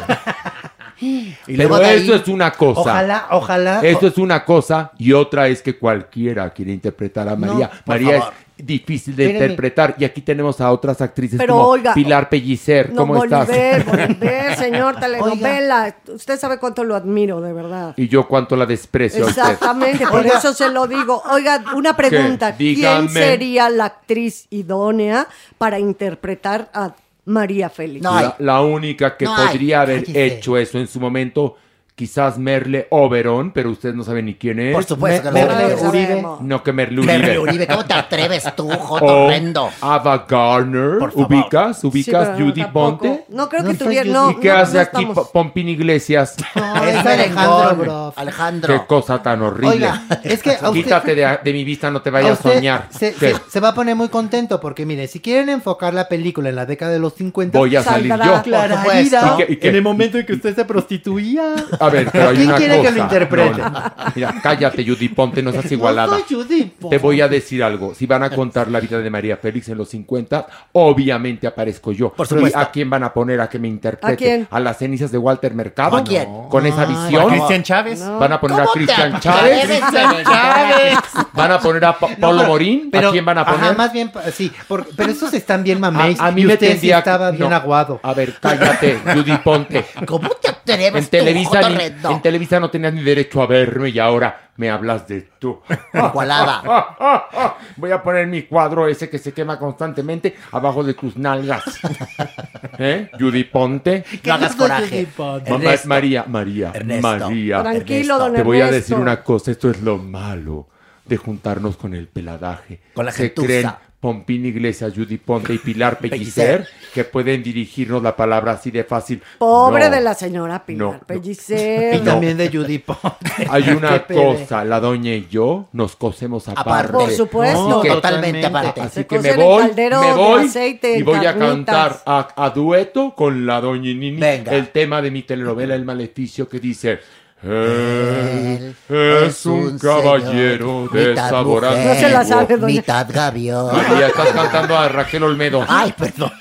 Y Pero ahí- esto es una cosa. Ojalá, ojalá. Esto es una cosa y otra es que cualquiera quiere interpretar a María. María es difícil de interpretar y aquí tenemos a otras actrices Pero, como Pilar Pellicer. No, ¿Cómo estás? Bolívar, [LAUGHS] señor telenovela. Usted sabe cuánto lo admiro, de verdad. Y yo cuánto la desprecio a usted. Exactamente, [LAUGHS] por Oiga. eso se lo digo. Oiga, una pregunta. ¿Quién sería la actriz idónea para interpretar a María Félix? la, la única que No hay. podría haber Cállese. hecho eso en su momento, quizás Merle Oberon, pero ustedes no saben ni quién es. Por supuesto que no Merle. Uribe. No, que Merle Uribe. Merle Uribe, ¿cómo te atreves tú, [LAUGHS] joto horrendo? Ava Garner. Por favor. ¿Ubicas? ¿Ubicas Judy tampoco. Ponte? No creo No que soy tuviera. No, ¿Y qué no, hace no aquí estamos- Pompín Iglesias? [LAUGHS] es Alejandro Broff. Alejandro. Qué cosa tan horrible. Oiga, es que a usted- Quítate de, de mi vista, no te vayas a usted soñar. Se, ¿Qué? se- se va a poner muy contento porque, mire, si quieren enfocar la película en la década de los 50, Voy a salir yo. Por supuesto. ¿Y qué- y qué? en el momento en que usted se prostituía. [LAUGHS] A ver, pero hay ¿Quién una quiere que lo interprete? No, no. Mira, cállate, Judy Ponte, no seas igualada. No soy Judy Ponte. Te voy a decir algo. Si van a contar la vida de María Félix en los 50, obviamente aparezco yo. Por supuesto. ¿Y ¿A quién van a poner a que me interprete? ¿A quién? las cenizas de Walter Mercado? ¿A quién? Con esa Ay, visión. ¿A Cristian Chávez? Van a poner a ¿Cómo te Cristian Chávez. Cristian Chávez? Van a poner a Pa- Paulo pero- Morín. Pero, ¿A quién van a ajá, poner? más bien, sí, por- pero esos están bien mamés. A, a mí y me usted sí tendría estaba bien no. aguado. A ver, cállate, Judy Ponte. [LAUGHS] ¿Cómo te atreves En Televisa, ni- en Televisa no tenías ni derecho a verme y ahora me hablas de tú. [LAUGHS] Igualada. [LAUGHS] Voy a poner mi cuadro ese que se quema constantemente abajo de tus nalgas. [LAUGHS] ¿Eh? Judy Ponte. No hagas coraje. Ma- Ernesto. María, María, Ernesto. María. Tranquilo, don Te voy a Ernesto. decir una cosa, esto es lo malo de juntarnos con el peladaje. Con la Se gentuza. creen Pompín Iglesias, Judy Ponte y Pilar [LAUGHS] Pellicer que pueden dirigirnos la palabra así de fácil. Pobre No. de la señora Pilar No, [LAUGHS] no. Y Pellicer. también de Judy Ponte. [LAUGHS] Hay una cosa, la doña y yo nos cosemos aparte. Aparte. Por supuesto. No, que- Totalmente aparte. Así Se que me voy, caldero me voy aceite, y voy a cantar a, a dueto con la doña Nini Venga. el tema de mi telenovela El Maleficio que dice Él es un caballero señor, de mitad sabor mujer, No se la sabe, antiguo. doña. Mitad gavión. María, estás cantando a Raquel Olmedo. Ay, perdón.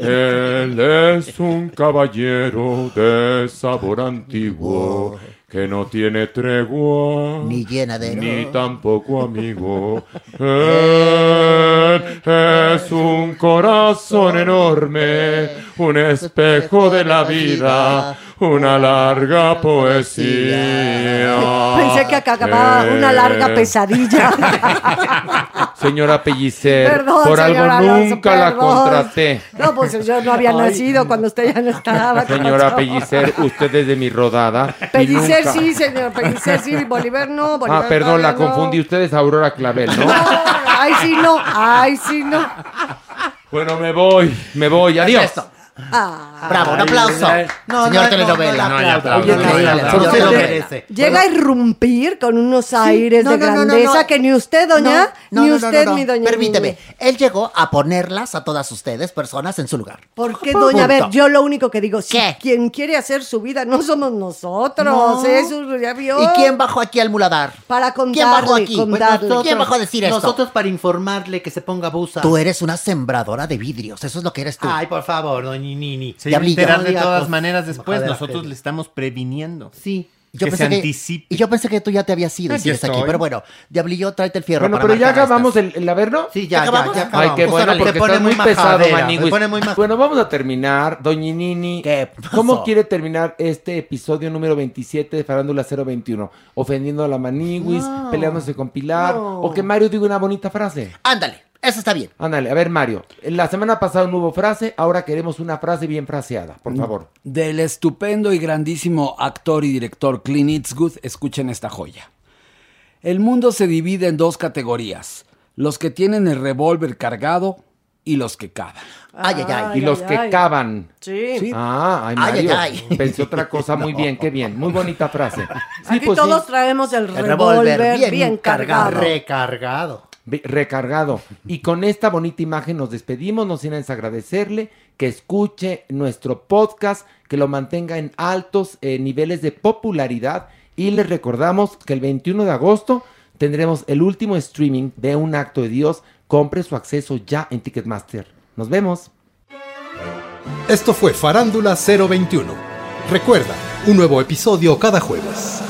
Él es un caballero de sabor antiguo que no tiene tregua Ni llenadero. ni tampoco amigo. [LAUGHS] Él es un corazón enorme, un espejo de la vida, una larga poesía. Pensé que acababa una larga pesadilla. [LAUGHS] Señora Pellicer, Perdón, por algo Alonso, nunca la contraté. No, pues yo no había nacido cuando usted ya no estaba. ¿qué Señora? [LAUGHS] Pellicer, usted es de mi rodada. Pellicer nunca- sí, señor Pellicer sí, Bolívar no, Bolívar Ah, perdón, la no. confundí. Usted es Aurora Clavel, ¿no? No, ay sí no, ay sí no. Bueno, me voy, me voy. Adiós. Ah. Bravo, un aplauso. No, Señor no, telenovela. no, No, Llega- merece. Llega a irrumpir con unos aires No, de no, no, no, grandeza no. que ni usted, doña, No, ni no, no, usted, no, no. mi doña. Permíteme. Él llegó a ponerlas a todas ustedes, personas, en su lugar. ¿Por qué, doña? A ver, yo lo único que digo, si ¿Qué? quien quiere hacer su vida no somos nosotros, No. eso ya vio. ¿Y quién bajó aquí al muladar? Para contarle, ¿Quién bajó aquí? Pues contarle. nosotros- ¿Quién bajó a decir esto? Nosotros para informarle que se ponga busa. Tú eres una sembradora de vidrios, eso es lo que eres tú. Ay, por favor, doña Nini. Se iba a Diablillo. enterar de todas cosas. maneras después. Nosotros le estamos previniendo. Sí, Yo que pensé se que- anticipe. Y yo pensé que tú ya te habías ido y Aquí sigues aquí. estoy. Pero bueno, Diablillo, tráete el fierro. Bueno, para pero ya acabamos el, el averno. Sí, ya, ya, ya Ay, acabamos. qué bueno, porque te pone muy pesado, me pone muy Bueno, vamos a terminar. Doñinini, ¿cómo quiere terminar este episodio número 27 de Farándula 021? ¿Ofendiendo a la Maniguis? No. ¿Peleándose con Pilar? No. ¿O que Mario diga una bonita frase? Ándale, eso está bien. Ándale, a ver, Mario. La semana pasada no hubo frase, ahora queremos una frase bien fraseada, por Mm. favor. Del estupendo y grandísimo actor y director Clint Eastwood, escuchen esta joya. El mundo se divide en dos categorías, los que tienen el revólver cargado y los que cavan. Ay, ay, ay. y los que cavan. Sí. Ah, ay, Ay, Mario. ay, ay. Pensé otra cosa muy [LAUGHS] bien, qué bien. Muy bonita frase. Sí, Aquí pues sí. todos traemos el, El revólver revólver bien, bien cargado. cargado. Recargado. Recargado. Y con esta bonita imagen nos despedimos, no sin antes agradecerle que escuche nuestro podcast, que lo mantenga en altos eh, niveles de popularidad y les recordamos que el 21 de agosto tendremos el último streaming de Un Acto de Dios. Compre su acceso ya en Ticketmaster. Nos vemos. Esto fue Farándula 021. Recuerda, un nuevo episodio cada jueves.